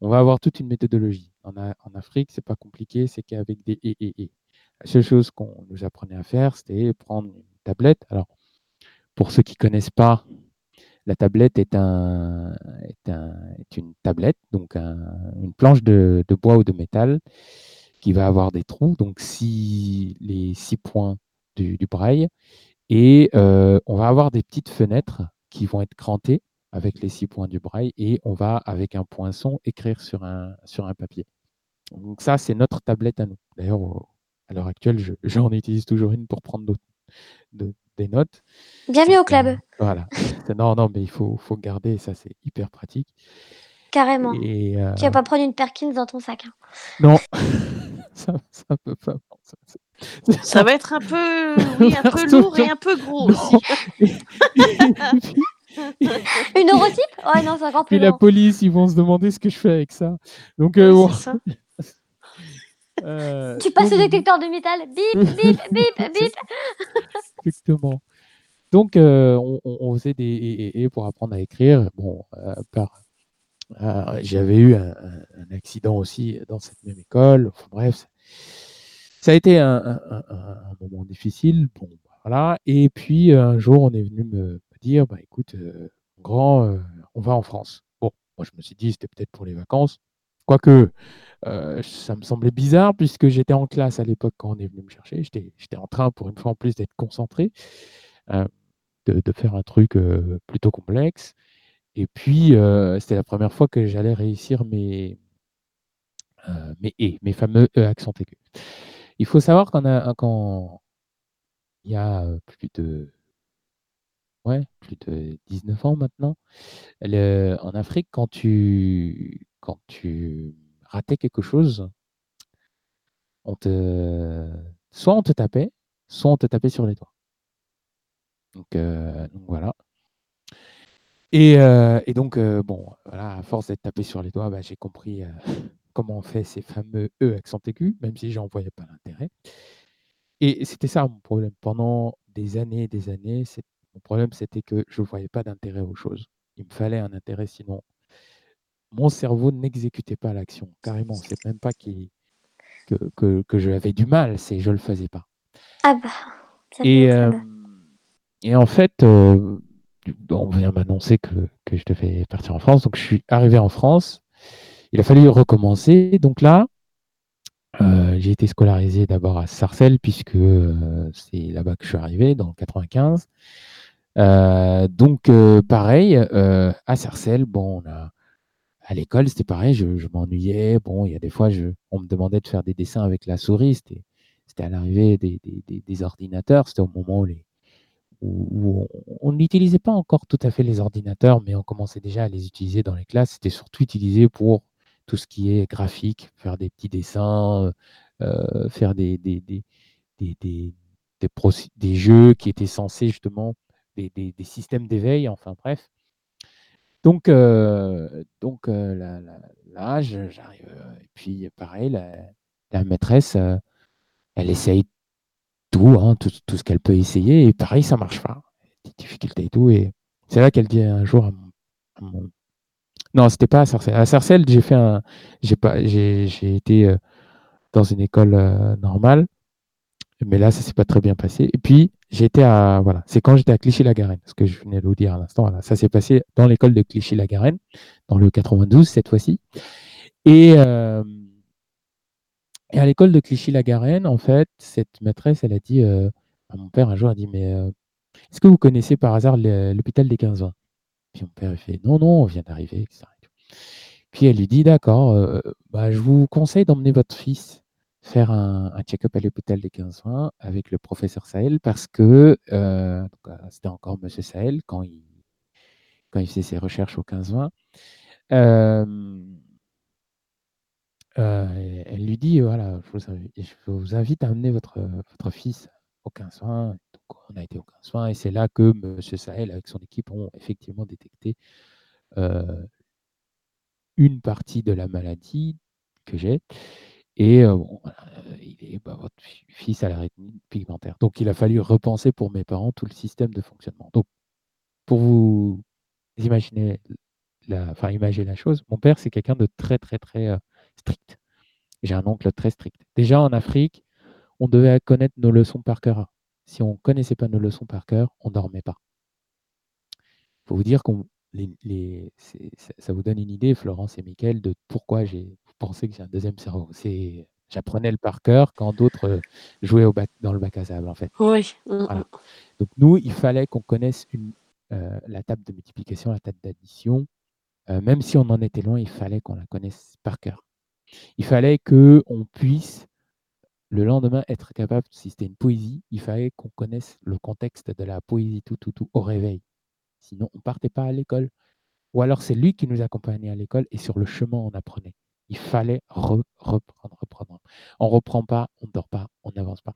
On va avoir toute une méthodologie. En, Afrique, c'est pas compliqué, c'est qu'avec des et et et. La seule chose qu'on nous apprenait à faire, c'était prendre une tablette. Alors, pour ceux qui connaissent pas, la tablette est, un, est, un- est une tablette, donc un- une planche de bois ou de métal qui va avoir des trous, donc six- les six points du, du braille. Et euh, on va avoir des petites fenêtres qui vont être crantées avec les six points du braille et on va, avec un poinçon, écrire sur un, sur un papier. Donc ça, c'est notre tablette à nous. D'ailleurs, à l'heure actuelle, je- j'en utilise toujours une pour prendre de- des notes. Bienvenue au euh, club, voilà. Non, non, mais il faut, faut garder, ça c'est hyper pratique. carrément. Et, euh, Tu vas pas prendre une Perkins dans ton sac. hein. non, ça, ça peut pas. ça- ça- Ça va être un peu, oui, un peu lourd et un peu gros aussi. Et Une neurotype? Oh non, c'est encore plus Puis la long. police, ils vont se demander ce que je fais avec ça. Donc, euh, Oui, ça. euh, Tu passes au donc, détecteur de métal. Bip, bip, bip, bip. Exactement. Donc, euh, on, on- on faisait des et, et- et pour apprendre à écrire, bon, euh, par, Euh, J'avais eu un, accident aussi dans cette même école. Bref, ça, a été un, moment difficile. Bon, voilà. Et puis un jour, on est venu me, dire, bah écoute, euh, grand, euh, on va en France. Bon, moi je me suis dit, c'était peut-être pour les vacances. Quoique, euh, ça me semblait bizarre puisque j'étais en classe à l'époque quand on est venu me chercher. J'étais en train, pour une fois en plus, d'être concentré, de, faire un truc plutôt complexe. Et puis, euh, c'était la première fois que j'allais réussir mes, euh, mes et, mes fameux E accent aigu. Il faut savoir qu'on a, il y a euh, plus de, ouais, plus de 19 ans maintenant, en Afrique, quand tu, quand tu ratais quelque chose, on te, soit on te tapait, soit on te tapait sur les doigts. Donc, euh, donc voilà. Et, euh, et donc, euh, bon, voilà, à force d'être tapé sur les doigts, bah, j'ai compris euh, comment on fait ces fameux E accent aigu, même si j'en voyais pas l'intérêt. Et c'était ça mon problème. Pendant des années et des années, mon problème, c'était que je ne voyais pas d'intérêt aux choses. Il me fallait un intérêt, sinon mon cerveau n'exécutait pas l'action. Carrément, c'est même pas que, que, que j'avais du mal, c'est je le faisais pas. Ah bah, ça Et, euh, et en fait, euh, on vient m'annoncer que, que je devais partir en France. Donc, je suis arrivé en France. Il a fallu recommencer. Donc là, euh, j'ai été scolarisé d'abord à Sarcelles, puisque euh, c'est là-bas que je suis arrivé, dans le 95. Euh, donc, pareil, à Sarcelles, bon, à l'école, c'était pareil, je, m'ennuyais. Bon, il y a des fois, on me demandait de faire des dessins avec la souris. C'était, à l'arrivée des- des ordinateurs. C'était au moment où, les, où, on n'utilisait pas encore tout à fait les ordinateurs, mais on commençait déjà à les utiliser dans les classes. C'était surtout utilisé pour tout ce qui est graphique, faire des petits dessins, euh, faire des, jeux qui étaient censés justement, des, systèmes d'éveil, enfin bref. Donc, euh, donc euh, là, là- j'arrive. euh, et puis, pareil, la, la maîtresse, euh, elle essaye tout, hein, tout, tout ce qu'elle peut essayer. Et pareil, ça marche pas. Des difficultés et tout. Et c'est là qu'elle dit un jour à mon. à mon- Non, c'était pas à Sarcelles. À Sarcelles, j'ai fait un. J'ai pas. J'ai j'ai été euh, dans une école euh, normale. Mais là, ça s'est pas très bien passé. Et puis, j'étais à. Voilà. C'est quand j'étais à Clichy-la-Garenne. Ce que je venais de vous dire à l'instant. Voilà. Ça s'est passé dans l'école de Clichy-la-Garenne, dans le 92 cette fois-ci. Et. euh, et à l'école de Clichy-la-Garenne, en fait, cette maîtresse, elle a dit euh, à mon père un jour, elle a dit, mais euh, est-ce que vous connaissez par hasard l'hôpital des 15 ans Puis mon père, il fait, non, non, on vient d'arriver. Puis elle lui dit, d'accord, euh, bah, je vous conseille d'emmener votre fils faire un, check-up à l'hôpital des 15 ans avec le professeur Sahel parce que c'était encore Monsieur Sahel quand il, quand il faisait ses recherches au 15-20. Euh, euh, elle lui dit, voilà, je vous, invite, à amener votre, votre fils au 15 soins. Donc, on a été au 15 soins et c'est là que M. Sahel, avec son équipe, ont effectivement détecté euh, une partie de la maladie que j'ai. Et euh, bon, voilà, il est, bah, votre fi- fils a la rétine pigmentaire. Donc, il a fallu repenser pour mes parents tout le système de fonctionnement. Donc, pour vous imaginer la, enfin, imaginer la chose, mon père, c'est quelqu'un de très, très, très strict. J'ai un oncle très strict. Déjà en Afrique, on devait connaître nos leçons par cœur. Si on ne connaissait pas nos leçons par cœur, on ne dormait pas. Il faut vous dire qu'on les, les- c'est- ça, vous donne une idée, Florence et Mickaël, de pourquoi j'ai pensé que j'ai un deuxième cerveau. C'est j'apprenais le par cœur quand d'autres euh, jouaient au bac, dans le bac à sable, en fait. Oui. Voilà. Donc nous, il fallait qu'on connaisse une, euh, la table de multiplication, la table d'addition. Euh, même si on en était loin, il fallait qu'on la connaisse par cœur. Il fallait qu'on puisse le lendemain être capable, si c'était une poésie, il fallait qu'on connaisse le contexte de la poésie tout, tout, tout au réveil. Sinon, on ne partait pas à l'école. Ou alors, c'est lui qui nous accompagnait à l'école et sur le chemin, on apprenait. Il fallait re- reprendre, reprendre. On ne reprend pas, on ne dort pas, on n'avance pas.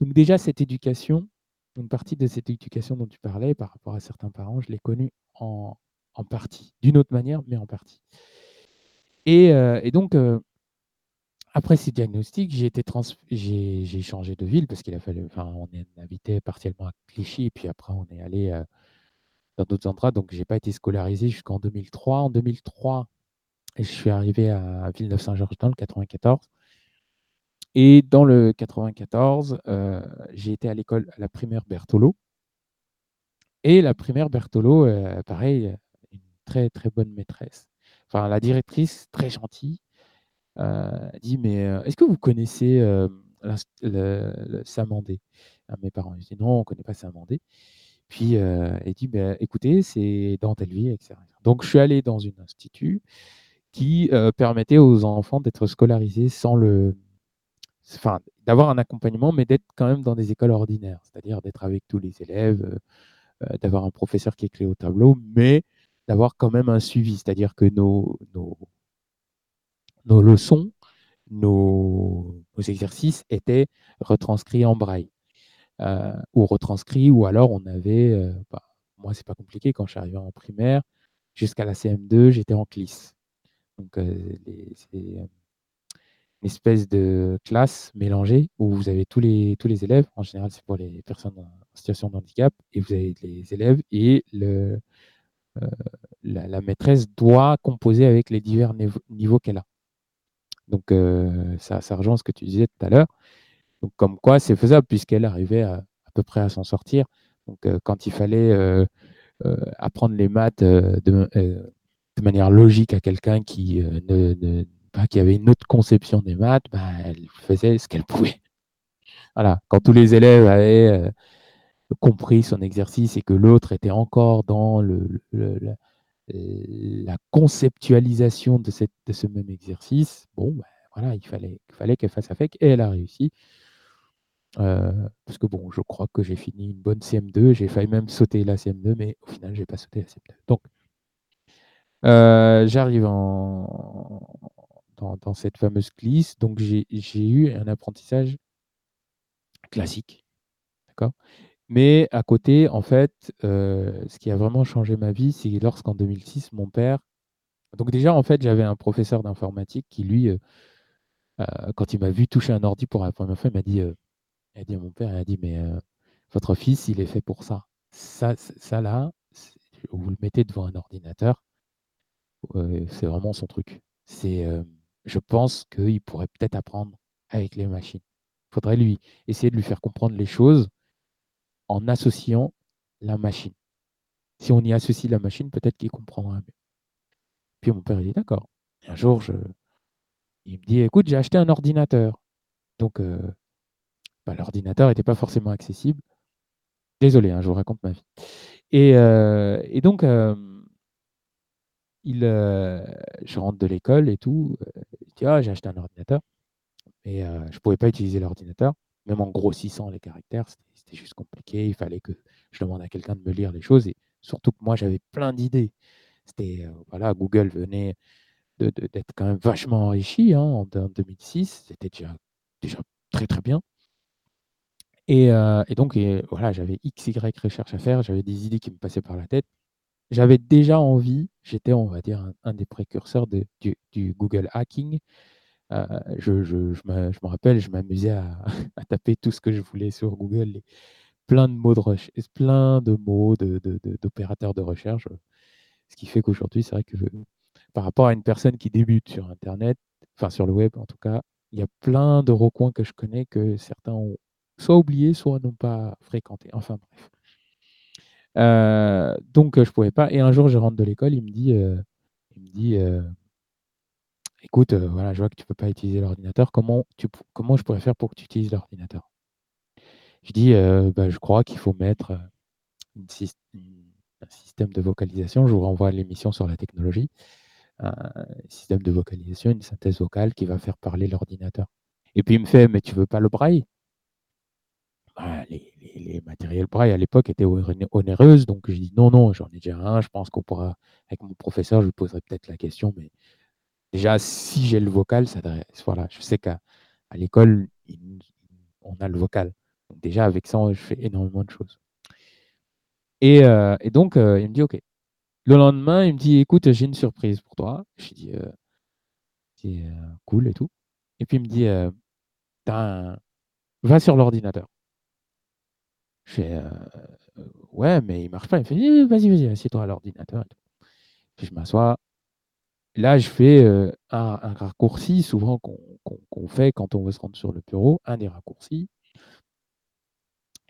Donc déjà, cette éducation, une partie de cette éducation dont tu parlais par rapport à certains parents, je l'ai connue en, en partie, d'une autre manière, mais en partie. Et, euh, et donc, euh, après ces diagnostics, j'ai été trans j'ai changé de ville parce qu'il a fallu, enfin, on est- partiellement à Clichy, et puis après, on est allé euh, dans d'autres endroits. Donc, j'ai pas été scolarisé jusqu'en 2003. En 2003, je suis arrivé à Villeneuve-Saint-Georges dans le 94. Et dans le 94, euh, j'ai été à l'école, à la primaire Bertolo. Et la primaire Bertolo, pareil, une très très bonne maîtresse. Enfin, la directrice, très gentille, euh, dit Mais euh, est-ce que vous connaissez euh, le, le Samandé? Mes parents, ils disent Non, on ne connaît pas Samandé. Puis euh, elle dit Ben, Écoutez, c'est dans telle ville, etc. Donc, je suis allé dans un institut qui euh, permettait aux enfants d'être scolarisés sans le. Enfin, d'avoir un accompagnement, mais d'être quand même dans des écoles ordinaires, c'est-à-dire d'être avec tous les élèves, d'avoir un professeur qui est clé au tableau, mais d'avoir quand même un suivi, c'est-à-dire que nos, leçons, nos, exercices étaient retranscrits en braille, euh, ou retranscrits, ou alors on avait, euh, bah, moi c'est pas compliqué, quand je suis arrivé en primaire, jusqu'à la CM2, j'étais en CLIS. Donc euh, c'est une espèce de classe mélangée où vous avez tous les, tous les élèves, en général c'est pour les personnes en situation de handicap, et vous avez les élèves et le, la, la maîtresse doit composer avec les divers niveaux, qu'elle a. Donc euh, ça, ça rejoint ce que tu disais tout à l'heure. Donc comme quoi c'est faisable puisqu'elle arrivait à, peu près à s'en sortir. Donc euh, quand il fallait euh, euh, apprendre les maths euh, de, euh, manière logique à quelqu'un qui, euh, ne, ne- qui avait une autre conception des maths, bah, elle faisait ce qu'elle pouvait. Voilà. Quand tous les élèves avaient euh, compris son exercice et que l'autre était encore dans le, la, conceptualisation de, cette, de ce même exercice, bon, bah, voilà, il fallait, fallait qu'elle fasse avec et elle a réussi. Euh, parce que bon, je crois que j'ai fini une bonne CM2, j'ai failli même sauter la CM2, mais au final, j'ai pas sauté la CM2. Donc, euh, j'arrive dans, dans cette fameuse glisse, donc j'ai eu un apprentissage classique, d'accord? Mais à côté, en fait, euh, ce qui a vraiment changé ma vie, c'est lorsqu'en 2006, mon père. Donc, déjà, en fait, j'avais un professeur d'informatique qui, lui, euh, euh, quand il m'a vu toucher un ordi pour la première fois, il m'a dit, il a dit à mon père, il a dit, mais votre fils, il est fait pour ça. Ça, ça là, vous le mettez devant un ordinateur, c'est vraiment son truc. C'est, je pense qu'il pourrait peut-être apprendre avec les machines. Il faudrait lui essayer de lui faire comprendre les choses en associant la machine. Si on y associe la machine, peut-être qu'il comprendra mieux. Puis mon père, il dit d'accord. Un jour, je... il me dit, écoute, j'ai acheté un ordinateur. Donc, euh, bah, l'ordinateur n'était pas forcément accessible. Désolé, hein, je vous raconte ma vie. Et, euh, donc, euh, je rentre de l'école et tout. il dit, ah, j'ai acheté un ordinateur. Et je ne pouvais pas utiliser l'ordinateur. Même en grossissant les caractères, c'était juste compliqué. Il fallait que je demande à quelqu'un de me lire les choses. Et surtout que moi, j'avais plein d'idées. C'était, euh, voilà, Google venait de- de- d'être quand même vachement enrichi hein, en, en 2006. C'était déjà, déjà très, très bien. Et, euh, et donc, voilà, j'avais XY recherche à faire. J'avais des idées qui me passaient par la tête. J'avais déjà envie, j'étais, on va dire, un, des précurseurs de- du Google hacking. Euh, je, me, rappelle, je m'amusais à, taper tout ce que je voulais sur Google, plein de mots de recherche, plein de mots d'opérateurs de, recherche. Ce qui fait qu'aujourd'hui, c'est vrai que par rapport à une personne qui débute sur Internet, enfin sur le web en tout cas, il y a plein de recoins que je connais que certains ont soit oubliés, soit n'ont pas fréquenté. Enfin bref. Euh, donc, euh, je pouvais pas. Et un jour, je rentre de l'école, il me dit, euh, euh, écoute, euh, voilà, je vois que tu peux pas utiliser l'ordinateur. Comment, comment je pourrais faire pour que tu utilises l'ordinateur? Je dis, euh, bah, je crois qu'il faut mettre euh, un système de vocalisation. Je vous renvoie à l'émission sur la technologie. Un système de vocalisation, une synthèse vocale qui va faire parler l'ordinateur. Et puis il me fait, mais tu veux pas le braille? Bah, les, les- matériels braille à l'époque étaient oné- onéreuses, donc je dis non, non, j'en ai déjà un. Je pense qu'on pourra, avec mon professeur, je lui poserai peut-être la question, mais déjà, si j'ai le vocal, ça voilà, je sais qu'à l'école, on a le vocal. Donc déjà, avec ça, je fais énormément de choses. Et, euh, donc, euh, il me dit, OK. Le lendemain, il me dit, écoute, j'ai une surprise pour toi. Je dis, dis, euh, cool et tout. Et puis, il me dit, un- va sur l'ordinateur. Je fais, ouais, mais il marche pas. Il me fait, vas-y, vas-y, assieds-toi à l'ordinateur. Puis je m'assois. Là, je fais euh, un, raccourci souvent qu'on fait quand on veut se rendre sur le bureau, un des raccourcis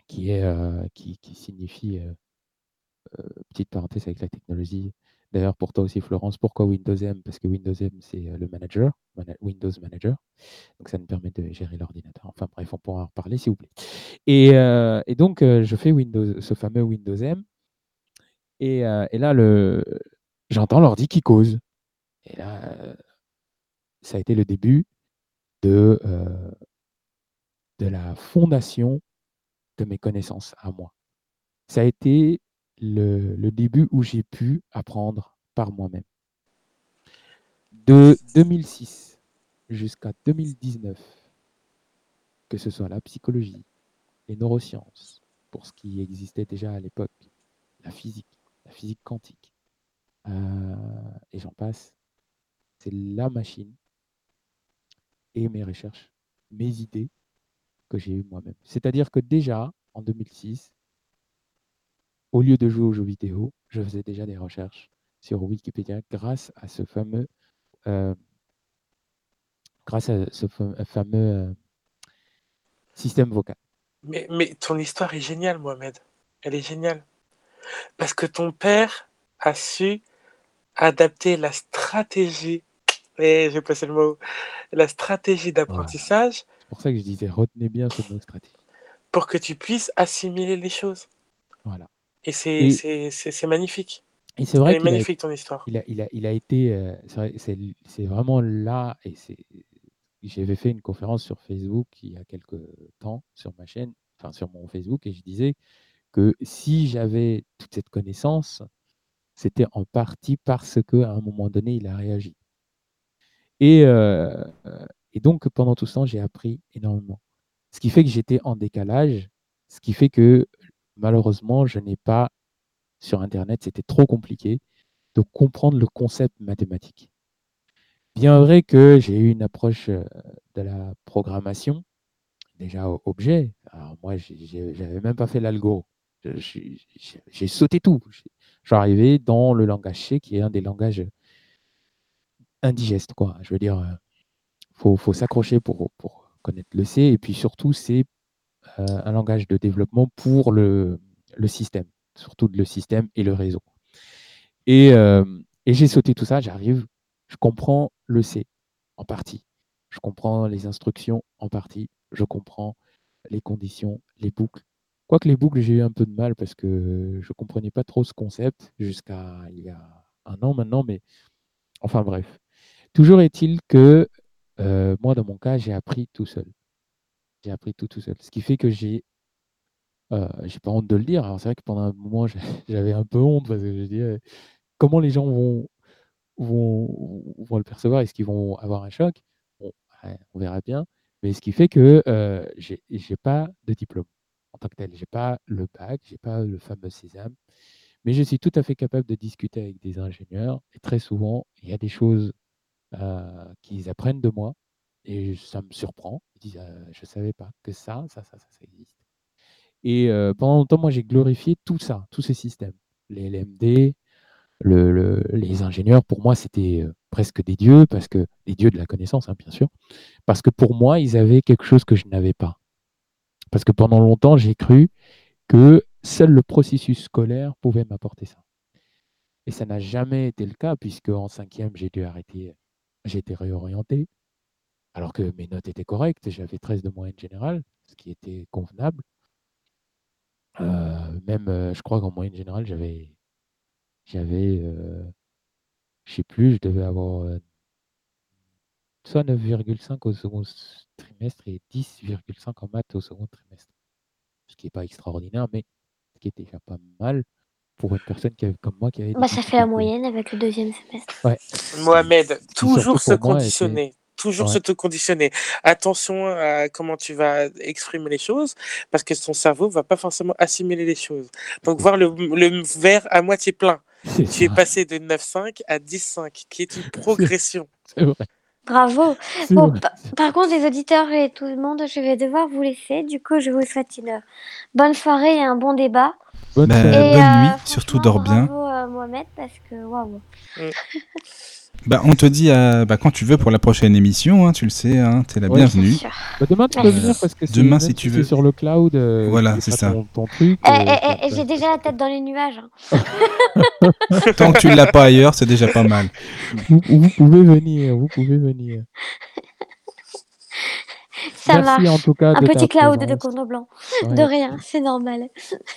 qui est euh, qui, signifie euh, petite parenthèse avec la technologie. D'ailleurs, pour toi aussi, Florence, pourquoi Windows M? Parce que Windows M, c'est le manager, mana- Windows Manager. Donc, ça nous permet de gérer l'ordinateur. Enfin, bref, on pourra en reparler si vous voulez. Et, donc, je fais Windows, ce fameux Windows M. Et, et là, j'entends l'ordi qui cause. Et là, euh, ça a été le début de, euh, de la fondation de mes connaissances à moi. Ça a été le, le début où j'ai pu apprendre par moi-même. De 2006 jusqu'à 2019, que ce soit la psychologie, les neurosciences, pour ce qui existait déjà à l'époque, la physique, la physique quantique, euh, et j'en passe, c'est la machine et mes recherches, mes idées que j'ai eues moi-même. C'est-à-dire que déjà, en 2006, au lieu de jouer aux jeux vidéo, je faisais déjà des recherches sur Wikipédia grâce à ce fameux, euh, grâce à ce fa- fameux euh, système vocal. Mais, mais ton histoire est géniale, Mohamed. Elle est géniale. Parce que ton père a su adapter la stratégie, et j'ai passé le mot, la stratégie d'apprentissage C'est pour ça que je disais, retenez bien ce mot stratégie. pour que tu puisses assimiler les choses. Voilà. Et c'est Et- magnifique. Et c'est vrai Elle est qu'il a, magnifique, ton histoire. il a, il a, il a été, euh, c'est vraiment là, et j'avais fait une conférence sur Facebook il y a quelques temps sur ma chaîne, enfin sur mon Facebook, et je disais que si j'avais toute cette connaissance, c'était en partie parce qu'à un moment donné, il a réagi. Et, euh, euh, et donc, pendant tout ce temps, j'ai appris énormément. Ce qui fait que j'étais en décalage, ce qui fait que malheureusement, je n'ai pas, sur Internet, c'était trop compliqué de comprendre le concept mathématique. Bien vrai que j'ai eu une approche euh, de la programmation, déjà objet. Alors moi, j'avais même pas fait l'algo. J'ai sauté tout. Je suis arrivé dans le langage C, qui est un des langages indigestes, quoi. Je veux dire, euh, faut, faut s'accrocher pour, pour connaître le C. Et puis surtout, c'est euh, un langage de développement pour le, le système, surtout le système et le réseau. Et, euh, et j'ai sauté tout ça, j'arrive, je comprends le C en partie, je comprends les instructions en partie, je comprends les conditions, les boucles. Quoique les boucles, j'ai eu un peu de mal parce que je ne comprenais pas trop ce concept jusqu'à il y a un an maintenant, mais enfin bref. Toujours est-il que euh, moi, dans mon cas, j'ai appris tout seul. J'ai appris tout tout seul. Ce qui fait que j'ai euh, j'ai pas honte de le dire. Alors c'est vrai que pendant un moment, j'avais un peu honte parce que je disais comment les gens vont, vont, vont le percevoir? Est-ce qu'ils vont avoir un choc? Bon, on verra bien. Mais ce qui fait que euh, j'ai j'ai pas de diplôme en tant que tel. J'ai pas le bac, j'ai pas le fameux sésame. Mais je suis tout à fait capable de discuter avec des ingénieurs. Et très souvent, il y a des choses euh, qu'ils apprennent de moi. Et ça me surprend. Ils disent euh, Je savais pas que ça, ça, ça, ça, existe. Et pendant longtemps, moi, j'ai glorifié tout ça, tous ces systèmes. Les LMD, le- le- les ingénieurs, pour moi, c'était presque des dieux, parce que des dieux de la connaissance, hein, bien sûr, parce que pour moi, ils avaient quelque chose que je n'avais pas. Parce que pendant longtemps, j'ai cru que seul le processus scolaire pouvait m'apporter ça. Et ça n'a jamais été le cas, puisque en cinquième, j'ai dû arrêter, j'ai été réorienté, alors que mes notes étaient correctes, j'avais 13 de moyenne générale, ce qui était convenable. Euh, même, euh, je crois qu'en moyenne générale, j'avais, j'avais, euh, je sais plus, je devais avoir euh, soit 9,5 au second trimestre et 10,5 en maths au second trimestre. Ce qui n'est pas extraordinaire, mais ce qui était déjà pas mal pour une personne qui avait, comme moi qui avait des Bah, ça fait la moyenne avec le deuxième semestre. Ouais. Mohamed, toujours se moi, conditionner. Toujours Ouais. se te conditionner. Attention à comment tu vas exprimer les choses, parce que ton cerveau va pas forcément assimiler les choses. Donc, voir le, le verre à moitié plein. Tu es passé de 9,5 à 10,5, qui est une progression. c'est vrai. Bravo. Bon, vrai. pa- par contre, les auditeurs et tout le monde, je vais devoir vous laisser. Du coup, je vous souhaite une bonne soirée et un bon débat. Bonne Bah, bonne euh, nuit, surtout dors bien. Bravo euh, Mohamed parce que waouh. Bah, on te dit euh, bah, quand tu veux pour la prochaine émission, hein, tu le sais, hein, t'es la Ouais. bienvenue. Bah, demain, tu peux venir parce que Demain, si tu veux. sur le cloud. euh, Voilà, c'est ça. Ton, ton truc. Eh, euh, eh, eh, j'ai déjà la tête dans les nuages. hein. Tant que tu l'as pas ailleurs, c'est déjà pas mal. vous, vous pouvez venir, vous pouvez venir. Ça Merci marche. en tout cas Un de petit cloud de. Condo Blanc. Ouais, De rien, c'est normal.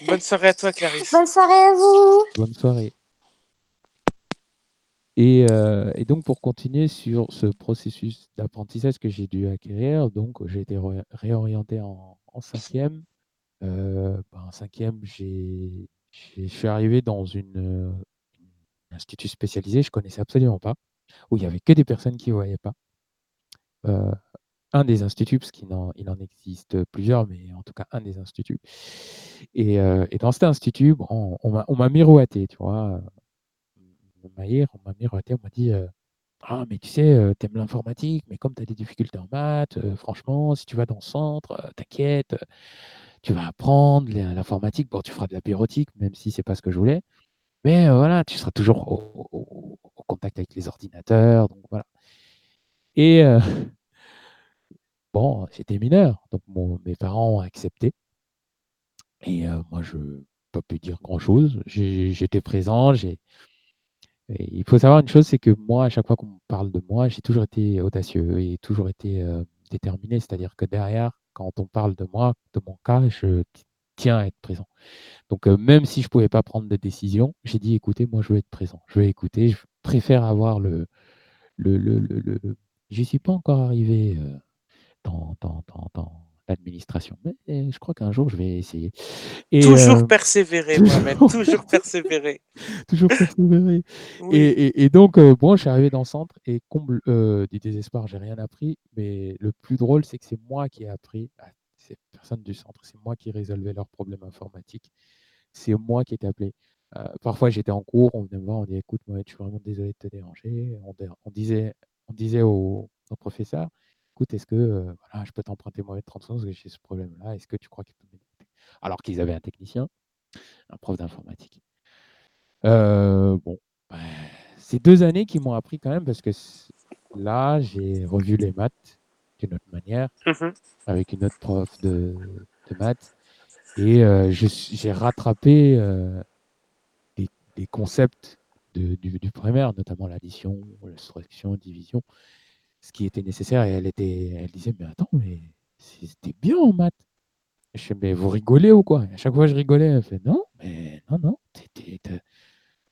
Bonne soirée à toi, Clarisse. Bonne soirée à vous. Bonne soirée. Et, euh, et donc pour continuer sur ce processus d'apprentissage que j'ai dû acquérir, donc j'ai été ré- réorienté en, en cinquième. Euh, ben, en cinquième, j'ai, j'ai- je suis arrivé dans une, euh, un institut spécialisé, je connaissais absolument pas, où il y avait que des personnes qui ne voyaient pas. Euh, un des instituts, parce qu'il en, il en existe plusieurs, mais en tout cas un des instituts. Et, euh, dans cet institut, on m'a, on m'a miroité, tu vois. On m'a hier, on m'a miroité, on m'a dit euh, Ah, mais tu sais, euh, t'aimes l'informatique, mais comme tu as des difficultés en maths, euh, franchement, si tu vas dans le centre, t'inquiète, tu vas apprendre l'informatique. Bon, tu feras de la bureautique, même si c'est pas ce que je voulais. Mais voilà, tu seras toujours au, au- contact avec les ordinateurs. Donc voilà. Et bon, j'étais mineur, donc mes parents ont accepté. Et euh, moi, je n'ai pas pu dire grand-chose. J'étais présent. il faut savoir une chose, c'est que moi, à chaque fois qu'on parle de moi, j'ai toujours été audacieux et toujours été euh, déterminé. C'est-à-dire que derrière, quand on parle de moi, de mon cas, je tiens à être présent. Donc, euh, même si je ne pouvais pas prendre de décision, j'ai dit, écoutez, moi, je veux être présent. Je veux écouter. Je préfère avoir le... le, le, le, suis pas encore arrivé dans, dans, dans, dans l'administration, mais euh, je crois qu'un jour, je vais essayer. Et, Toujours euh, persévérer, toujours Mohamed. Toujours persévérer. toujours persévérer. Oui. Et, et- et donc, euh, bon, je suis arrivé dans le centre et comble euh, du désespoir, j'ai rien appris. Mais le plus drôle, c'est que c'est moi qui ai appris à ces personnes du centre. C'est moi qui résolvais leurs problèmes informatiques. C'est moi qui étais appelé. Euh, parfois, j'étais en cours, on venait me voir, on dit Écoute, moi, je suis vraiment désolé de te déranger. On, disait, on disait au, au professeur Écoute, est-ce que euh, voilà, je peux t'emprunter moi 30 secondes parce que j'ai ce problème-là? Est-ce que tu crois qu'il peut m'aider? Alors qu'ils avaient un technicien, un prof d'informatique. Euh, bon, bah, c'est deux années qui m'ont appris quand même parce que là, j'ai revu les maths d'une autre manière, Mhm. avec une autre prof de, de maths, et euh, j'ai rattrapé des, des concepts de- du, du primaire, notamment l'addition, la soustraction, division, ce qui était nécessaire. Et elle, disait, mais attends, mais c'était bien en maths. Je fais, mais vous rigolez ou quoi? À chaque fois, je rigolais. Elle fait, non, mais non, non, t'as-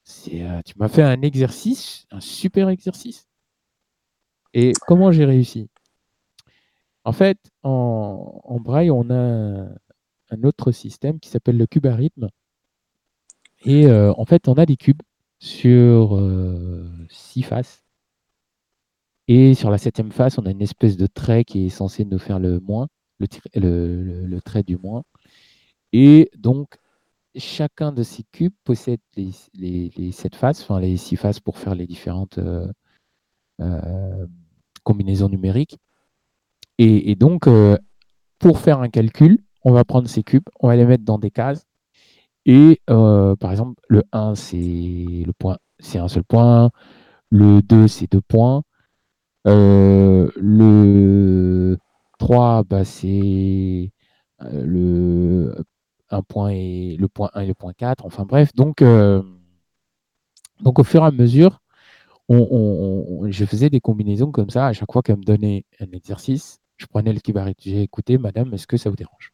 c'est, euh, tu m'as fait un exercice, un super exercice. Et comment j'ai réussi? En fait, en, braille, on a un, autre système qui s'appelle le cube à rythme. Et euh, en fait, on a des cubes sur euh, six faces. Et sur la septième face, on a une espèce de trait qui est censé nous faire le moins, le, trait du moins. Et donc, chacun de ces cubes possède les, sept faces, enfin les six faces pour faire les différentes euh, euh, combinaisons numériques. Et, donc, euh, pour faire un calcul, on va prendre ces cubes, on va les mettre dans des cases. Et par exemple, le 1, c'est le point, c'est un seul point. Le 2, c'est deux points. Euh, le 3, bah, c'est euh, le un point et le point 1 et le point 4. Enfin bref, donc, euh, donc au fur et à mesure, je faisais des combinaisons comme ça. À chaque fois qu'elle me donnait un exercice, je prenais le kibarit. J'ai écouté, madame, est-ce que ça vous dérange?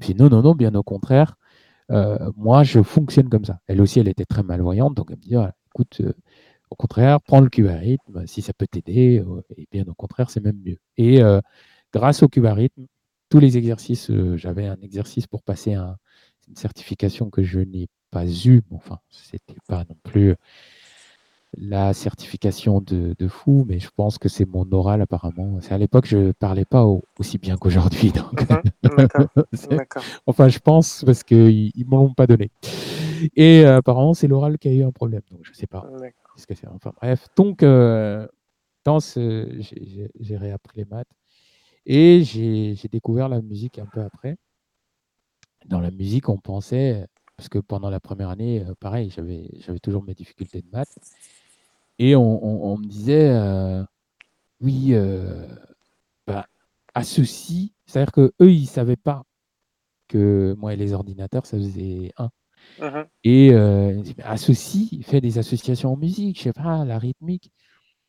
Je dis non, non, non, bien au contraire. Moi, je fonctionne comme ça. Elle aussi, elle était très malvoyante, donc elle me dit, voilà, écoute, au contraire, prends le cubarythme, si ça peut t'aider, euh, et bien au contraire, c'est même mieux. Et euh, grâce au cubarythme, tous les exercices, euh, j'avais un exercice pour passer un- une certification que je n'ai pas eue, mais enfin, c'était pas non plus la certification de, de fou, mais je pense que c'est mon oral apparemment. C'est à l'époque, je parlais pas au- aussi bien qu'aujourd'hui, donc D'accord. Enfin, je pense parce qu'ils ne m'en l'ont pas donné. Et euh, apparemment, c'est l'oral qui a eu un problème. Donc, je ne sais pas Enfin, bref. Donc, euh, dans ce, j'ai- réappris les maths et j'ai découvert la musique un peu après. Dans la musique, on pensait parce que pendant la première année, euh, pareil, j'avais, toujours mes difficultés de maths. Et on, me disait, euh, oui, euh, bah, associe, c'est-à-dire que eux, ils savaient pas que moi et les ordinateurs, ça faisait un. Mhm. Et euh, il dit, mais associe, fais des associations en musique, je sais pas, la rythmique.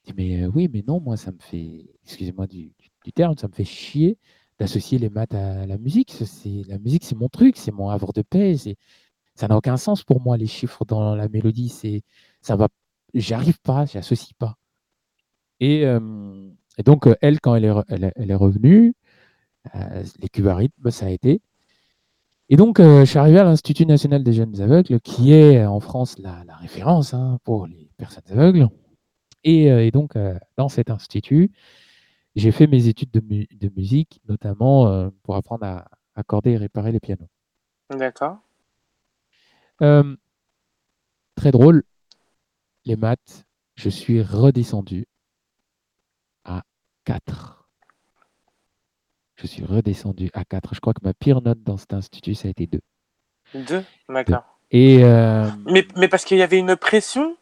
Je dis, mais euh, oui, mais non, moi, ça me fait, excusez-moi du, terme, ça me fait chier d'associer les maths à la musique. C'est, la musique, c'est mon truc, c'est mon havre de paix. Ça n'a aucun sens pour moi, les chiffres dans la mélodie. C'est, ça va, j'y arrive pas, j'associe pas. Et, euh, donc, elle, quand elle est, revenue, les cubarythmes, ça a été. Et donc, euh, je suis arrivé à l'Institut national des jeunes aveugles, qui est euh, en France la, la référence hein, pour les personnes aveugles. Et, euh, et donc, euh, dans cet institut, j'ai fait mes études de, mu- de musique, notamment pour apprendre à accorder et réparer les pianos. D'accord. Très drôle, les maths, je suis redescendu à 4. Je suis redescendu à 4. Je crois que ma pire note dans cet institut, ça a été 2. Deux? D'accord. Et euh, Mais, mais parce qu'il y avait une pression?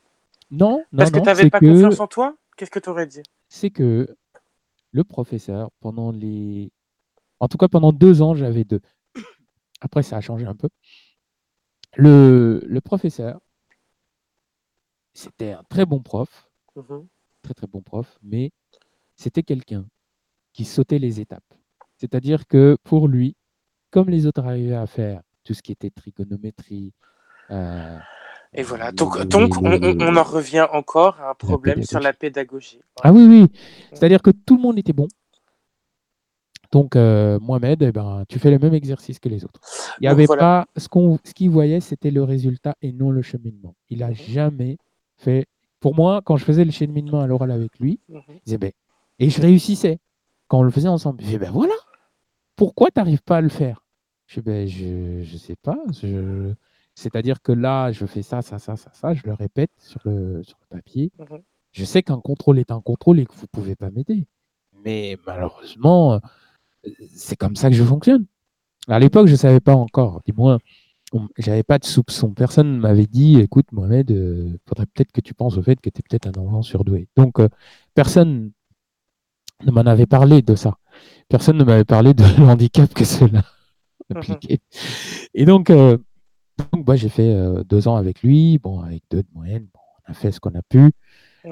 Non, non, Parce que tu n'avais pas que, confiance en toi? Qu'est-ce que tu aurais dit? C'est que le professeur, pendant les... En tout cas, pendant deux ans, j'avais deux. Après, ça a changé un peu. Le, le professeur, c'était un très bon prof, Mhm. très très bon prof, mais c'était quelqu'un qui sautait les étapes. C'est-à-dire que pour lui, comme les autres arrivaient à faire tout ce qui était trigonométrie, euh, Et voilà. Donc, les- donc on, les- on- on en revient encore à un problème sur la pédagogie. Ah oui, oui. C'est-à-dire que tout le monde était bon. Donc, euh, Mohamed, eh ben, tu fais le même exercice que les autres. Il n'y avait voilà. pas. Ce qu'on, ce qu'il voyait, c'était le résultat et non le cheminement. Il n'a Mhm. jamais fait. Pour moi, quand je faisais le cheminement à l'oral avec lui, Mhm. il disait, ben, et je réussissais quand on le faisait ensemble. Il disait, ben voilà, pourquoi tu n'arrives pas à le faire? Je dis, ben, je ne sais pas. je- C'est-à-dire que là, je fais ça, ça, ça, ça, ça, je le répète sur le, sur le papier. Mhm. Je sais qu'un contrôle est un contrôle et que vous ne pouvez pas m'aider. Mais malheureusement, euh, c'est comme ça que je fonctionne. À l'époque, je ne savais pas encore. Du moins, j'avais pas de soupçon. Personne ne m'avait dit, écoute, Mohamed, il faudrait peut-être que tu penses au fait que tu es peut-être un enfant surdoué. Donc, euh, personne ne m'en avait parlé de ça. Personne ne m'avait parlé de l'handicap que cela impliquait. Et donc, euh, donc bah, j'ai fait euh, deux ans avec lui, bon, avec deux de moyenne. Bon, on a fait ce qu'on a pu.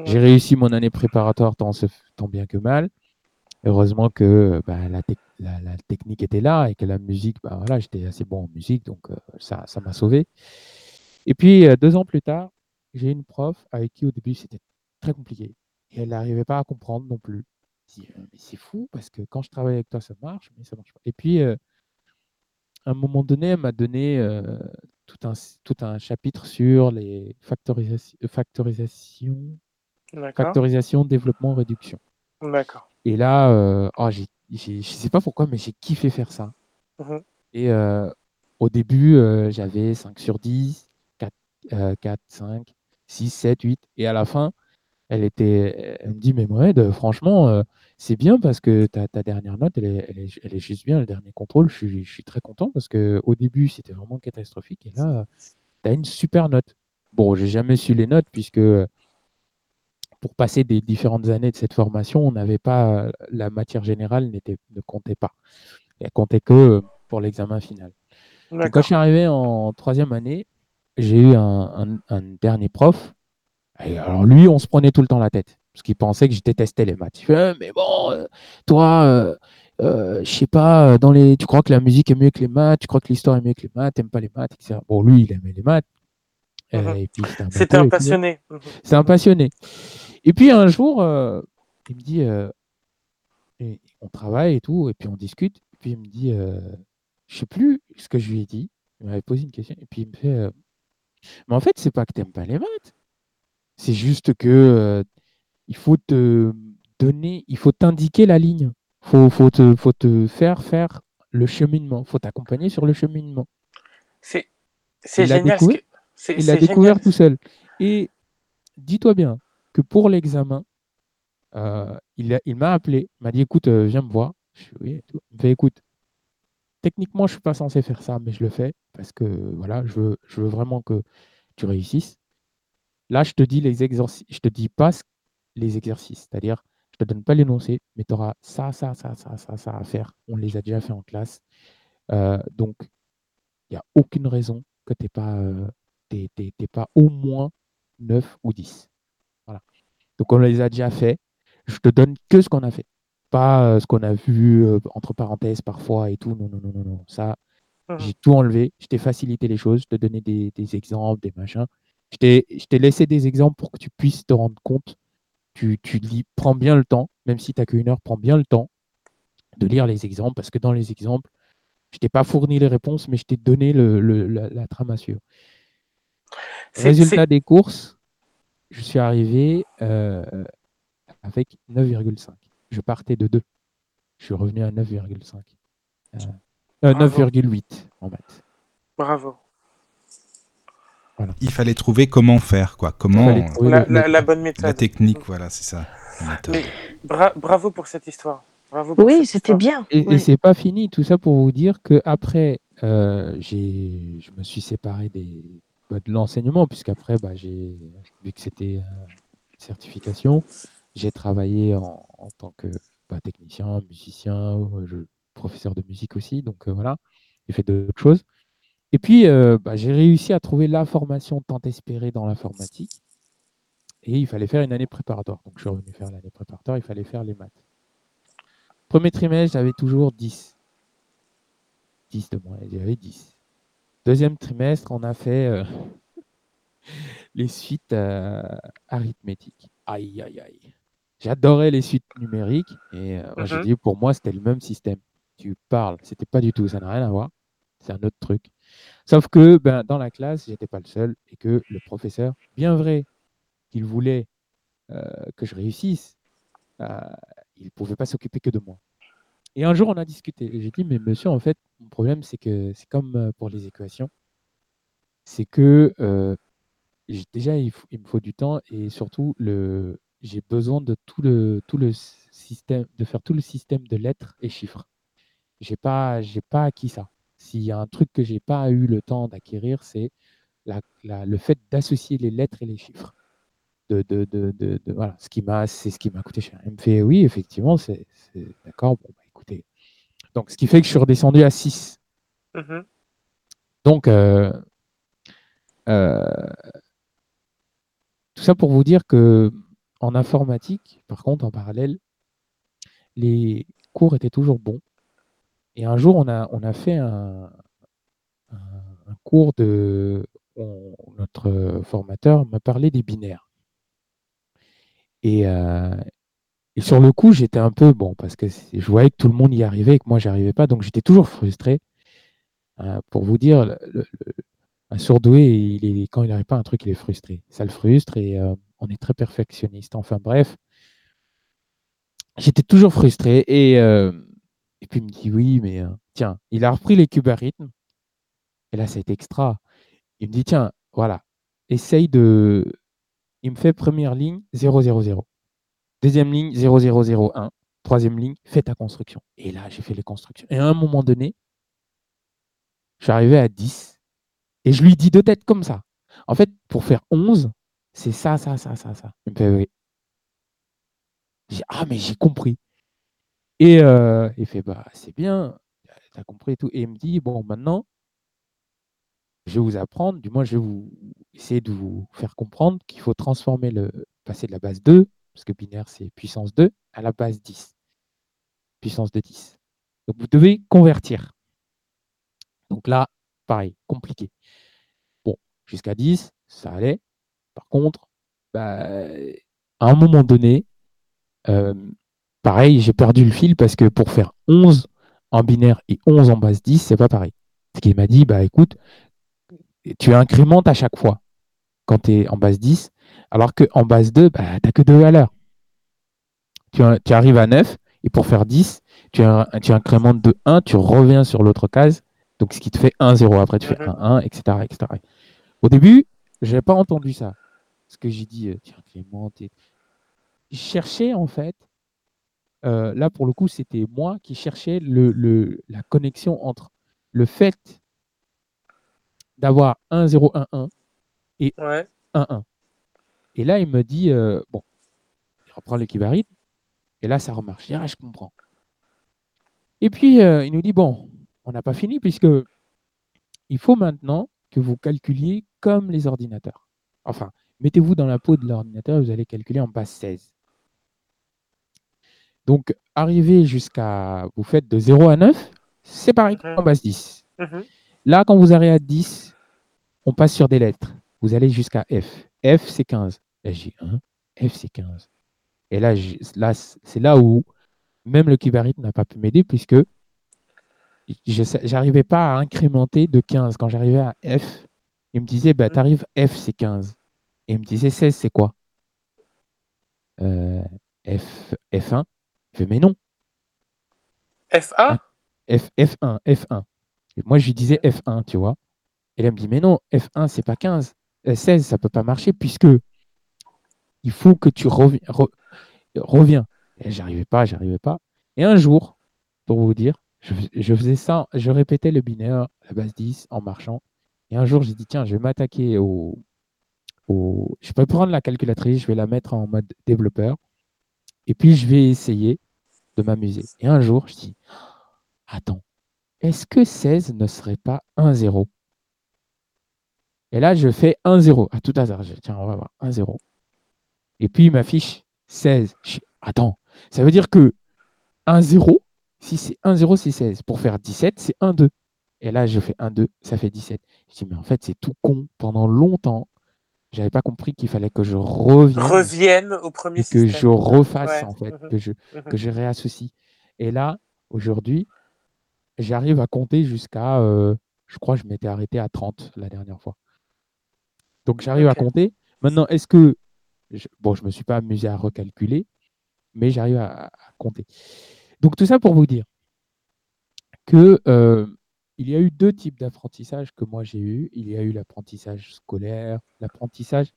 J'ai réussi mon année préparatoire tant, bien que mal. Heureusement que bah, la, tec- la- la technique était là et que la musique, bah, voilà, j'étais assez bon en musique, donc euh, ça ça m'a sauvé. Et puis, deux ans plus tard, j'ai une prof avec qui au début c'était très compliqué. Et elle n'arrivait pas à comprendre non plus. Dis, Euh, mais c'est fou parce que quand je travaille avec toi, ça marche, mais ça marche pas. Et puis, euh, à un moment donné, elle m'a donné euh, tout, un, tout un chapitre sur les factorisa- factorisation, D'accord. factorisation, développement, réduction. D'accord. Et là, euh, oh, j'ai, j'ai- je sais pas pourquoi, mais j'ai kiffé faire ça. Mhm. Et euh, au début, euh, j'avais 5 sur 10, 4, euh, 4, 5, 6, 7, 8. Et à la fin, elle, était, elle me dit, mais Mohamed, franchement, euh, c'est bien parce que ta, ta dernière note, elle est, elle, est, elle est juste bien, le dernier contrôle. Je suis, je suis très content parce qu'au début, c'était vraiment catastrophique. Et là, tu as une super note. Bon, j'ai jamais su les notes puisque pour passer des différentes années de cette formation, on n'avait pas la matière générale n'était ne comptait pas. Elle comptait que pour l'examen final. Donc, quand je suis arrivé en troisième année, j'ai eu un, un- un dernier prof. Et alors lui, on se prenait tout le temps la tête parce qu'il pensait que je détestais les maths. Il fait, Ah, mais bon, euh, toi, euh, euh, je sais pas, euh, dans les, tu crois que la musique est mieux que les maths, tu crois que l'histoire est mieux que les maths, t'aimes pas les maths, etc. Bon, lui, il aimait les maths. Euh, et puis c'était un tout. passionné. Mhm. C'est un passionné. Et puis un jour, euh, il me dit, euh, et on travaille et tout, et puis on discute. Et puis il me dit, euh, je sais plus ce que je lui ai dit. Il m'avait posé une question, et puis il me fait, euh, mais en fait, c'est pas que t'aimes pas les maths. C'est juste que euh, il faut te donner, il faut t'indiquer la ligne. Faut, faut te, faut te faire faire le cheminement. Faut t'accompagner sur le cheminement. C'est Il génial. ce que- Il l'a découvert génial. tout seul. Et dis-toi bien que pour l'examen, euh, il il m'a appelé, il m'a dit écoute, euh, viens me voir. Je suis, oui. Il me fait écoute, techniquement, je suis pas censé faire ça, mais je le fais parce que voilà, je veux, je veux vraiment que tu réussisses. Là, je te dis les exercices, je te dis pas les exercices, c'est-à-dire, je te donne pas l'énoncé, mais tu auras ça, ça, ça, ça, ça, ça à faire. On les a déjà fait en classe. Euh, donc, il n'y a aucune raison que tu n'aies pas, euh, pas au moins 9 ou 10. Voilà. Donc, on les a déjà fait. Je te donne que ce qu'on a fait. Pas euh, ce qu'on a vu euh, entre parenthèses parfois et tout. Non, non, non, non, non. Ça, Mhm. j'ai tout enlevé. Je t'ai facilité les choses. Je te donnais des, des exemples, des machins. Je t'ai laissé des exemples pour que tu puisses te rendre compte. Tu, tu lis, prends bien le temps, même si tu n'as qu'une heure, prends bien le temps de lire les exemples, parce que dans les exemples, je t'ai pas fourni les réponses, mais je t'ai donné le, le- la, la trame à suivre. Résultat des courses, je suis arrivé euh, avec 9,5. Je partais de 2. Je suis revenu à 9,5. Euh, euh, Bravo. 9,8 en maths. Bravo. Il fallait trouver comment faire, quoi. Comment La, le- la- le- la bonne méthode. la technique, voilà, c'est ça. Mais bra- bravo pour cette histoire. Bravo pour Oui, c'était bien. Et, et Oui. c'est pas fini, tout ça pour vous dire que après, euh, j'ai, je me suis séparé des, bah, de l'enseignement, puisqu'après, bah, j'ai vu que c'était euh, une certification, j'ai travaillé en, en tant que bah, technicien, musicien, euh, je- professeur de musique aussi, donc euh, voilà, j'ai fait d'autres choses. Et puis, euh, bah, j'ai réussi à trouver la formation tant espérée dans l'informatique, et il fallait faire une année préparatoire. Donc, je suis revenu faire l'année préparatoire, il fallait faire les maths. Premier trimestre, j'avais toujours 10. 10 de moins, j'avais 10. Deuxième trimestre, on a fait euh, les suites euh, arithmétiques. Aïe, aïe, aïe. J'adorais les suites numériques et euh, moi, j'ai Mhm. dit pour moi, c'était le même système. Tu parles, c'était pas du tout, ça n'a rien à voir. C'est un autre truc. Sauf que ben, dans la classe, j'étais pas le seul et que le professeur, bien vrai qu'il voulait euh, que je réussisse, euh, il ne pouvait pas s'occuper que de moi. Et un jour, on a discuté. J'ai dit, mais monsieur, en fait, mon problème, c'est que c'est comme euh, pour les équations. C'est que déjà, il, me faut du temps et surtout, j'ai besoin de tout le, tout le système, de faire tout le système de lettres et chiffres. J'ai pas, j'ai pas acquis ça. S'il y a un truc que j'ai pas eu le temps d'acquérir, c'est la- la- le fait d'associer les lettres et les chiffres. De, de, de, de- de- voilà, ce qui m'a, c'est ce qui m'a coûté cher. Il me fait, oui, effectivement, c'est c'est- d'accord. Bon, bah, écoutez. Donc, ce qui fait que je suis redescendu à 6. Mhm. Donc, euh, euh, tout ça pour vous dire que en informatique, par contre, en parallèle, les cours étaient toujours bons. Et un jour, on a, on a fait un, cours de. notre formateur m'a parlé des binaires. Et, euh, et sur le coup, j'étais un peu bon parce que je voyais que tout le monde y arrivait et que moi, j'y arrivais pas. Donc, j'étais toujours frustré. Euh, pour vous dire, un surdoué, il quand il n'arrive pas à un truc, il est frustré. Ça le frustre et euh, on est très perfectionniste. Enfin, bref, j'étais toujours frustré. Et, et puis, il me dit oui, mais tiens, il a repris les cubes à rythme. Et là, été extra. Il me dit tiens, voilà, essaye de. Il me fait première ligne 0, 0, 0. Deuxième ligne 0, 0, 0, 1. Troisième ligne, fais ta construction. Et là, j'ai fait les constructions. Et à un moment donné, je suis arrivé à 10. Et je lui dis de tête comme ça. En fait, pour faire 11, c'est ça, ça, ça, ça, ça. Il me fait oui. J'ai ah, mais j'ai compris. Et euh, il fait, bah, c'est bien, t'as compris et tout. Et il me dit, bon, maintenant, je vais vous apprendre, du moins, je vais vous essayer de vous faire comprendre qu'il faut transformer le, passer de la base 2, parce que binaire, c'est puissance 2, à la base 10. Puissance de 10. Donc, vous devez convertir. Donc là, pareil, compliqué. Bon, jusqu'à 10, ça allait. Par contre, bah, à un moment donné, euh, pareil, j'ai perdu le fil parce que pour faire 11 en binaire et 11 en base 10, c'est pas pareil. Ce qu'il m'a dit, bah écoute, tu incrémentes à chaque fois quand tu es en base 10, alors qu'en base 2, bah, tu n'as que deux valeurs. Tu, tu, arrives à 9, et pour faire 10, tu, tu incrémentes de 1, tu reviens sur l'autre case, donc ce qui te fait 1, 0. Après, tu fais 1, 1, etc. etc. Au début, je n'avais pas entendu ça. Parce que j'ai dit, tu incrémentes. Et... Je cherchais, en fait, euh, là, pour le coup, c'était moi qui cherchais le, le- la connexion entre le fait d'avoir 1, 0, 1, 1, Ouais. 1, 1. Et là, il me dit, euh, bon, il reprend l'équivalent, et là, ça remarche. Je dis, ah, je comprends. Et puis, euh, il nous dit, bon, on n'a pas fini, puisque il faut maintenant que vous calculiez comme les ordinateurs. Enfin, mettez-vous dans la peau de l'ordinateur, vous allez calculer en base 16. Donc, arrivé jusqu'à, vous faites de 0 à 9, c'est pareil qu'en base 10. Mhm. Là, quand vous arrivez à 10, on passe sur des lettres. Vous allez jusqu'à F. F, c'est 15. Là, j'ai 1. F, c'est 15. Et là, c'est là où même le Kibarit n'a pas pu m'aider puisque je n'arrivais pas à incrémenter de 15. Quand j'arrivais à F, il me disait, bah, Mhm. t'arrives F, c'est 15. Et il me disait, 16, c'est quoi? Euh, F, F1. Je fais, mais non. F1 F, F1, F1. Et moi, je lui disais F1, tu vois. Et là, elle me dit, mais non, F1, c'est pas 15. Euh, 16, ça peut pas marcher puisque il faut que tu revi- re- reviens. Et j'arrivais pas, j'arrivais pas. Et un jour, pour vous dire, je faisais ça, je répétais le binaire, la base 10, en marchant. Et un jour, j'ai dit, tiens, je vais m'attaquer au, au... Je peux prendre la calculatrice, je vais la mettre en mode développeur. Et puis, je vais essayer de m'amuser. Et un jour, je dis, attends, est-ce que 16 ne serait pas 1-0 Et là, je fais 1-0, à tout hasard. Je tiens, on va voir, 1-0. Et puis, il m'affiche 16. Je attends, ça veut dire que 1-0, si c'est 1-0, c'est 16. Pour faire 17, c'est 1-2. Et là, je fais 1-2, ça fait 17. Je dis, mais en fait, c'est tout con. Pendant longtemps, j'avais pas compris qu'il fallait que je revienne reviennent au premier et que système. je refasse, Ouais, en fait, mhm, que je, mhm. que je réassocie. Et là, aujourd'hui, j'arrive à compter jusqu'à, euh, je crois que je m'étais arrêté à 30 la dernière fois. Donc j'arrive à compter. Maintenant, est-ce que, je, bon, je ne me suis pas amusé à recalculer, mais j'arrive à, à compter. Donc tout ça pour vous dire que euh, il y a eu deux types d'apprentissage que moi j'ai eu. Il y a eu l'apprentissage scolaire, l'apprentissage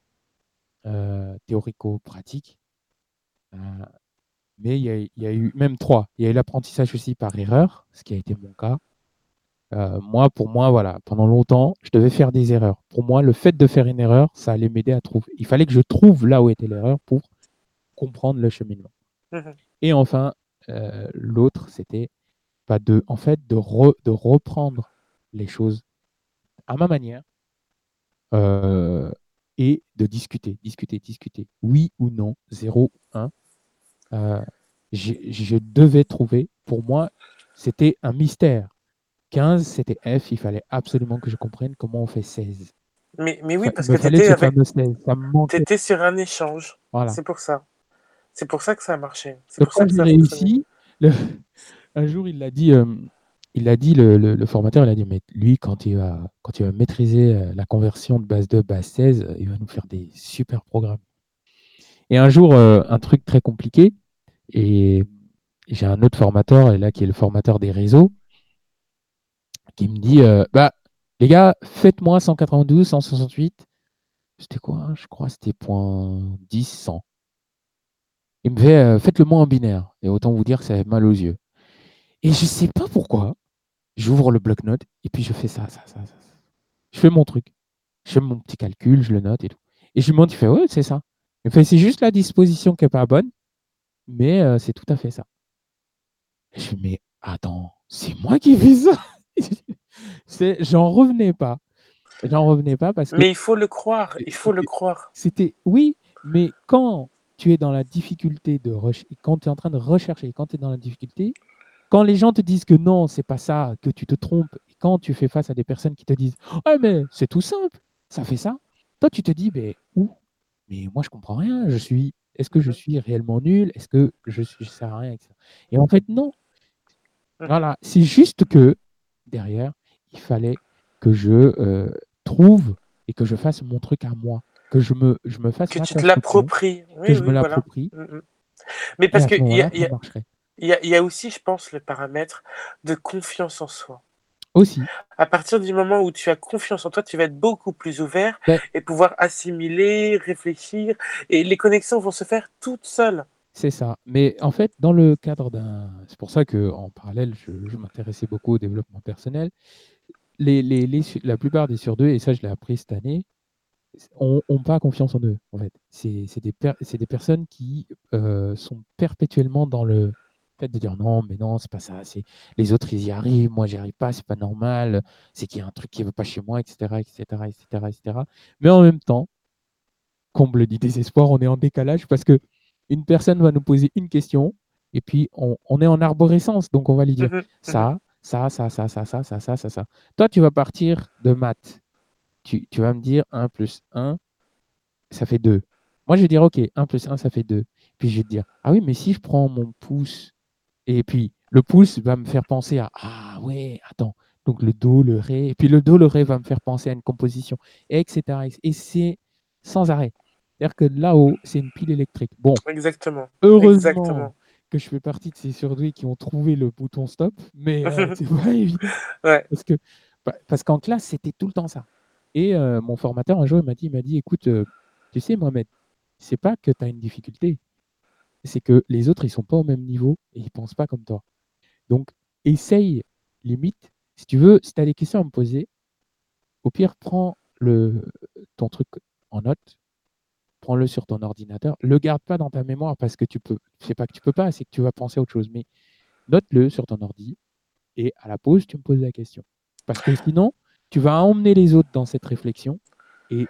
euh, théorico-pratique. Euh, mais il y, a, il y a eu même trois. Il y a eu l'apprentissage aussi par erreur, ce qui a été mon cas. Euh, moi, pour moi, voilà, pendant longtemps, je devais faire des erreurs. Pour moi, le fait de faire une erreur, ça allait m'aider à trouver. Il fallait que je trouve là où était l'erreur pour comprendre le cheminement. Mhm. Et enfin, l'autre, c'était pas de, en fait, de, re- de reprendre les choses à ma manière euh, et de discuter, discuter, discuter. Oui ou non, 0 ou 1. Euh, je devais trouver, pour moi, c'était un mystère. 15, c'était F, il fallait absolument que je comprenne comment on fait 16. Mais, mais oui, parce que fallait t'étais ce avec... fameux 16, ça me manquait. t'étais sur un échange. Voilà. C'est pour ça. C'est pour ça que ça a marché. C'est pour ça que ça a réussi, le- un jour il l'a dit, euh, il dit le, formateur, il a dit mais lui quand il va quand il va maîtriser euh, la conversion de base 2 base 16, euh, il va nous faire des super programmes. Et un jour un truc très compliqué et j'ai un autre formateur et là qui est le formateur des réseaux qui me dit bah les gars faites-moi 192 168 c'était quoi hein? Je crois c'était point 10 100 il me fait faites-le moi en binaire. Et autant vous dire que ça fait mal aux yeux. Et je sais pas pourquoi. J'ouvre le bloc-notes et puis je fais ça, ça, ça. Je fais mon truc. Je fais mon petit calcul, je le note et tout. Et je lui demande, il fait ouais, c'est ça. Il me fait c'est juste la disposition qui n'est pas bonne, mais euh, c'est tout à fait ça. Et je fais mais attends, c'est moi qui fais ça? C'est- J'en revenais pas. J'en revenais pas parce que Mais il faut le croire. Il faut le croire. c'était oui, mais quand tu es dans la difficulté de quand tu es en train de rechercher, quand tu es dans la difficulté, quand les gens te disent que non, c'est pas ça, que tu te trompes, et quand tu fais face à des personnes qui te disent "Ah mais c'est tout simple, ça fait ça." Toi tu te dis "Mais où? Mais moi je comprends rien, je suis est-ce que je Mhm. suis réellement nul? Est-ce que je suis je sers à rien avec ça Et en fait non. Mhm. Voilà, c'est juste que derrière, il fallait que je euh, trouve et que je fasse mon truc à moi, que je me, je me fasse Que tu te l'appropries. Oui, que je me l'approprie. Mm, mm. Mais parce y a, y, a, marcherait. Il y a- il y a aussi, je pense, le paramètre de confiance en soi. Aussi. À partir du moment où tu as confiance en toi, tu vas être beaucoup plus ouvert et pouvoir assimiler, réfléchir, et les connexions vont se faire toutes seules. C'est ça. Mais en fait, dans le cadre d'un. C'est pour ça qu'en parallèle, je, je m'intéressais beaucoup au développement personnel. Les, les, les su- la plupart des sur deux, et ça, je l'ai appris cette année, ont, pas confiance en eux, en fait. C'est c'est des, per- c'est des personnes qui euh, sont perpétuellement dans le fait de dire non, mais non, c'est pas ça. C'est les autres, ils y arrivent, moi, j'y arrive pas, c'est pas normal. C'est qu'il y a un truc qui ne veut pas chez moi, etc., etc., etc., etc. Mais en même temps, comble du désespoir, on est en décalage parce que une personne va nous poser une question et puis on, on est en arborescence, donc on va lui dire Mhm, ça, ça, ça, ça, ça, ça, ça, ça, ça, ça. Toi, tu vas partir de maths. Tu, tu vas me dire 1 plus 1, ça fait 2. Moi, je vais dire, OK, 1 plus 1, ça fait 2. Puis je vais te dire, ah oui, mais si je prends mon pouce, et puis le pouce va me faire penser à, ah ouais, attends, donc le do, le ré, et puis le do, le ré va me faire penser à une composition, etc. Et c'est sans arrêt. C'est-à-dire que là-haut, c'est une pile électrique. Bon, Exactement. heureusement Exactement. que je fais partie de ces surdoués qui ont trouvé le bouton stop, mais euh, c'est pas évident. Ouais. Parce que parce qu'en classe, c'était tout le temps ça. Et euh, mon formateur, un jour, il m'a dit, il m'a dit, écoute, euh, tu sais, Mohamed, c'est pas que tu as une difficulté, c'est que les autres, ils sont pas au même niveau et ils pensent pas comme toi. Donc, essaye, limite, si tu veux, si tu as des questions à me poser, au pire, prends le, ton truc en note, prends-le sur ton ordinateur, le garde pas dans ta mémoire parce que tu peux, c'est pas que tu peux pas, c'est que tu vas penser à autre chose, mais note-le sur ton ordi et à la pause, tu me poses la question. Parce que sinon, tu vas emmener les autres dans cette réflexion et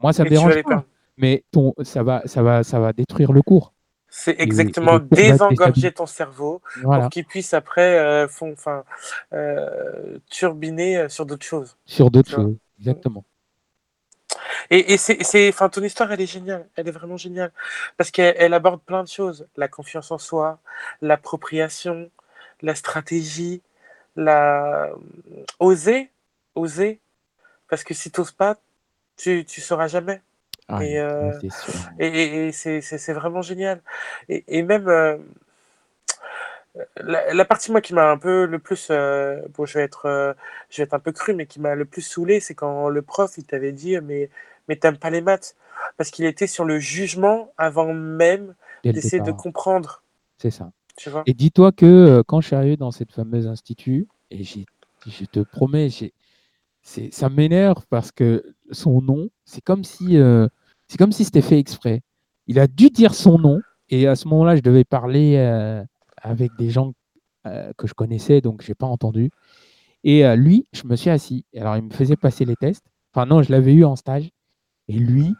moi, ça me Et dérange pas, mais ton, ça, va, ça, va, ça va détruire le cours. C'est exactement désengorger ton cerveau Voilà, pour qu'il puisse après euh, euh, turbiner euh, sur d'autres choses. sur d'autres Tu choses. Exactement. Et, et c'est, enfin, ton histoire, elle est géniale. Elle est vraiment géniale. Parce qu'elle elle aborde plein de choses. La confiance en soi, l'appropriation, la stratégie, la... Oser. Oser. Parce que si tu n'oses pas, tu ne sauras jamais. Ah, Et, euh. Et, et- et c'est, vraiment génial. Et, et même... euh, la, la partie moi qui m'a un peu le plus euh, bon je vais être je vais être un peu cru mais qui m'a le plus saoulé c'est quand le prof il t'avait dit mais mais t'aimes pas les maths parce qu'il était sur le jugement avant même d'essayer de comprendre c'est ça. tu vois? Et dis-toi que quand je suis arrivé dans cette fameuse institut, et je te promets, j'ai- ça m'énerve parce que son nom, c'est comme si, euh, c'est comme si c'était fait exprès. Il a dû dire son nom, et à ce moment-là, je devais parler euh, avec des gens euh, que je connaissais, donc j'ai pas entendu. Et euh, lui, je me suis assis. Alors, il me faisait passer les tests. Enfin, non, je l'avais eu en stage. Et lui,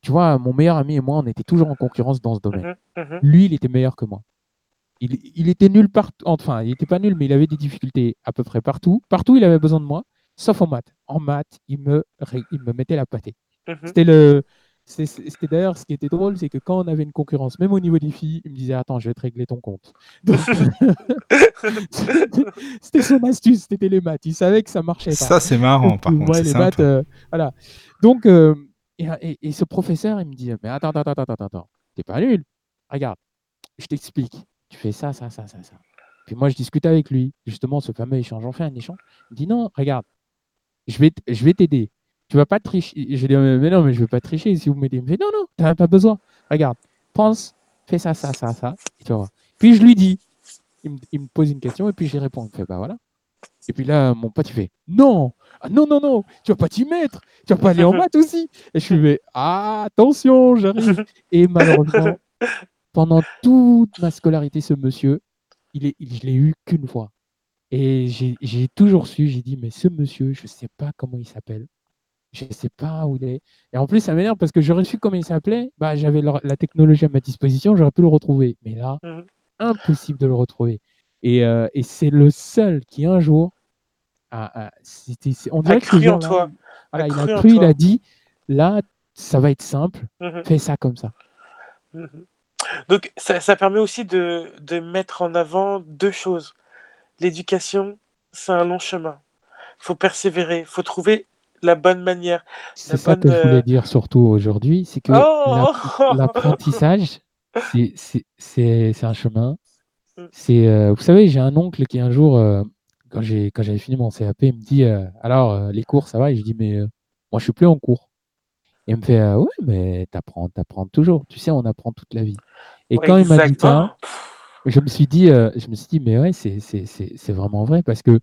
tu vois, mon meilleur ami et moi, on était toujours en concurrence dans ce domaine. Mhm, mhm. Lui, il était meilleur que moi. Il, il était nul partout. Enfin, il n'était pas nul, mais il avait des difficultés à peu près partout. Partout, il avait besoin de moi, sauf en maths. En maths, il me, ré- il me mettait la pâtée. Mhm. C'était le. C'était d'ailleurs ce qui était drôle, c'est que quand on avait une concurrence, même au niveau des filles, il me disait Attends, je vais te régler ton compte. C'était son astuce, c'était les maths. Il savait que ça marchait pas. Ça, c'est marrant, par contre. C'est les maths, euh, voilà. Donc, euh, et, et- et ce professeur, il me dit, mais attends, attends, attends, attends, attends, t'es pas nul. Regarde, je t'explique. Tu fais ça, ça, ça, ça, ça. Puis moi, je discute avec lui, justement, ce fameux échange. On fait un échange. Il me dit, non, regarde, je vais, t- je vais t'aider. Tu vas pas tricher. Je dis, mais non, mais je vais pas tricher si vous m'aidez. Il me fait, non, non, t'as pas besoin. Regarde, pense, fais ça, ça, ça, ça. Puis je lui dis, il me, pose une question et puis j'y réponds. Il me fait, bah voilà. Et puis là, mon pote, il fait Non, ah, non, non, non, tu vas pas t'y mettre, tu vas pas aller en maths aussi. Et je lui fais Ah, attention, j'arrive. Et malheureusement, pendant toute ma scolarité, ce monsieur, il est, il- je l'ai eu qu'une fois. Et j'ai toujours su, j'ai dit Mais ce monsieur, je sais pas comment il s'appelle. Je sais pas où il est. Et en plus, ça m'énerve parce que j'aurais su comment il s'appelait. Bah, j'avais la technologie à ma disposition, j'aurais pu le retrouver. Mais là, Mhm. impossible de le retrouver. Et, euh, et c'est le seul qui un jour a, a- on dirait ce cru en toi. voilà, A il cru a cru, il toi. a dit là, ça va être simple, Mhm, fais ça comme ça. mhm. Donc ça, ça permet aussi de, de mettre en avant deux choses. L'éducation, c'est un long chemin. Il faut persévérer, il faut trouver la bonne manière. C'est ça que je voulais euh, dire surtout aujourd'hui, c'est que Oh l'app- l'apprentissage, c'est- un chemin. Mm. C'est, euh, vous savez, j'ai un oncle qui un jour, euh, quand j'ai quand j'avais fini mon CAP, il me dit euh, alors les cours ça va? Et je dis mais moi je suis plus en cours. Et il me fait euh, Ouais, mais t'apprends, t'apprends toujours. Tu sais, on apprend toute la vie. Et Ouais, quand il m'a dit ça, je me suis dit, je me suis dit mais ouais, c'est- c'est vraiment vrai parce que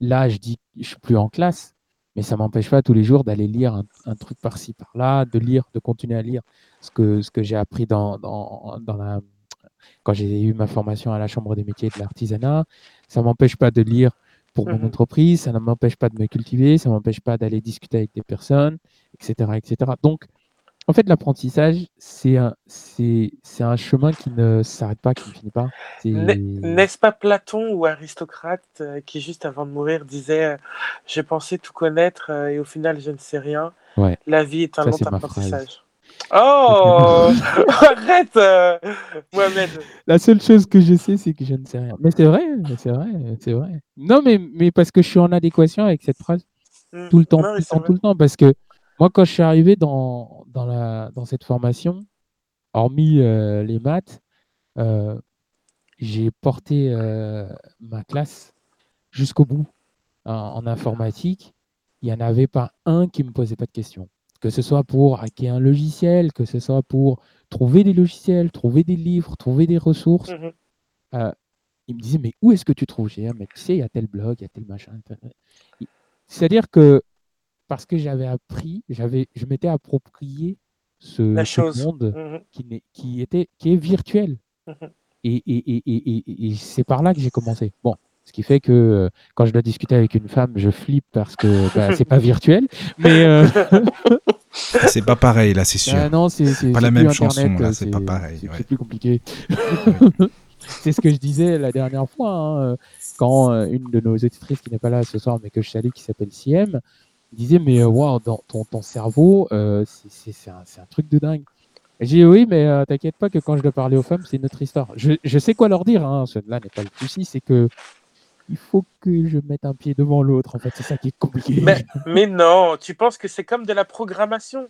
là, je dis, je suis plus en classe, mais ça m'empêche pas tous les jours d'aller lire un, un truc par-ci, par-là, de lire, de continuer à lire ce que, ce que j'ai appris dans, dans, dans la, quand j'ai eu ma formation à la Chambre des métiers et de l'artisanat. Ça m'empêche pas de lire pour mon Mhm. entreprise, ça ne m'empêche pas de me cultiver, ça m'empêche pas d'aller discuter avec des personnes, etc., etc. Donc, en fait, l'apprentissage, c'est un, c'est, c'est un chemin qui ne s'arrête pas, qui ne finit pas. N'est-ce pas Platon ou Aristocrate euh, qui, juste avant de mourir, disait euh, J'ai pensé tout connaître euh, et au final, je ne sais rien. Ouais. La vie est un Ça, long apprentissage. Oh Arrête, Mohamed. La seule chose que je sais, c'est que je ne sais rien. Mais c'est vrai, c'est vrai, c'est vrai. Non, mais, mais parce que je suis en adéquation avec cette phrase Mm. tout le temps, Non, tout le temps, tout le temps. Parce que moi, quand je suis arrivé dans, dans, la, dans cette formation, hormis euh, les maths, euh, j'ai porté euh, ma classe jusqu'au bout en, en informatique. Il n'y en avait pas un qui me posait pas de questions. Que ce soit pour hacker un logiciel, que ce soit pour trouver des logiciels, trouver des livres, trouver des ressources. Euh, il me disait, mais où est-ce que tu trouves? J'ai Ah, mais tu sais, il y a tel blog, il y a tel machin. C'est-à-dire que parce que j'avais appris, j'avais, je m'étais approprié ce, La ce chose. monde Mhm. qui, n'est- qui, était, qui est virtuel. Mhm. Et, et- et- et- et- et c'est par là que j'ai commencé. Bon, ce qui fait que euh, quand je dois discuter avec une femme, je flippe parce que bah, c'est pas virtuel. Mais euh, C'est pas pareil, là, c'est sûr. ah non, c'est Pas la plus même Internet, chanson, là, euh, c'est pas pareil, C'est ouais. plus compliqué. c'est ce que je disais la dernière fois, hein, euh, quand une de nos auditrices qui n'est pas là ce soir, mais que je salue, qui s'appelle CM, disait Mais euh, waouh, dans ton, ton cerveau, euh, c'est- un, un truc de dingue. J'ai dit oui, mais euh, t'inquiète pas que quand je dois parler aux femmes, c'est une autre histoire. Je, je sais quoi leur dire, hein, cela n'est pas le souci, c'est que il faut que je mette un pied devant l'autre, en fait, c'est ça qui est compliqué. Mais, mais non, tu penses que c'est comme de la programmation.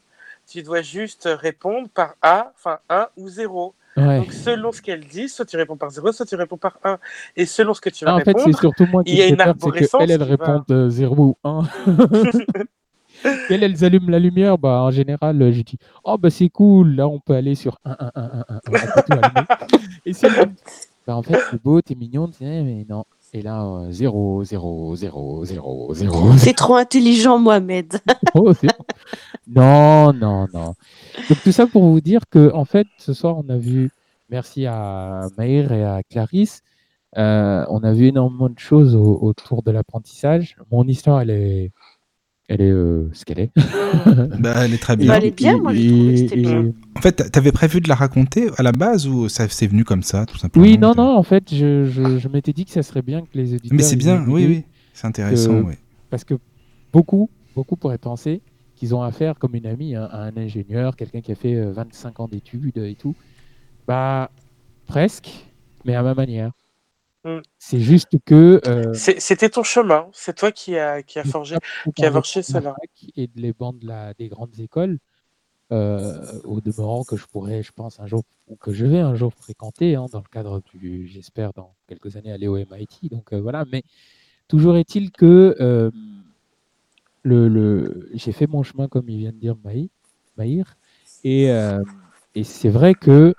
Tu dois juste répondre par A, enfin 1 ou 0. Ouais. Donc selon ce qu'elle dit, soit tu réponds par 0, soit tu réponds par 1. Et selon ce que tu vas Ah, en fait, c'est répondre, surtout moi qui il y a une fait arborescence qu'elles, elles qui va- répondent euh, 0 ou 1. Qu'elles, elles allument la lumière, bah, en général, euh, je dis Oh, bah, c'est cool, là, on peut aller sur 1, 1, 1, 1, 1, on peut tout. Et bah, en fait, c'est beau, t'es mignon, mais non. Et là, euh, 0, 0, 0, 0, 0. T'es trop intelligent, Mohamed. Oh, c'est. Non, non, non. Donc tout ça pour vous dire que en fait, ce soir, on a vu, merci à Maïr et à Clarisse, euh, on a vu énormément de choses au- autour de l'apprentissage. Mon histoire, elle est, elle est euh, ce qu'elle est. Bah, elle est très Bah, bien. elle est bien, moi, j'ai trouvé que c'était bien. En fait, t'avais prévu de la raconter à la base ou ça c'est venu comme ça, tout simplement? Oui, non, non, en fait, je, je, je m'étais dit que ça serait bien que les auditeurs. Mais c'est bien, oui, oui, c'est intéressant, que- oui. Parce que beaucoup, beaucoup pourraient penser qu'ils ont affaire, comme une amie, hein, à un ingénieur, quelqu'un qui a fait euh, 25 ans d'études et tout. Bah, presque, mais à ma manière. Mm. C'est juste que. euh, c'était ton chemin. C'est toi qui a, qui a j'ai forgé. qui a la cela. Et de les bancs de la, des grandes écoles, euh, au demeurant que je pourrais, je pense, un jour, ou que je vais un jour fréquenter, hein, dans le cadre du, j'espère, dans quelques années, aller au MIT. Donc euh, voilà, mais toujours est-il que le, le, j'ai fait mon chemin, comme il vient de dire Maï- Maïr, et, et c'est vrai que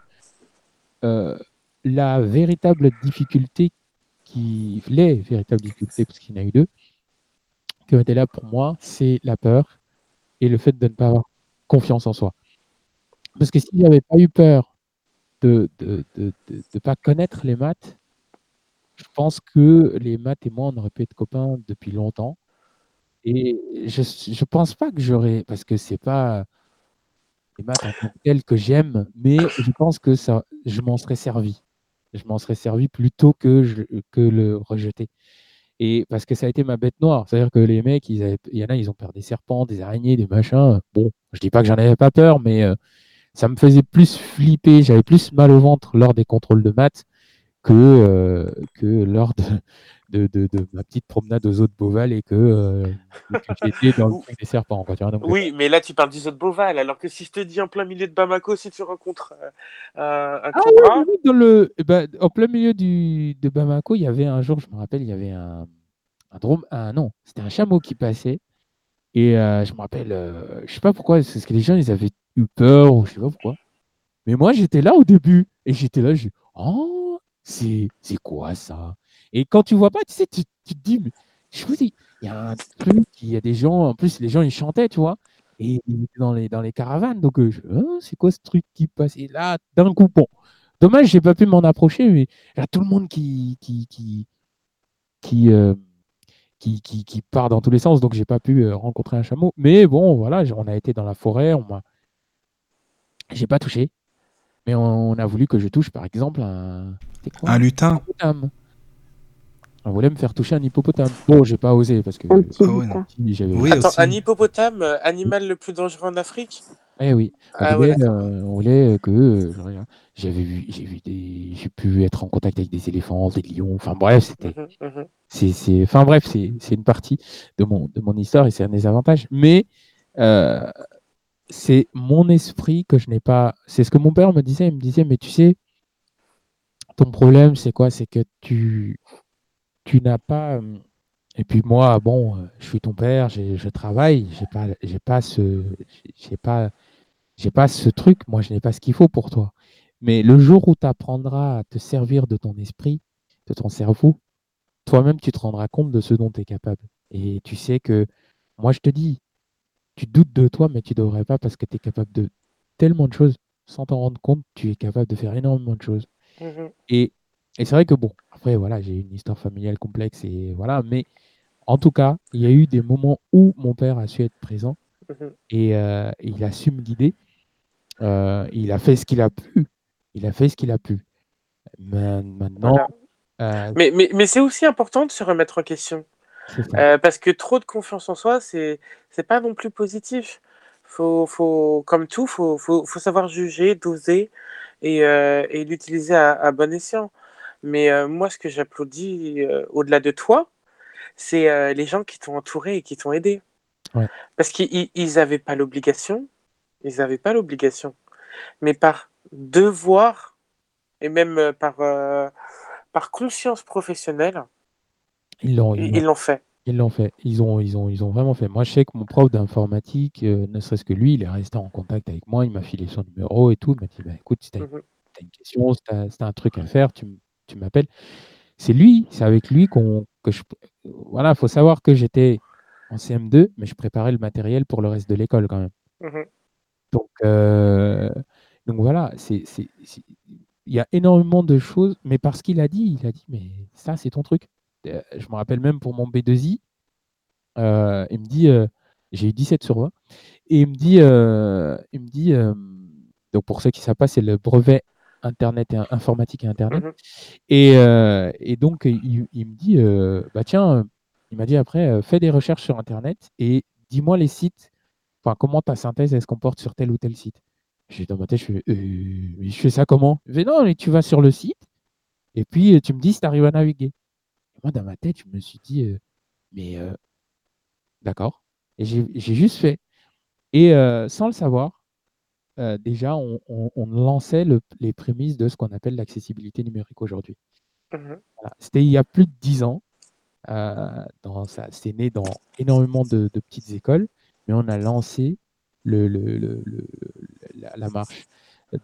la véritable difficulté qui, les véritables difficultés, parce qu'il y en a eu deux, qui ont été là pour moi, c'est la peur et le fait de ne pas avoir confiance en soi. Parce que si j'avais pas eu peur de ne pas connaître les maths, je pense que les maths et moi, on aurait pu être copains depuis longtemps. Et je ne pense pas que j'aurais, parce que c'est pas les maths en tant que j'aime, mais je pense que ça, je m'en serais servi. Je m'en serais servi plutôt que, je- que le rejeter. Et parce que ça a été ma bête noire. C'est-à-dire que les mecs, ils il y en a, ils ont peur des serpents, des araignées, des machins. Bon, je dis pas que j'en avais pas peur, mais euh, ça me faisait plus flipper. J'avais plus mal au ventre lors des contrôles de maths que, euh, que lors de, de, de- de ma petite promenade aux eaux de Beauval et que, euh, que j'étais dans le truc des serpents. quoi, tu vois. Donc, euh, Oui, mais là tu parles du zoo de Beauval, alors que si je te dis en plein milieu de Bamako, si tu rencontres euh, un, Ah cobra, oui, dans le, ben, en plein milieu du, de Bamako, il y avait un jour, je me rappelle, il y avait un, un drôme, un, non, c'était un chameau qui passait Et euh, je me rappelle, je sais pas pourquoi, c'est parce que les gens, ils avaient eu peur, ou je sais pas pourquoi. Mais moi, j'étais là au début. Et j'étais là, je oh, c'est quoi ça? Et quand tu vois pas, tu sais, tu, tu te dis, mais je vous dis, il y a un truc, il y a des gens, en plus, les gens, ils chantaient, tu vois. Et ils étaient dans les, dans les caravanes. Donc, euh, Ah, c'est quoi ce truc qui passe? Et là, d'un coup, bon. Dommage, j'ai pas pu m'en approcher, mais là, tout le monde qui, qui, qui, qui, euh, qui, qui, part dans tous les sens, donc j'ai pas pu euh, rencontrer un chameau. Mais bon, voilà, on a été dans la forêt, on m'a, j'ai pas touché, mais on, on a voulu que je touche, par exemple, un, c'était quoi Un lutin hippopotame. On voulait me faire toucher un hippopotame. Bon, j'ai pas osé parce que Un petit Ah ouais. Oui, Attends, un hippopotame, euh, animal le plus dangereux en Afrique? Eh oui, on Ah voulait, euh, on voulait que euh, j'avais vu, j'ai vu des, j'ai pu être en contact avec des éléphants, des lions. Enfin bref, c'était, Mhm, mhm. c'est, c'est, enfin bref, c'est, c'est une partie de mon, de mon histoire et c'est un des avantages. Mais euh, c'est mon esprit que je n'ai pas. C'est ce que mon père me disait. Il me disait, mais tu sais, ton problème, c'est quoi? C'est que tu, tu n'as pas. euh, Et puis moi, bon, euh, je suis ton père, je travaille, j'ai pas, j'ai pas ce, j'ai pas, j'ai pas ce truc. Moi, je n'ai pas ce qu'il faut pour toi. Mais le jour où tu apprendras à te servir de ton esprit, de ton cerveau, toi-même, tu te rendras compte de ce dont tu es capable. Et tu sais que, moi, je te dis, tu doutes de toi, mais tu devrais pas parce que tu es capable de tellement de choses. Sans t'en rendre compte, tu es capable de faire énormément de choses. Mhm. Et, et c'est vrai que bon, après, voilà, j'ai une histoire familiale complexe et voilà, mais en tout cas, il y a eu des moments où mon père a su être présent Mhm. et euh, il a su me guider. Euh, il a fait ce qu'il a pu. Il a fait ce qu'il a pu. Maintenant, Voilà. euh, Mais, mais, mais c'est aussi important de se remettre en question. Euh, parce que trop de confiance en soi, c'est c'est pas non plus positif. Faut, faut, comme tout, faut, faut, faut savoir juger, doser et, euh, et l'utiliser à, à bon escient. Mais euh, moi, ce que j'applaudis au-delà de toi, c'est les gens qui t'ont entouré et qui t'ont aidé. Ouais. Parce qu'ils n'avaient pas l'obligation, ils n'avaient pas l'obligation, mais par devoir et même par, par conscience professionnelle, Ils l'ont, ils fait. ils l'ont fait. Ils ont, ils ont, ils ont vraiment fait. Moi, je sais que mon prof d'informatique, euh, ne serait-ce que lui, il est resté en contact avec moi. Il m'a filé son numéro et tout. Il m'a dit, bah, écoute, si tu as, Mhm. une question, si tu as, un truc à faire, tu, m'appelles. C'est lui, c'est avec lui qu'on, que je. Voilà, il faut savoir que j'étais en CM2, mais je préparais le matériel pour le reste de l'école quand même. Mhm. Donc, euh, donc voilà, c'est- il y a énormément de choses, mais parce qu'il a dit, il a dit, mais ça, c'est ton truc. Euh, je me rappelle même pour mon B2I, euh, il me dit, euh, j'ai eu 17 sur 20, et il me dit, euh, il me dit donc pour ceux qui ne savent pas, c'est le brevet Internet et informatique et Internet. Mhm. Et, et donc, il, il me dit, bah tiens, il m'a dit après, fais des recherches sur Internet et dis-moi les sites, enfin, comment ta synthèse elle se comporte sur tel ou tel site. J'ai dans ma tête, je fais, je fais ça comment? Il me fait, non, mais tu vas sur le site et puis tu me dis si tu arrives à naviguer. Moi, dans ma tête, je me suis dit, euh, mais euh, d'accord. Et j'ai j'ai juste fait. Et euh, sans le savoir, déjà, on, on- on lançait le- les prémices de ce qu'on appelle l'accessibilité numérique aujourd'hui. Voilà. C'était il y a plus de dix ans. Dans ça, c'est né dans énormément de, de petites écoles, mais on a lancé le, le- le- le- la, la marche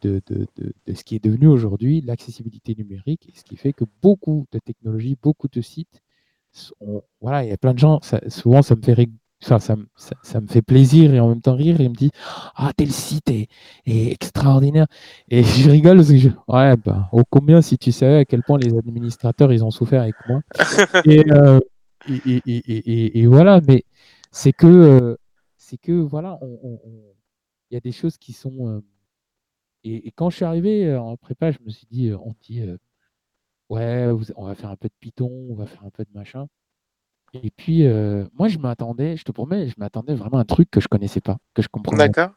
de, de- de- de ce qui est devenu aujourd'hui l'accessibilité numérique, ce qui fait que beaucoup de technologies, beaucoup de sites, sont, voilà, il y a plein de gens, ça- souvent ça me fait enfin, ça, ça- ça me fait plaisir et en même temps rire, et il me dit Ah, tel site est, est extraordinaire. Et je rigole parce que je, ouais, bah, ô combien si tu savais à quel point les administrateurs ils ont souffert avec moi. Et, euh, et, et- et- voilà, mais c'est que, euh, c'est que voilà, on- on- on- il y a des choses qui sont. euh, et, et quand je suis arrivé euh, en prépa, je me suis dit, euh, on dit, euh, ouais, on va faire un peu de Python, on va faire un peu de machin. Et puis, euh, moi, je m'attendais, je te promets, je m'attendais vraiment à un truc que je connaissais pas, que je comprenais. pas. D'accord.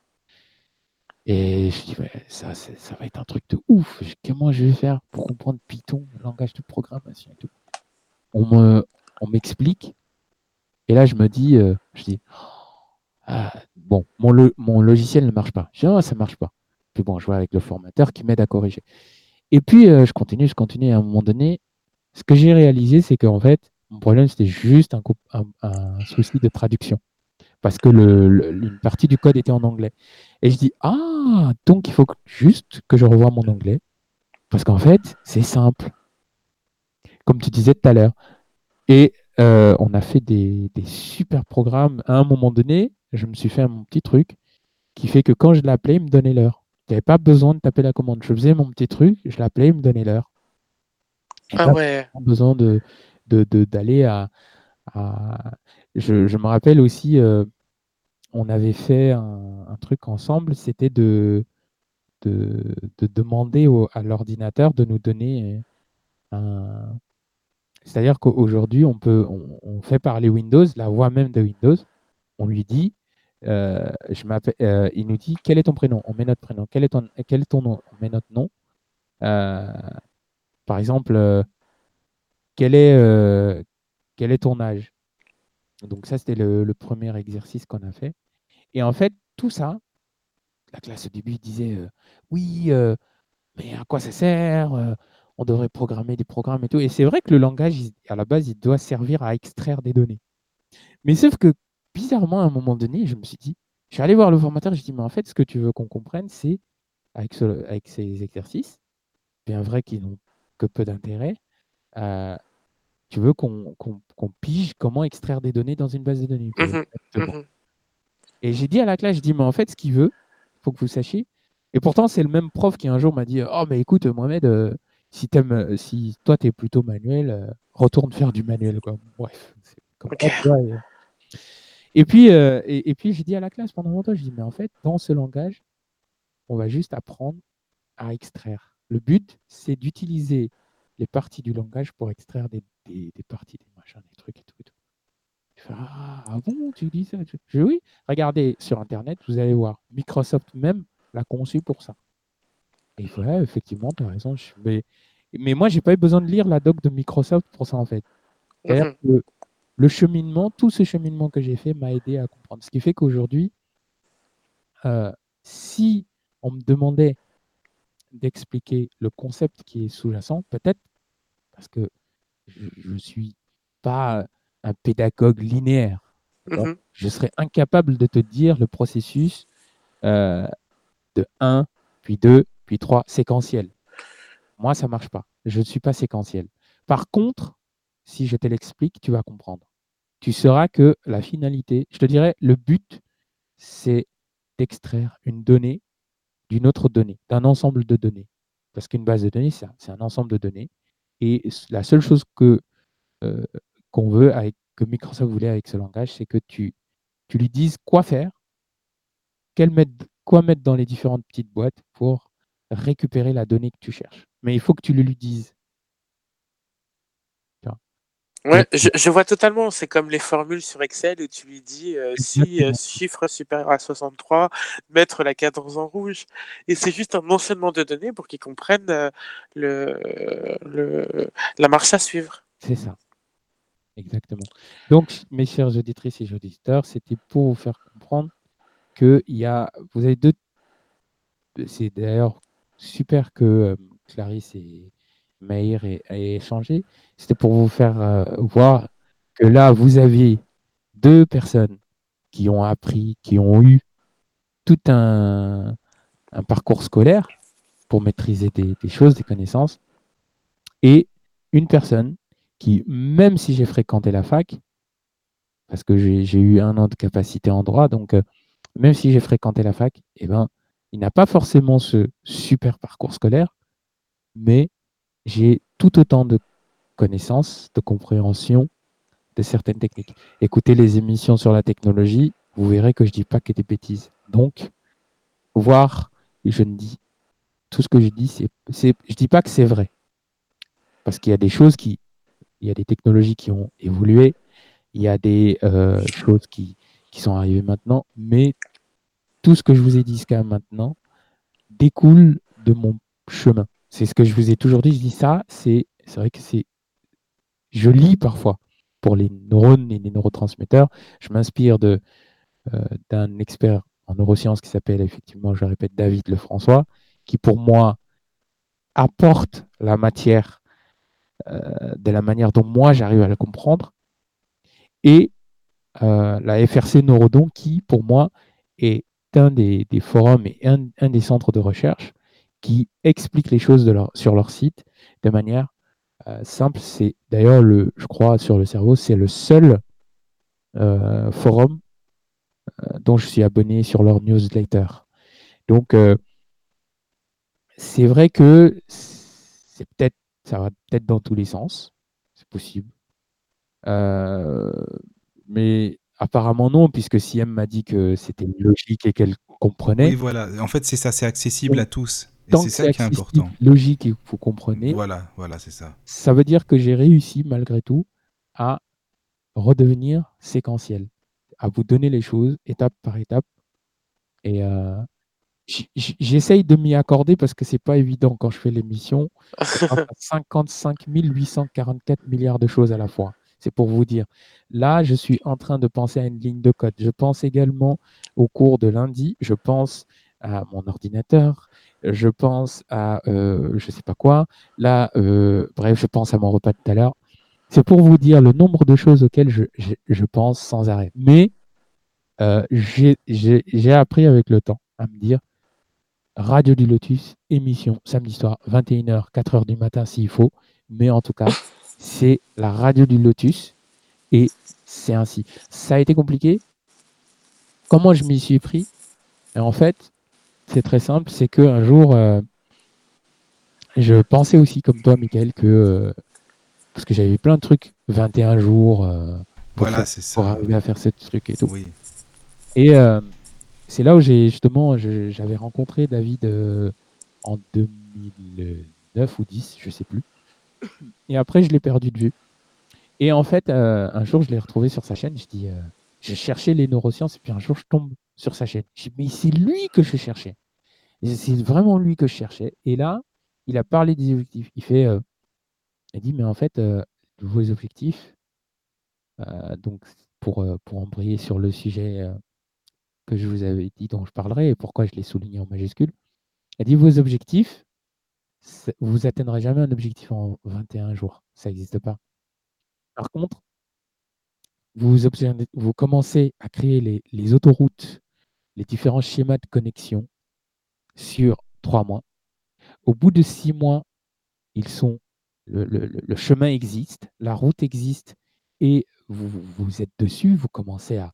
Et je dis, ouais, ça, ça va être un truc de ouf. Comment je vais faire pour comprendre Python, le langage de programmation et tout? On me, on m'explique. Et là, je me dis, euh, je dis, ah, bon, mon, lo- mon logiciel ne marche pas. Je dis, ah, ça marche pas. Puis bon, je vois avec le formateur qui m'aide à corriger. Et puis, euh, je continue, je continue. Et à un moment donné, ce que j'ai réalisé, c'est qu'en fait, mon problème, c'était juste un, un- un souci de traduction. parce que une partie du code était en anglais. Et je dis, ah, donc il faut juste que je revoie mon anglais, parce qu'en fait, c'est simple, comme tu disais tout à l'heure. Et euh, on a fait des, super programmes. À un moment donné, je me suis fait mon petit truc qui fait que quand je l'appelais, il me donnait l'heure. Il n'y avait pas besoin de taper la commande. Je faisais mon petit truc, je l'appelais, il me donnait l'heure. Ah pas ouais. besoin de d'aller à, à- Je, je me rappelle aussi, euh, on avait fait un, un truc ensemble, c'était de, de, de demander au- à l'ordinateur de nous donner un... C'est-à-dire qu'aujourd'hui, on peut, on, on fait parler Windows, la voix même de Windows, on lui dit, il nous dit quel est ton prénom, on met notre prénom, quel est ton, quel est ton nom, on met notre nom. Euh, par exemple, euh, quel est, euh, quel est ton âge? Donc ça, c'était le, premier exercice qu'on a fait. Et en fait, tout ça, la classe au début disait, oui, mais à quoi ça sert? On devrait programmer des programmes et tout. Et c'est vrai que le langage, à la base, il doit servir à extraire des données. Mais sauf que, bizarrement, à un moment donné, je me suis dit, je suis allé voir le formateur, je dis, mais en fait, ce que tu veux qu'on comprenne, c'est, avec, ce- avec ces exercices, bien vrai qu'ils n'ont que peu d'intérêt, euh, tu veux qu'on pige comment extraire des données dans une base de données. Exactement. mhm. Et j'ai dit à la classe, je dis, mais en fait, ce qu'il veut, faut que vous sachiez. Et pourtant, c'est le même prof qui un jour m'a dit, oh, mais écoute, Mohamed, euh, si, euh, si toi, tu es plutôt manuel, euh, retourne faire du manuel. Quoi. Bref, c'est comme ça, et, puis, euh, et, et puis j'ai dit à la classe pendant longtemps, je dis, mais en fait, dans ce langage, on va juste apprendre à extraire. Le but, c'est d'utiliser les parties du langage pour extraire des, des- des parties, des machins, des trucs et tout. Et tout. Je fais, ah, ah bon, tu dis ça Je je dis, oui, regardez sur Internet, vous allez voir. Microsoft même l'a conçu pour ça. Et ouais, effectivement, tu as raison. Je- mais, mais moi, j'ai pas eu besoin de lire la doc de Microsoft pour ça, en fait. Mhm. que le cheminement, tout ce cheminement que j'ai fait m'a aidé à comprendre. Ce qui fait qu'aujourd'hui, euh, si on me demandait d'expliquer le concept qui est sous-jacent, peut-être parce que je ne suis pas un pédagogue linéaire. Mhm. je serais incapable de te dire le processus euh, de 1, puis 2, puis 3, séquentiel. Moi, ça marche pas. Je ne suis pas séquentiel. Par contre, si je te l'explique, tu vas comprendre. Tu sauras que la finalité, je te dirais, le but, c'est d'extraire une donnée d'une autre donnée, d'un ensemble de données. Parce qu'une base de données, c'est un, ensemble de données. Et la seule chose que euh, qu'on veut, avec, que Microsoft voulait avec ce langage, c'est que tu, lui dises quoi faire, mettre, quoi mettre dans les différentes petites boîtes pour récupérer la donnée que tu cherches. Mais il faut que tu le lui dises. Ouais, je, je vois totalement. C'est comme les formules sur Excel où tu lui dis euh, si euh, chiffre supérieur à 63, mettre la cadence en rouge. Et c'est juste un enchaînement de données pour qu'ils comprennent euh, le, le, la marche à suivre. C'est ça. Exactement. Donc, mes chers auditrices et auditeurs, c'était pour vous faire comprendre que il y a, vous avez deux. C'est d'ailleurs super que Clarisse et Maïr aient, aient échangé. C'était pour vous faire euh, voir que là, vous aviez deux personnes qui ont appris, qui ont eu tout un, parcours scolaire pour maîtriser des, choses, des connaissances, et une personne qui, même si j'ai fréquenté la fac, parce que j'ai j'ai eu un an de capacité en droit, donc euh, même si j'ai fréquenté la fac, eh ben, il n'a pas forcément ce super parcours scolaire, mais j'ai tout autant de connaissances, de compréhension de certaines techniques. Écoutez les émissions sur la technologie, vous verrez que je dis pas que des bêtises. Donc, voir, je ne dis, tout ce que je dis, c'est, c'est, dis pas que c'est vrai. Parce qu'il y a des choses qui, il y a des technologies qui ont évolué, il y a des euh, choses qui, qui sont arrivées maintenant, mais tout ce que je vous ai dit jusqu'à maintenant découle de mon chemin. C'est ce que je vous ai toujours dit. Je dis ça, c'est, vrai que c'est, je lis parfois pour les neurones et les neurotransmetteurs. Je m'inspire euh, d'un expert en neurosciences qui s'appelle effectivement, je répète, David Lefrançois, qui pour moi apporte la matière euh, de la manière dont moi j'arrive à le comprendre. Et euh, la FRC Neurodon, qui, pour moi, est un des, forums et un, des centres de recherche qui explique les choses de leur, sur leur site de manière euh, simple. C'est d'ailleurs, le, je crois, sur le cerveau, c'est le seul euh, forum euh, dont je suis abonné sur leur newsletter. Donc, c'est vrai que c'est peut-être, ça va peut-être dans tous les sens, c'est possible. Euh, mais apparemment non, puisque Siem m'a dit que c'était logique et qu'elle comprenait. Oui, voilà. En fait, c'est ça, c'est accessible à tous. Et Tant c'est que ça c'est qui est important. logique vous comprenez, Voilà, voilà, c'est ça. ça veut dire que j'ai réussi malgré tout à redevenir séquentiel, à vous donner les choses étape par étape. Et euh, j'essaye de m'y accorder parce que c'est pas évident quand je fais l'émission. Je pense à 55 844 milliards de choses à la fois. C'est pour vous dire. Là, je suis en train de penser à une ligne de code. Je pense également au cours de lundi. Je pense à mon ordinateur. Je pense à euh, je sais pas quoi. Là, euh, bref, je pense à mon repas de tout à l'heure. C'est pour vous dire le nombre de choses auxquelles je, pense sans arrêt. Mais euh, j'ai appris avec le temps à me dire Radio du Lotus, émission samedi soir, 21h, 4h du matin s'il faut. Mais en tout cas, c'est la radio du Lotus et c'est ainsi. Ça a été compliqué. Comment je m'y suis pris? En fait, c'est très simple. C'est qu'un jour, euh, je pensais aussi comme toi, Michael, que. euh, parce que j'avais plein de trucs, 21 jours euh, pour, Voilà, faire- c'est pour ça. arriver à faire ce truc et tout. Oui. Et c'est là où j'ai justement, j'avais rencontré David en 2009 ou 10, je sais plus. Et après, je l'ai perdu de vue. Et en fait, euh, un jour, je l'ai retrouvé sur sa chaîne. Je dis, euh, j'ai cherché les neurosciences, et puis un jour, je tombe sur sa chaîne. Mais c'est lui que je cherchais. C'est vraiment lui que je cherchais. Et là, il a parlé des objectifs. Il fait, euh, il dit, mais en fait, euh, vos objectifs, euh, donc pour, pour embrayer sur le sujet que je vous avais dit dont je parlerai et pourquoi je l'ai souligné en majuscule, il dit, vos objectifs, vous atteindrez jamais un objectif en 21 jours. Ça n'existe pas. Par contre, vous, commencez à créer les autoroutes, les différents schémas de connexion sur trois mois. Au bout de six mois, ils sont, le, le- le- le chemin existe, la route existe, et vous, vous- êtes dessus, vous commencez à,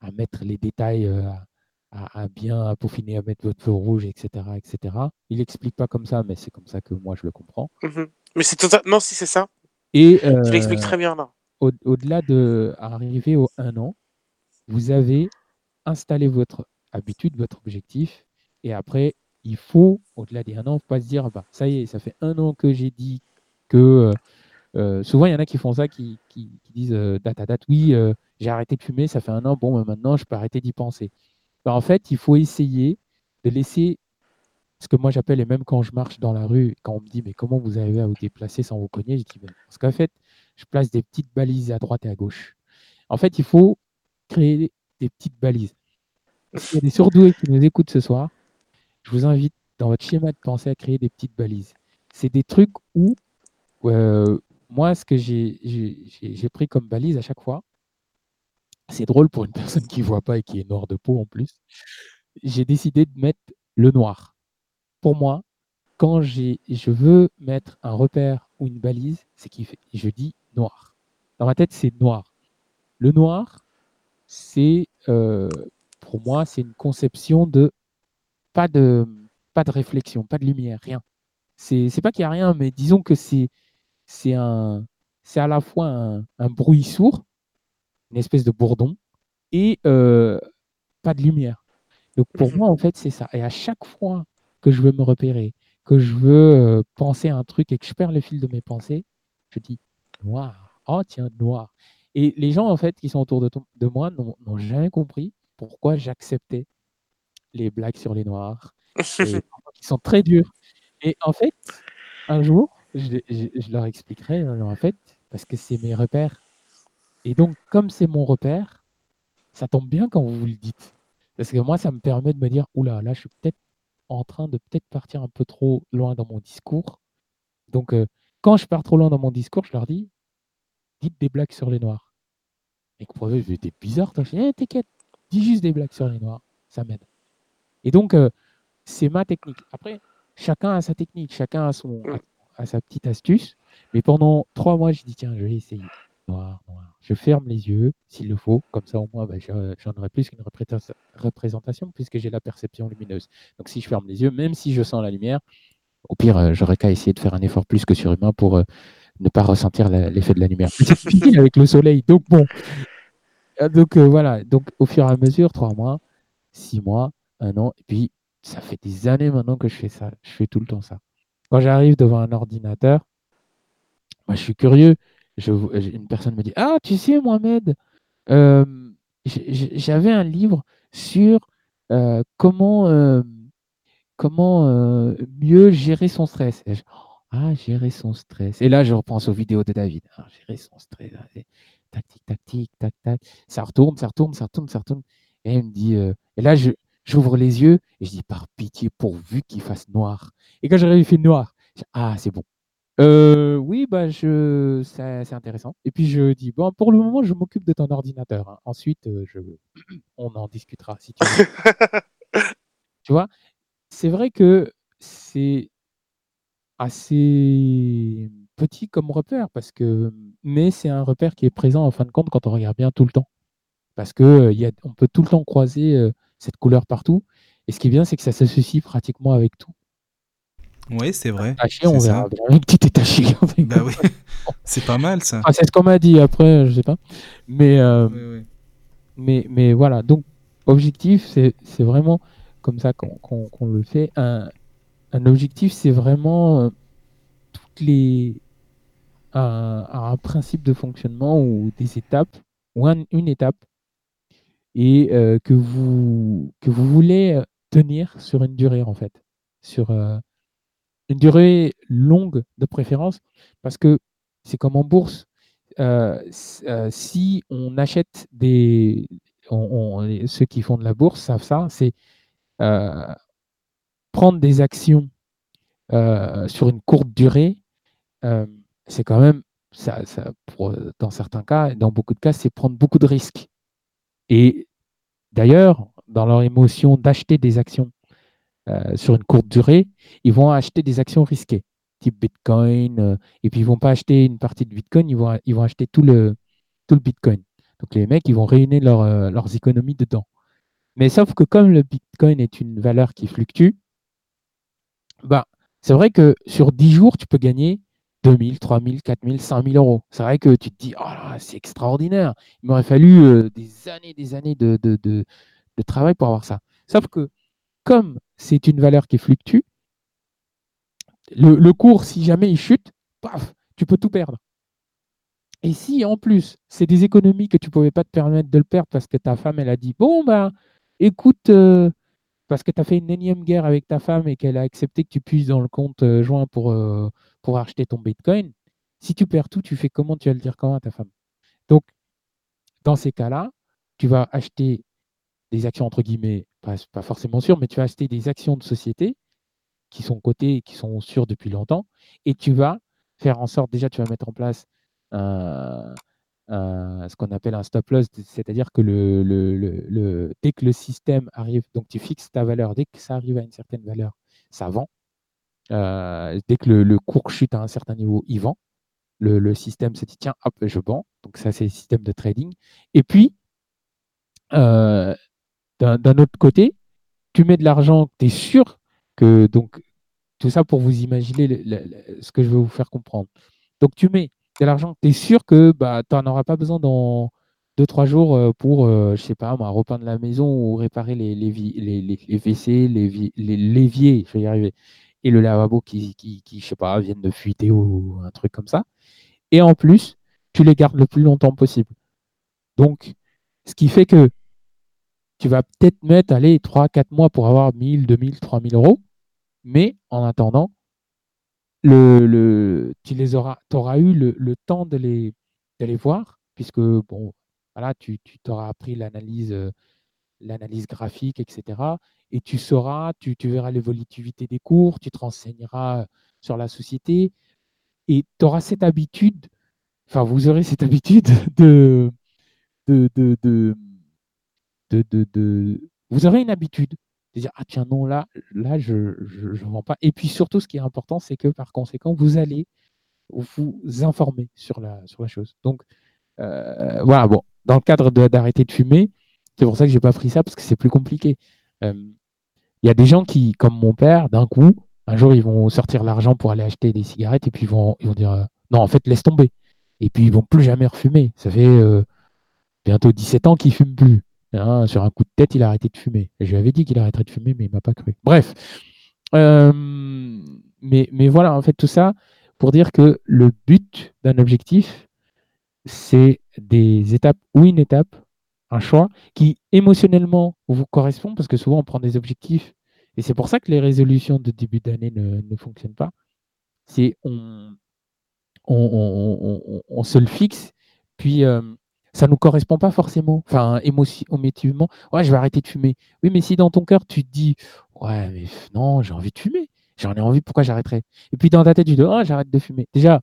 à mettre les détails, euh, à, à- à bien peaufiner, à mettre votre feu rouge, etc. etc. Il n'explique pas comme ça, mais c'est comme ça que moi je le comprends. Mhm. Mais c'est totalement. Non, si c'est ça? Et Tu l'expliques euh, très bien là. au- au-delà de arriver au un an, vous avez installé votre habitude, votre objectif, et après, il faut, au-delà des un an, pas se dire, bah, ça y est, ça fait un an que j'ai dit que. euh, euh, souvent, il y en a qui font ça, qui, disent euh, date à date, oui, euh, j'ai arrêté de fumer, ça fait un an, bon, maintenant, je peux arrêter d'y penser. Bah, en fait, il faut essayer de laisser ce que moi j'appelle, et même quand je marche dans la rue, quand on me dit, mais comment vous arrivez à vous déplacer sans vous cogner, je dis, Ben, parce qu'en fait, je place des petites balises à droite et à gauche. En fait, il faut créer des petites balises. S'il y a des surdoués qui nous écoutent ce soir, je vous invite dans votre schéma de pensée à créer des petites balises. C'est des trucs où, euh, moi, ce que j'ai pris comme balise à chaque fois, c'est drôle pour une personne qui ne voit pas et qui est noire de peau en plus, j'ai décidé de mettre le noir. Pour moi, quand je veux mettre un repère ou une balise, c'est qu'il fait, je dis noir. Dans ma tête, c'est noir. Le noir, c'est euh, pour moi, c'est une conception de pas de pas de réflexion, pas de lumière, rien. C'est pas qu'il n'y a rien, mais disons que c'est c'est un c'est à la fois un, un bruit sourd, une espèce de bourdon, et euh, pas de lumière. Donc pour Mhm. moi, en fait, c'est ça. Et à chaque fois que je veux me repérer, que je veux euh, penser à un truc et que je perds le fil de mes pensées, je dis noir. Oh tiens, noir. Et les gens, en fait, qui sont autour de, de moi n'ont jamais compris pourquoi j'acceptais les blagues sur les noirs, et qui sont très durs. Et en fait, un jour, je, je- je leur expliquerai, euh, en fait, parce que c'est mes repères. Et donc, comme c'est mon repère, ça tombe bien quand vous le dites. Parce que moi, ça me permet de me dire, oula, là, je suis peut-être en train de peut-être partir un peu trop loin dans mon discours. Donc, euh, quand je pars trop loin dans mon discours, je leur dis, dites des blagues sur les noirs. Et que pour eux, j'étais bizarre. toi. Je dis, Eh, t'inquiète, dis juste des blagues sur les noirs, ça m'aide. Et donc, euh, c'est ma technique. Après, chacun a sa technique, chacun a, son, a, a sa petite astuce. Mais pendant trois mois, j'ai dit, tiens, je vais essayer. Noir, noir. Je ferme les yeux, s'il le faut. Comme ça, au moins, bah, je- j'en aurai plus qu'une représenta- représentation, puisque j'ai la perception lumineuse. Donc, si je ferme les yeux, même si je sens la lumière, au pire, euh, j'aurais qu'à essayer de faire un effort plus que surhumain pour euh, ne pas ressentir l'effet de la lumière. C'est difficile avec le soleil, donc bon. Euh, Donc euh, voilà, donc au fur et à mesure, trois mois, six mois, un an, et puis ça fait des années maintenant que je fais ça. Je fais tout le temps ça. Quand j'arrive devant un ordinateur, moi je suis curieux. Une personne me dit Ah, tu sais, Mohamed, euh, j'avais un livre sur comment, comment mieux gérer son stress. Ah, gérer son stress. Et là, je repense aux vidéos de David. Ah, gérer son stress. Tac, tic, tac, tic, tac, tac. Ça retourne, ça retourne, ça retourne, ça retourne. Et il me dit, euh, et là, je, j'ouvre les yeux et je dis, par pitié, pourvu qu'il fasse noir. Et quand il fait noir. Je dis, ah, c'est bon. Euh, oui, bah, je, ça- c'est intéressant. Et puis je dis, bon, pour le moment, je m'occupe de ton ordinateur. hein. Ensuite, euh, je, on en discutera si tu veux. tu vois, c'est vrai que c'est assez petit comme repère, parce que, mais c'est un repère qui est présent en fin de compte quand on regarde bien tout le temps. Parce que euh, on peut tout le temps croiser euh, cette couleur partout. Et ce qui est bien, c'est que ça s'associe pratiquement avec tout. Oui, c'est vrai. Taché, on c'est verra bien que taché. Bah oui, c'est pas mal ça. C'est ce qu'on m'a dit après, je sais pas. Mais, euh, Oui, oui. mais, mais voilà, donc objectif, c'est vraiment comme ça qu'on qu'on- qu'on le fait. Un, un objectif, c'est vraiment toutes les, un, principe de fonctionnement ou des étapes, ou un- une étape, et euh, que, vous, voulez tenir sur une durée, en fait. Sur euh, une durée longue de préférence, parce que c'est comme en bourse. euh, si on achète des. ceux qui font de la bourse savent ça, c'est prendre des actions sur une courte durée, c'est quand même, ça, ça, dans certains cas, dans beaucoup de cas, c'est prendre beaucoup de risques. Et d'ailleurs, dans leur émotion d'acheter des actions euh, sur une courte durée, ils vont acheter des actions risquées, type Bitcoin, euh, et puis ils vont pas acheter une partie de Bitcoin, ils vont, acheter tout le, Bitcoin. Donc les mecs, ils vont réunir euh, leurs économies dedans. Mais sauf que comme le Bitcoin est une valeur qui fluctue, bah, c'est vrai que sur 10 jours, tu peux gagner 2000, 3000, 4000, 5000 euros. C'est vrai que tu te dis, oh c'est extraordinaire. Il m'aurait fallu euh, des années, des années de, travail pour avoir ça. Sauf que comme c'est une valeur qui fluctue, le, cours, si jamais il chute, paf, tu peux tout perdre. Et si en plus, c'est des économies que tu ne pouvais pas te permettre de le perdre parce que ta femme, elle a dit, bon, bah, écoute, euh, parce que tu as fait une énième guerre avec ta femme et qu'elle a accepté que tu puisses dans le compte euh, joint pour, euh, pour acheter ton Bitcoin, si tu perds tout, tu fais comment? Tu vas le dire comment à ta femme? Donc, dans ces cas-là, tu vas acheter des actions, entre guillemets, pas, pas forcément sûres, mais tu vas acheter des actions de société qui sont cotées et qui sont sûres depuis longtemps, et tu vas faire en sorte, déjà, tu vas mettre en place un, ce qu'on appelle un stop loss, c'est-à-dire que le, dès que le système arrive, donc tu fixes ta valeur, dès que ça arrive à une certaine valeur, ça vend. Euh, dès que le, cours chute à un certain niveau, il vend. Le, système se dit, tiens, hop, je vends. Donc ça, c'est le système de trading. Et puis, euh, d'un autre côté, tu mets de l'argent, tu es sûr que, donc, tout ça pour vous imaginer ce que je veux vous faire comprendre. Donc, tu mets de l'argent, tu es sûr que bah, tu n'en auras pas besoin dans 2-3 jours euh, pour, euh, je sais pas, moi, repeindre la maison ou réparer les, les, les, les, les WC, les, les je vais y arriver, et le lavabo qui, qui, qui, je sais pas, viennent de fuiter ou un truc comme ça. Et en plus, tu les gardes le plus longtemps possible. Donc, ce qui fait que tu vas peut-être mettre, allez, 3-4 mois pour avoir 1000, 2000, 3000 euros. Mais en attendant, tu les auras, auras eu le, temps de les, de les voir, puisque bon, voilà, tu tu t'auras appris l'analyse euh, l'analyse graphique, etc. Et tu sauras, tu, tu verras l'évolutivité des cours, tu te renseigneras sur la société et tu auras cette habitude, enfin, vous aurez cette habitude de, de, de, de, de, de- de- Vous aurez une habitude de dire Ah, tiens, non, là, là je ne vends pas. Et puis surtout, ce qui est important, c'est que par conséquent, vous allez vous informer sur la, sur la chose. Donc, euh, voilà, bon, dans le cadre d'arrêter de fumer, c'est pour ça que j'ai pas pris ça, parce que c'est plus compliqué. Euh, Il y a des gens qui, comme mon père, d'un coup, un jour, ils vont sortir l'argent pour aller acheter des cigarettes et puis ils vont, vont dire euh, non, en fait, laisse tomber. Et puis ils vont plus jamais refumer. Ça fait bientôt 17 ans qu'il fume plus. Hein, sur un coup de tête, il a arrêté de fumer. Je lui avais dit qu'il arrêterait de fumer, mais il m'a pas cru. Bref. Euh, mais, mais voilà, en fait, tout ça pour dire que le but d'un objectif, c'est des étapes ou une étape, un choix qui émotionnellement vous correspond, parce que souvent on prend des objectifs, et c'est pour ça que les résolutions de début d'année ne, ne fonctionnent pas. C'est on, on, on- on- on- on se le fixe, puis euh, ça nous correspond pas forcément, enfin émotivement. Ouais, je vais arrêter de fumer. Oui, mais si dans ton cœur tu te dis, ouais, mais non, j'ai envie de fumer, j'en ai envie, pourquoi j'arrêterais? Et puis dans ta tête, tu dis, ah, j'arrête de fumer. Déjà,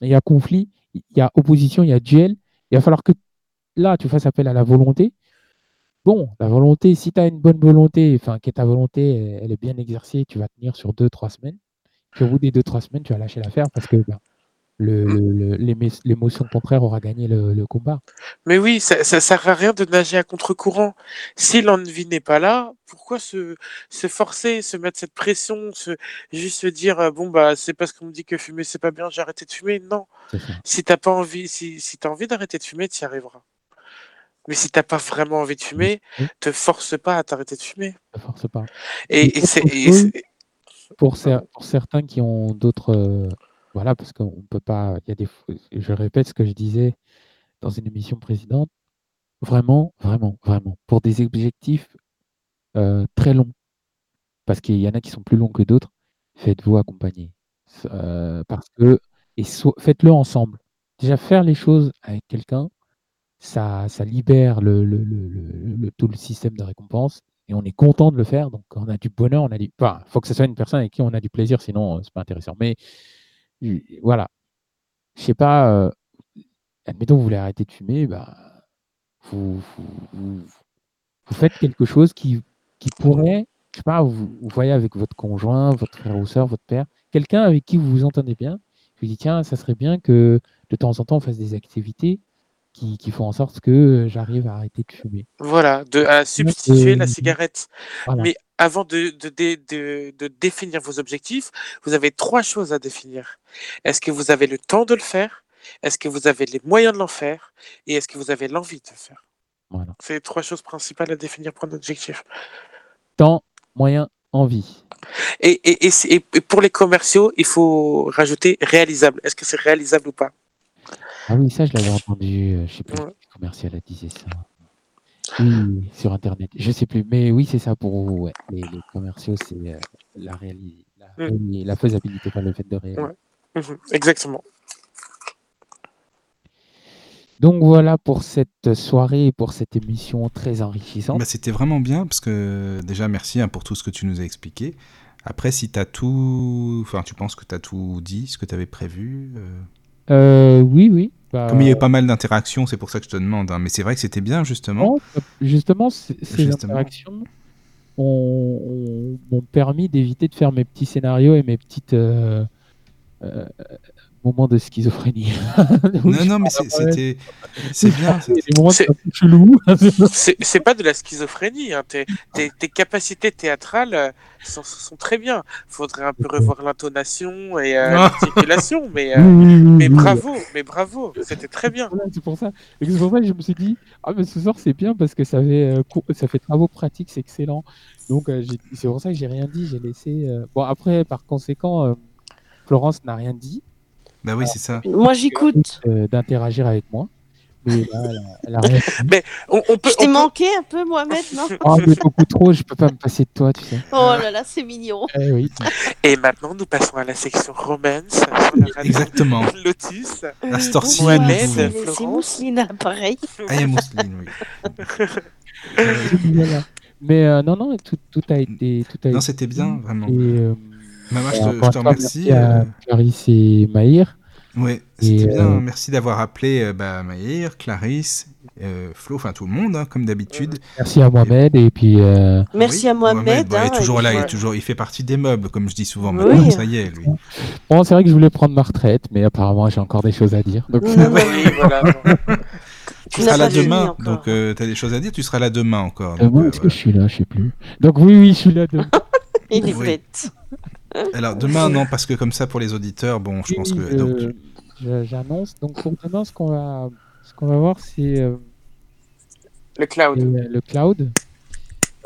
il y a conflit, il y a opposition, il y a duel. Il va falloir que là, tu fasses appel à la volonté. Bon, la volonté, si tu as une bonne volonté, enfin, que ta volonté, elle, est bien exercée, tu vas tenir sur deux, trois semaines. Au bout des deux, trois semaines, tu vas lâcher l'affaire parce que ben, l'émotion contraire aura gagné le, le combat. Mais oui, ça, ça sert à rien de nager à contre-courant. Si l'envie n'est pas là, pourquoi se, se forcer, se mettre cette pression, se, juste se dire, euh, bon, bah, c'est parce qu'on me dit que fumer, c'est pas bien, j'ai arrêté de fumer? Non. Si t'as pas envie, si, si t'as envie d'arrêter de fumer, tu y arriveras. Mais si t'as pas vraiment envie de fumer, Oui. te force pas à t'arrêter de fumer. Ça force pas. Et, c'est- Pour, cer- pour certains qui ont d'autres. Voilà, parce qu'on peut pas. Il y a des, je répète ce que je disais dans une émission précédente. Vraiment, vraiment, vraiment. Pour des objectifs euh, très longs, parce qu'il y en a qui sont plus longs que d'autres, faites-vous accompagner. Euh, parce que. Et faites-le ensemble. Déjà, faire les choses avec quelqu'un, ça, ça libère le, tout le système de récompense et on est content de le faire. Donc, on a du bonheur, on a du. Enfin, faut que ce soit une personne avec qui on a du plaisir, sinon, euh, c'est pas intéressant. Mais voilà. Je sais pas. euh, admettons, vous voulez arrêter de fumer, bah, vous, faites quelque chose qui, pourrait. Je sais pas, vous, voyez avec votre conjoint, votre frère ou soeur, votre père, quelqu'un avec qui vous vous entendez bien. Vous dis, tiens, ça serait bien que de temps en temps, on fasse des activités qui, qui font en sorte que j'arrive à arrêter de fumer. voilà, de, à substituer la cigarette. Voilà. Mais avant de, de, dé- de, de définir vos objectifs, vous avez trois choses à définir. Est-ce que vous avez le temps de le faire? Est-ce que vous avez les moyens de l'en faire? Et est-ce que vous avez l'envie de le faire? Voilà. C'est les trois choses principales à définir pour un objectif. Temps, moyen, envie. Et, et, et pour les commerciaux, il faut rajouter réalisable. Est-ce que c'est réalisable ou pas? Ah oui, ça, je l'avais entendu. euh, je sais plus Ouais. quel commercial a disait ça. Oui, sur Internet. Je sais plus. Mais oui, c'est ça pour vous. ouais. Les, les commerciaux, c'est euh, la, réali- la, Mm. réali- la faisabilité, pas le fait de réaliser. Ouais. Mhm, Exactement. Donc voilà pour cette soirée et pour cette émission très enrichissante. Bah, C'était vraiment bien parce que déjà merci hein, pour tout ce que tu nous as expliqué. Après, si tu as tout. Enfin, tu penses que tu as tout dit, ce que tu avais prévu. Euh, oui, oui. bah, Comme il y a eu pas mal d'interactions, c'est pour ça que je te demande. hein. Mais c'est vrai que c'était bien, justement. non, euh, justement, ces Justement. interactions ont- ont- m'ont permis d'éviter de faire mes petits scénarios et mes petites euh, euh, moments de schizophrénie. Non, non, mais c'était c'est bien. C'est- pas de la schizophrénie. Hein. Tes, tes, tes capacités théâtrales euh, sont, sont très bien. Faudrait un peu revoir l'intonation et euh, Ah. l'articulation, mais, euh, Oui, oui, oui, mais oui. bravo, mais bravo, c'était très bien. C'est pour ça. Et c'est pour ça que je me suis dit, ah mais ce soir c'est bien parce que ça fait, euh, ça fait travaux pratiques, c'est excellent. Donc euh, c'est pour ça que j'ai rien dit, j'ai laissé. euh, Bon après, par conséquent, euh, Florence n'a rien dit Bah oui, c'est ça. Moi, j'écoute. euh, d'interagir avec moi. Mais là, elle a, elle a rien dit. On, on peut, Je t'ai peut- manqué un peu, Mohamed, non Oh, mais beaucoup trop, je peux pas me passer de toi, tu sais. Oh là là, c'est mignon. Eh oui. Et maintenant, nous passons à la section romance sur la radio Exactement. Lotus. La Storcie, Mohamed, c'est. Mousseline, pareil. Ah, il y a Mousseline, oui. Voilà. Mais euh, non, non, tout, tout a été. Tout a Non, été c'était bien, vraiment. Et, euh, Moi, je euh, te, je remercie. merci à euh, Clarisse et Maïr. Et, c'était bien. euh, Merci d'avoir appelé euh, bah, Maïr, Clarisse, euh, Flo, enfin tout le monde, hein, comme d'habitude. Merci à Mohamed et puis euh, Merci Oui, à Mohamed. bah, il est hein, toujours et- là, il, est toujours, il fait partie des meubles, comme je dis souvent. Oui. Maintenant, ça y est, lui. bon, c'est vrai que je voulais prendre ma retraite, mais apparemment j'ai encore des choses à dire. Donc, Non, non, Oui, voilà. Tu Tu seras là demain, donc tu as des choses à dire, tu seras là demain encore. euh, donc, euh, est-ce que je suis là Je sais plus. Donc oui, oui, je suis là demain. Il est Oui. bête. Alors demain, non, parce que comme ça, pour les auditeurs, bon, je Oui, pense que... j'annonce. Donc pour demain, ce qu'on va, ce qu'on va voir, c'est euh, Le cloud. le, le cloud.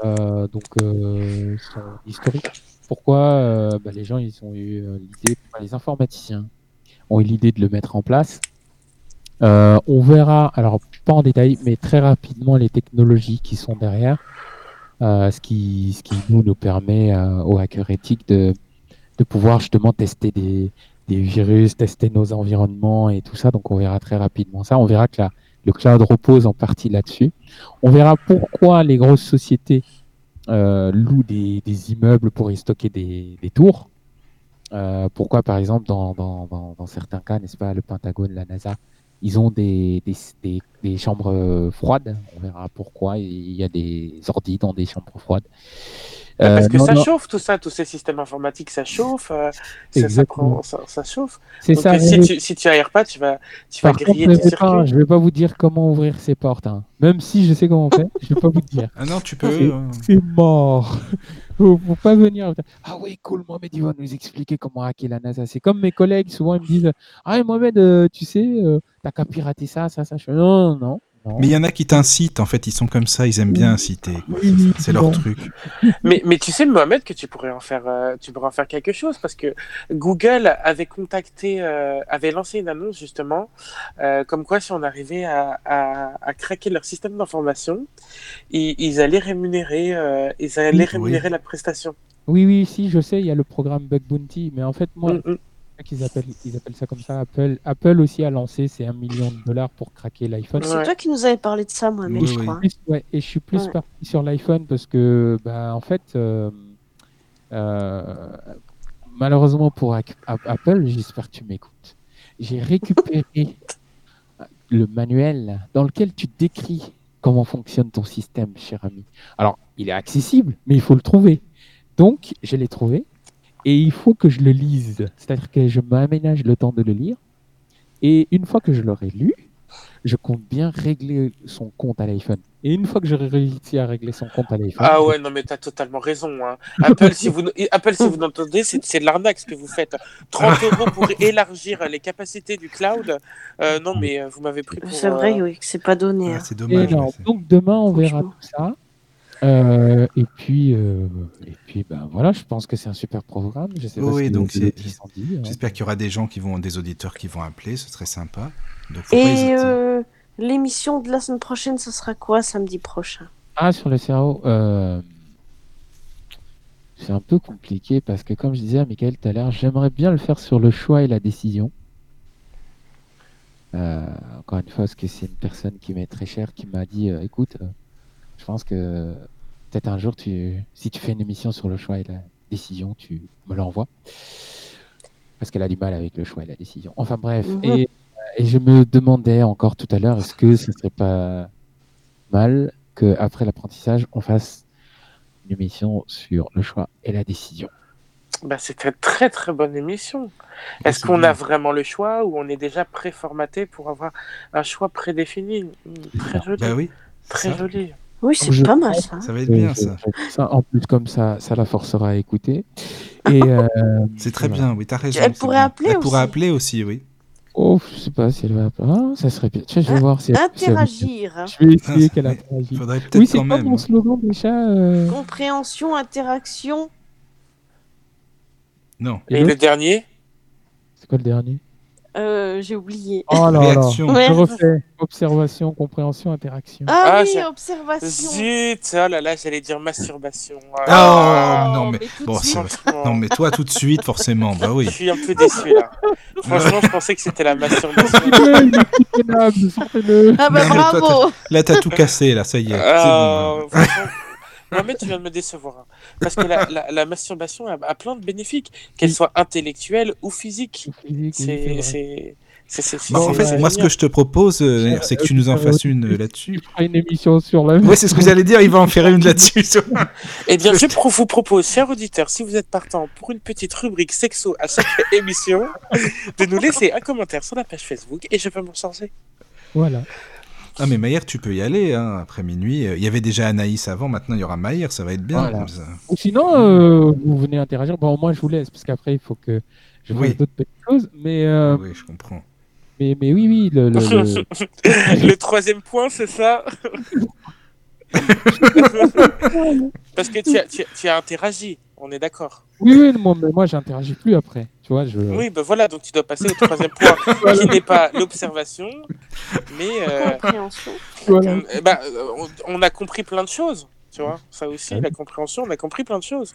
Euh, donc euh, son historique. Pourquoi euh, bah, les gens ils ont eu l'idée, les informaticiens ont eu l'idée de le mettre en place. Euh, on verra, alors pas en détail, mais très rapidement les technologies qui sont derrière, euh, ce qui, ce qui nous nous permet euh, aux hackers éthiques de, de pouvoir justement tester des, virus, tester nos environnements et tout ça. Donc on verra très rapidement ça. On verra que le cloud repose en partie là-dessus. On verra pourquoi les grosses sociétés euh, louent des, immeubles pour y stocker des, tours. Euh, pourquoi, par exemple, dans, certains cas, n'est-ce pas, le Pentagone, la NASA, ils ont des, des chambres euh, froides. On verra pourquoi il y a des ordis dans des chambres froides. Parce Euh, que non, ça non, chauffe tout ça, tous ces systèmes informatiques, ça chauffe, euh, ça, ça, Exactement. prend- ça, ça chauffe. C'est Donc ça. si tu si tu aères pas, tu vas tu vas Par contre, griller je tes vais, pas, circuits. je vais pas vous dire comment ouvrir ces portes. hein. Même si je sais comment on fait, je vais pas vous dire. Ah non, tu peux... C'est- euh, mort. Faut, faut pas venir. Ah oui, cool, Mohamed, il va nous expliquer comment hacker la NASA. C'est comme mes collègues, souvent, ils me disent Ah, Mohamed, euh, tu sais, euh, t'as qu'à pirater ça, ça, ça. Je non, non, non. Mais il y en a qui t'incitent, en fait, ils sont comme ça, ils aiment bien inciter. Oui, oui, C'est leur truc. Mais, mais tu sais, Mohamed, que tu pourrais en faire, euh, tu pourrais en faire quelque chose parce que Google avait contacté, euh, avait lancé une annonce justement, euh, comme quoi si on arrivait à, à, à craquer leur système d'information, ils, ils allaient rémunérer, euh, ils allaient Oui. rémunérer la prestation. Oui, oui, si, je sais, il y a le programme Bug Bounty. Mais en fait, moi, Mm, mm. Qu'ils appellent, ils appellent ça comme ça. Apple, Apple aussi a lancé, c'est un million de dollars pour craquer l'iPhone. C'est Ouais. toi qui nous avais parlé de ça, Mohamed, Oui, je oui. crois. plus- ouais, et je suis plus Ouais. parti sur l'iPhone parce que, bah, en fait, euh, euh, malheureusement pour A- Apple, j'espère que tu m'écoutes, j'ai récupéré le manuel dans lequel tu décris comment fonctionne ton système, cher ami. Alors, il est accessible, mais il faut le trouver. Donc, je l'ai trouvé et il faut que je le lise. C'est-à-dire que je m'aménage le temps de le lire. Et une fois que je l'aurai lu, je compte bien régler son compte à l'iPhone. Et une fois que j'aurai réussi à régler son compte à l'iPhone, Ah ouais, non mais t'as totalement raison. Hein. Apple, si vous Apple, si vous n'entendez, c'est c'est de l'arnaque ce que vous faites. 30 euros pour élargir les capacités du cloud. Euh, non mais euh, vous m'avez pris pour. C'est vrai, euh, oui, que c'est pas donné. Ah, hein. c'est Et dommage. non, ouais, c'est- donc demain on verra tout ça. Euh, et puis, euh, et puis ben voilà, je pense que c'est un super programme. Je sais Oui, hein. J'espère qu'il y aura des gens qui vont, des auditeurs qui vont appeler, ce serait sympa. Donc faut pas Et euh, l'émission de la semaine prochaine, ce sera quoi samedi prochain? Ah, sur le cerveau, euh, c'est un peu compliqué parce que, comme je disais à Michael tout à l'heure, j'aimerais bien le faire sur le choix et la décision. Euh, encore une fois, parce que c'est une personne qui m'est très chère qui m'a dit euh, écoute, euh, je pense que peut-être un jour, tu, si tu fais une émission sur le choix et la décision, tu me l'envoies. Parce qu'elle a du mal avec le choix et la décision. Enfin bref, Mhm. et, et je me demandais encore tout à l'heure est-ce que ce serait pas mal qu'après l'apprentissage, on fasse une émission sur le choix et la décision? Bah, c'est une très très bonne émission. Est-ce qu'on a vraiment le choix ou on est déjà préformaté pour avoir un choix prédéfini? Très joli. Bah oui, Très ça. joli. Oui, c'est pas mal ça. ça va être bien ça. ça, En plus, comme ça, ça la forcera à écouter. Et euh, C'est très voilà. bien, oui, t'as raison. Elle pourrait bien. appeler Elle pourrait aussi. appeler aussi, oui. Oh, je sais pas si elle va. Ah, ça serait bien. Tiens, je vais Hein, voir si elle. Interagir. hein. Je vais essayer Ah, qu'elle interagisse. Faudrait peut-être Oui, c'est quoi même. mon slogan déjà euh, Compréhension, interaction. Non. et Et le dernier? C'est quoi le dernier? Euh, J'ai oublié. Oh là là. Je refais. Observation, compréhension, interaction. Ah, Ah, oui, observation. Zut Oh là là, j'allais dire masturbation. Oh, Ah, non, mais, tout de bon, suite. franchement, non, mais toi tout de suite, forcément, bah oui. Je suis un peu déçu là. Franchement, je pensais que c'était la masturbation. Sortez-le, il est insoutenable, sortez-le. Ah bah Non, mais toi, bravo. Là, t'as tout cassé, là, ça y est. c'est Ah, bon, franchement, Mohamed, tu viens de me décevoir. hein. Parce que la, la- la masturbation a, a plein de bénéfiques, qu'elle soit intellectuelle ou physique. Oui, c'est c'est- c'est- Bah, c'est- en fait, moi, ce que je te propose, euh, c'est que tu nous en euh, fasses une euh, là-dessus. Une émission sur la. Ouais, c'est ce que j'allais dire, il va en faire une là-dessus. Eh bien, je pro- vous propose, chers auditeurs, si vous êtes partant pour une petite rubrique sexo à chaque émission, de nous laisser un commentaire sur la page Facebook et je vais m'en charger. Voilà. Ah, mais Maïr, tu peux y aller, hein, après minuit. Il y avait déjà Anaïs avant, maintenant il y aura Maïr, ça va être bien. Voilà. comme ça. Ou sinon, euh, vous venez interagir. Bon, moi, je vous laisse, parce qu'après, il faut que je fasse Oui. d'autres petites choses. Mais, euh, Oui, je comprends. mais, mais oui, oui, le, le- le- Le troisième point, c'est ça. Parce que tu as, tu as- tu as interagi, on est d'accord. oui, oui, moi, mais moi, j'interagis plus après. Tu vois, je. Oui, ben voilà, donc tu dois passer au troisième point, qui n'est pas l'observation, mais euh, Compréhension. Voilà. euh, eh ben, euh, on, on a compris plein de choses. Tu vois, ça aussi, Ah oui. la compréhension, on a compris plein de choses.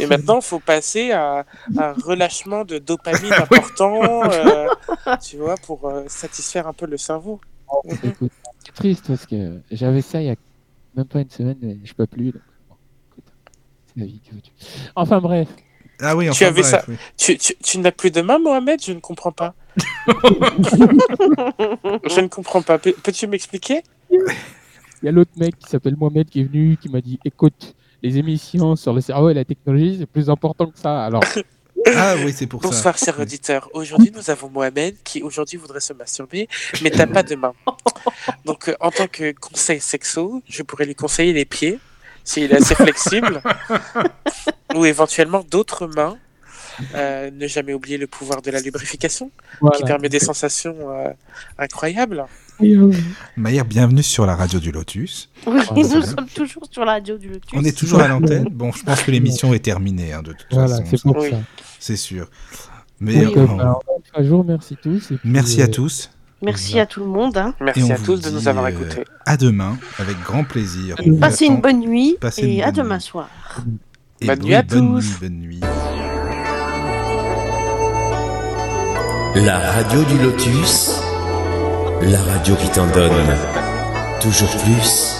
Et maintenant, il faut passer à, à un relâchement de dopamine important, euh, tu vois, pour euh, satisfaire un peu le cerveau. Écoute, c'est triste parce que j'avais ça il y a même pas une semaine, mais je peux plus bon, écoute, c'est la vie que veux-tu. Enfin bref, Ah oui, Tu avais bref, ça. oui. Tu, tu, tu n'as plus de main, Mohamed? Je ne comprends pas. Je ne comprends pas. Peux- Peux-tu m'expliquer? Il y a l'autre mec qui s'appelle Mohamed qui est venu, qui m'a dit écoute, les émissions sur le cerveau et la technologie, c'est plus important que ça. Alors, Ah oui, c'est pour ça. Bonsoir, chers Oui. auditeurs. Aujourd'hui, nous avons Mohamed qui aujourd'hui voudrait se masturber, mais t'as pas de main. Donc, euh, en tant que conseil sexo, je pourrais lui conseiller les pieds, s'il est assez flexible, ou éventuellement d'autres mains. Euh, ne jamais oublier le pouvoir de la lubrification, qui permet des sensations euh, incroyables. Maïr, bienvenue sur la radio du Lotus. Oui, nous bien. sommes toujours sur la radio du Lotus. On est toujours à l'antenne. Bon, je pense que l'émission est terminée, hein, de toute Voilà, façon. c'est pour Oui. ça. C'est sûr. Mais euh, euh, bah, tous. et puis, merci à euh, tous. Merci à tout le monde. hein. Merci à tous de nous avoir euh, écoutés. À demain, avec grand plaisir. Passez On vous Passez une bonne nuit Passez et à demain nuit. soir. Et Bonne nuit à bonne tous. nuit, bonne nuit. La radio du lotus, la radio qui t'en donne toujours plus.